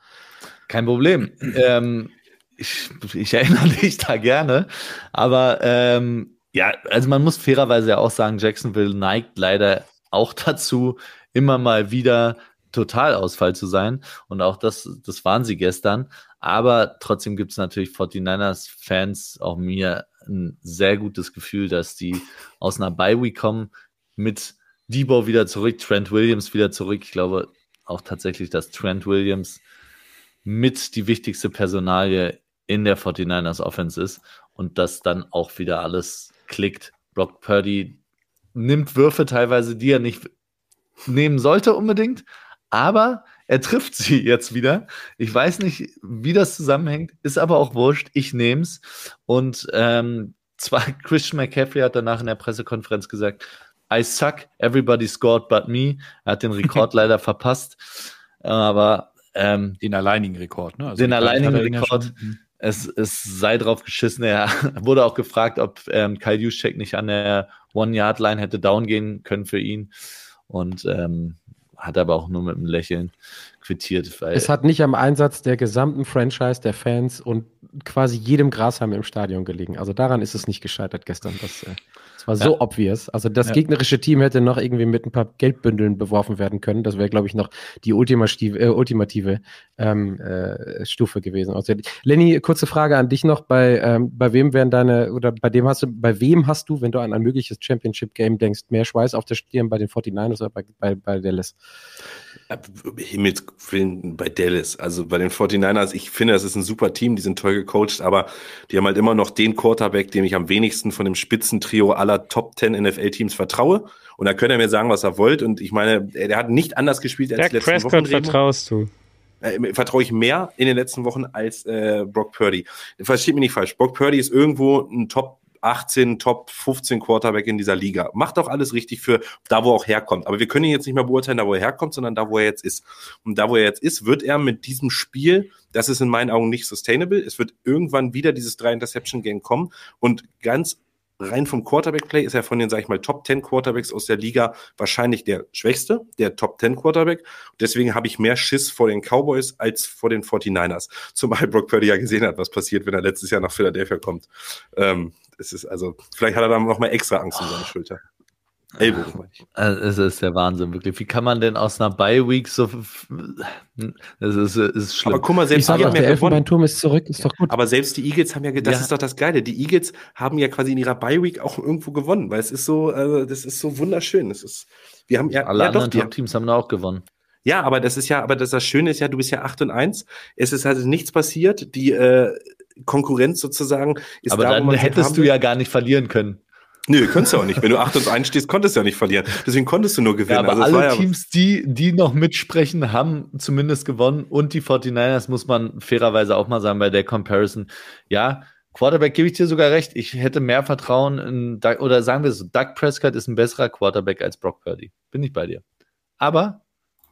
Speaker 3: Kein Problem. ähm, ich, ich, erinnere dich da gerne. Aber ähm, ja, also man muss fairerweise ja auch sagen, Jacksonville neigt leider auch dazu, immer mal wieder Totalausfall zu sein. Und auch das, das waren sie gestern. Aber trotzdem gibt es natürlich 49ers-Fans, auch mir, ein sehr gutes Gefühl, dass die aus einer Bye-Week kommen, mit Debo wieder zurück, Trent Williams wieder zurück. Ich glaube auch tatsächlich, dass Trent Williams mit die wichtigste Personalie in der 49ers Offense ist und dass dann auch wieder alles klickt. Brock Purdy nimmt Würfe teilweise, die er nicht nehmen sollte unbedingt, aber er trifft sie jetzt wieder. Ich weiß nicht, wie das zusammenhängt, ist aber auch wurscht. Ich nehme es. Und ähm, zwar Christian McCaffrey hat danach in der Pressekonferenz gesagt, I suck, everybody scored but me. Er hat den Rekord leider verpasst. Aber ähm,
Speaker 5: den alleinigen Rekord, ne?
Speaker 3: Also den alleinigen Rekord. Mhm. Es, es sei drauf geschissen. Er wurde auch gefragt, ob ähm, Kyle Juszczyk nicht an der One-Yard-Line hätte down gehen können für ihn. Und ähm, hat aber auch nur mit einem Lächeln quittiert.
Speaker 2: es hat nicht am Einsatz der gesamten Franchise, der Fans und quasi jedem Grashalm im Stadion gelegen. Also daran ist es nicht gescheitert gestern. Das, äh, war so ja. obvious. Also das ja. gegnerische Team hätte noch irgendwie mit ein paar Geldbündeln beworfen werden können. Das wäre, glaube ich, noch die ultimative, äh, ultimative ähm, äh, Stufe gewesen. Also, Lenny, kurze Frage an dich noch. Bei, ähm, bei wem wären deine, oder bei dem hast du, bei wem hast du, wenn du an ein mögliches Championship-Game denkst, mehr Schweiß auf der Stirn bei den 49ers oder bei, bei, bei Dallas?
Speaker 4: Himmels bei Dallas, also bei den 49ers, ich finde, das ist ein super Team, die sind toll gecoacht, aber die haben halt immer noch den Quarterback, dem ich am wenigsten von dem Spitzentrio aller Top 10 NFL-Teams vertraue. Und da könnt ihr mir sagen, was er wollt. Und ich meine, der hat nicht anders gespielt als
Speaker 7: Dak letzten Prescott Wochen. vertraust du?
Speaker 4: Äh, vertraue ich mehr in den letzten Wochen als äh, Brock Purdy. Versteht mich nicht falsch. Brock Purdy ist irgendwo ein Top 18, Top 15 Quarterback in dieser Liga. Macht auch alles richtig für da, wo er auch herkommt. Aber wir können ihn jetzt nicht mehr beurteilen, da, wo er herkommt, sondern da, wo er jetzt ist. Und da, wo er jetzt ist, wird er mit diesem Spiel, das ist in meinen Augen nicht sustainable. Es wird irgendwann wieder dieses drei Interception Game kommen und ganz rein vom Quarterback-Play ist er von den, sag ich mal, Top 10 Quarterbacks aus der Liga wahrscheinlich der schwächste, der Top 10 Quarterback. Deswegen habe ich mehr Schiss vor den Cowboys als vor den 49ers. Zumal Brock Purdy ja gesehen hat, was passiert, wenn er letztes Jahr nach Philadelphia kommt. Ähm, es ist also, vielleicht hat er dann noch mal extra Angst um seine Schulter. Ellbogen, ich.
Speaker 3: Also, Es ist der Wahnsinn, wirklich. Wie kann man denn aus einer Bye-Week so. Das ist, ist schlimm.
Speaker 4: Aber guck mal,
Speaker 2: Ich
Speaker 4: selbst
Speaker 2: sage
Speaker 4: die haben
Speaker 2: der. Elfenbeinturm ist zurück, ist doch gut.
Speaker 4: Aber selbst die Eagles haben ja, das
Speaker 3: Ja.
Speaker 4: ist doch das Geile. Die Eagles haben ja quasi in ihrer Bye Week auch irgendwo gewonnen, weil es ist so, also das ist so wunderschön. Das ist, wir haben ja,
Speaker 3: Alle
Speaker 4: ja doch,
Speaker 3: anderen Top-Teams haben da auch gewonnen.
Speaker 4: ja, aber das ist ja, aber das, das Schöne ist ja, du bist ja 8 und 1. Es ist also nichts passiert. Die äh, Konkurrenz sozusagen ist
Speaker 3: Aber
Speaker 4: da, wo
Speaker 3: dann hättest du ja gar nicht verlieren können.
Speaker 4: Nö, könntest du auch nicht. Wenn du 8 und 1 stehst, konntest du ja nicht verlieren. Deswegen konntest du nur gewinnen.
Speaker 3: Ja, aber
Speaker 4: Also
Speaker 3: alle Teams, die, die noch mitsprechen, haben zumindest gewonnen. Und die 49ers muss man fairerweise auch mal sagen bei der Comparison. Ja, Quarterback gebe ich dir sogar recht. Ich hätte mehr Vertrauen in, Doug, oder sagen wir es so, Doug Prescott ist ein besserer Quarterback als Brock Purdy. Bin ich bei dir. Aber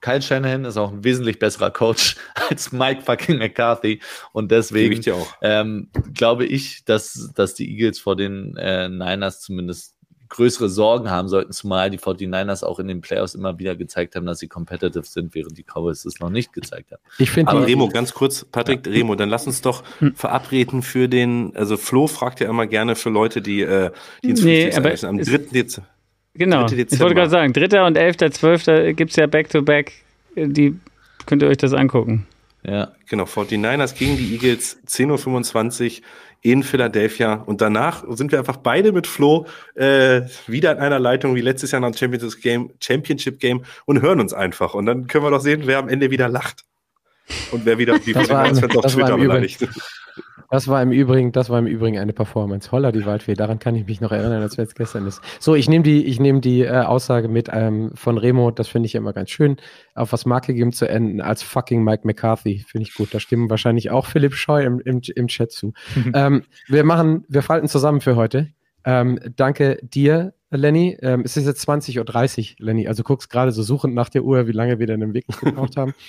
Speaker 3: Kyle Shanahan ist auch ein wesentlich besserer Coach als Mike fucking McCarthy. Und deswegen
Speaker 4: ich dir auch.
Speaker 3: ähm, glaube ich, dass, dass die Eagles vor den äh, Niners zumindest größere Sorgen haben sollten, zumal die 49ers auch in den Playoffs immer wieder gezeigt haben, dass sie competitive sind, während die Cowboys es noch nicht gezeigt haben.
Speaker 2: Ich finde
Speaker 4: Aber Remo, ganz kurz, Patrick, Remo, dann lass uns doch verabreden für den, also Flo fragt ja immer gerne für Leute, die, äh, die ins
Speaker 7: Nee, aber.
Speaker 4: Am
Speaker 7: es-
Speaker 4: 3. Dezember.
Speaker 7: Genau.
Speaker 4: 3.
Speaker 7: Ich wollte gerade sagen, 3. und 11., 12. gibt es ja Back-to-Back. Die könnt ihr euch das angucken.
Speaker 3: Ja,
Speaker 4: Genau, 49ers gegen die Eagles, 10.25 Uhr in Philadelphia. Und danach sind wir einfach beide mit Flo äh, wieder in einer Leitung wie letztes Jahr nach dem Championship Game, Championship Game und hören uns einfach. Und dann können wir doch sehen, wer am Ende wieder lacht. Und wer wieder die
Speaker 2: Das war-
Speaker 4: 49ers auf
Speaker 2: das war
Speaker 4: Twitter beleidigt.
Speaker 2: Das war im Übrigen, das war im Übrigen eine Performance. Holla die Waldfee, daran kann ich mich noch erinnern, als wäre es gestern ist. So, ich nehme die, ich nehme die äh, Aussage mit ähm, von Remo, das finde ich immer ganz schön, auf was Marke geben zu enden, als fucking Mike McCarthy. Finde ich gut. Da stimmen wahrscheinlich auch Philipp Scheu im, im, im Chat zu. ähm, wir machen, wir falten zusammen für heute. Ähm, danke dir, Lenny. Ähm, es ist jetzt 20.30 Uhr, Lenny. Also guckst gerade so suchend nach der Uhr, wie lange wir denn im Weg gebraucht haben.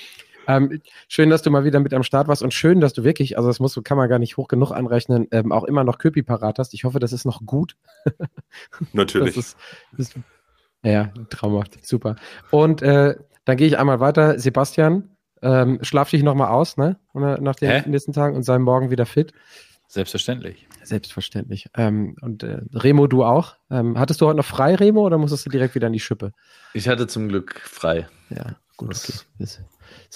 Speaker 2: Ähm, schön, dass du mal wieder mit am Start warst und schön, dass du wirklich, also das muss, kann man gar nicht hoch genug anrechnen, ähm, auch immer noch Köpi parat hast. Ich hoffe, das ist noch gut.
Speaker 4: Natürlich.
Speaker 2: Das ist, das ist, ja, traumhaft. Super. Und äh, dann gehe ich einmal weiter. Sebastian, ähm, schlaf dich nochmal aus, ne? Oder Nach den
Speaker 5: Hä?
Speaker 2: nächsten Tagen und sei morgen wieder fit.
Speaker 5: Selbstverständlich.
Speaker 2: Selbstverständlich. Ähm, und äh, Remo, du auch. Ähm, hattest du heute noch frei, Remo, oder musstest du direkt wieder in die Schippe?
Speaker 3: ich hatte zum Glück frei.
Speaker 2: Ja, gut,
Speaker 3: Das-
Speaker 2: okay.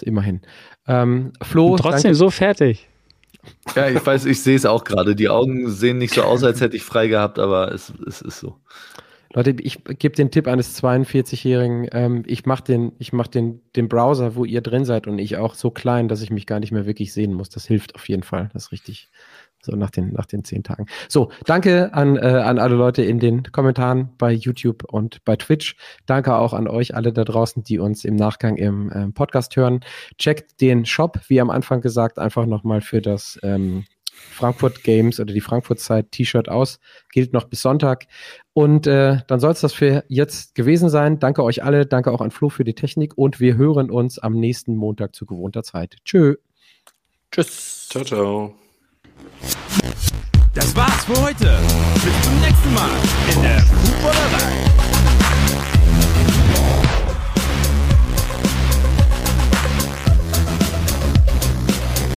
Speaker 2: Immerhin. Ähm, Flo,
Speaker 7: Und trotzdem
Speaker 2: danke.
Speaker 7: so fertig.
Speaker 3: Ja, ich weiß, ich sehe es auch gerade. Die Augen sehen nicht so aus, als hätte ich frei gehabt, aber es, es ist so.
Speaker 2: Leute, ich gebe den Tipp eines 42-Jährigen, ähm, ich mache den, ich mach den, den Browser, wo ihr drin seid und ich auch so klein, dass ich mich gar nicht mehr wirklich sehen muss. Das hilft auf jeden Fall. Das ist richtig. So nach den, nach den zehn Tagen. So, danke an, äh, an alle Leute in den Kommentaren bei YouTube und bei Twitch. Danke auch an euch alle da draußen, die uns im Nachgang im ähm, Podcast hören. Checkt den Shop, wie am Anfang gesagt, einfach nochmal für das ähm, Frankfurt Games oder die Frankfurt Zeit T-Shirt aus. Gilt noch bis Sonntag. Und äh, dann soll es das für jetzt gewesen sein. Danke euch alle. Danke auch an Flo für die Technik. Und wir hören uns am nächsten Montag zu gewohnter Zeit. Tschö.
Speaker 5: Tschüss.
Speaker 4: Ciao, ciao.
Speaker 1: Das war's für heute. Bis zum nächsten Mal in der Footballerei.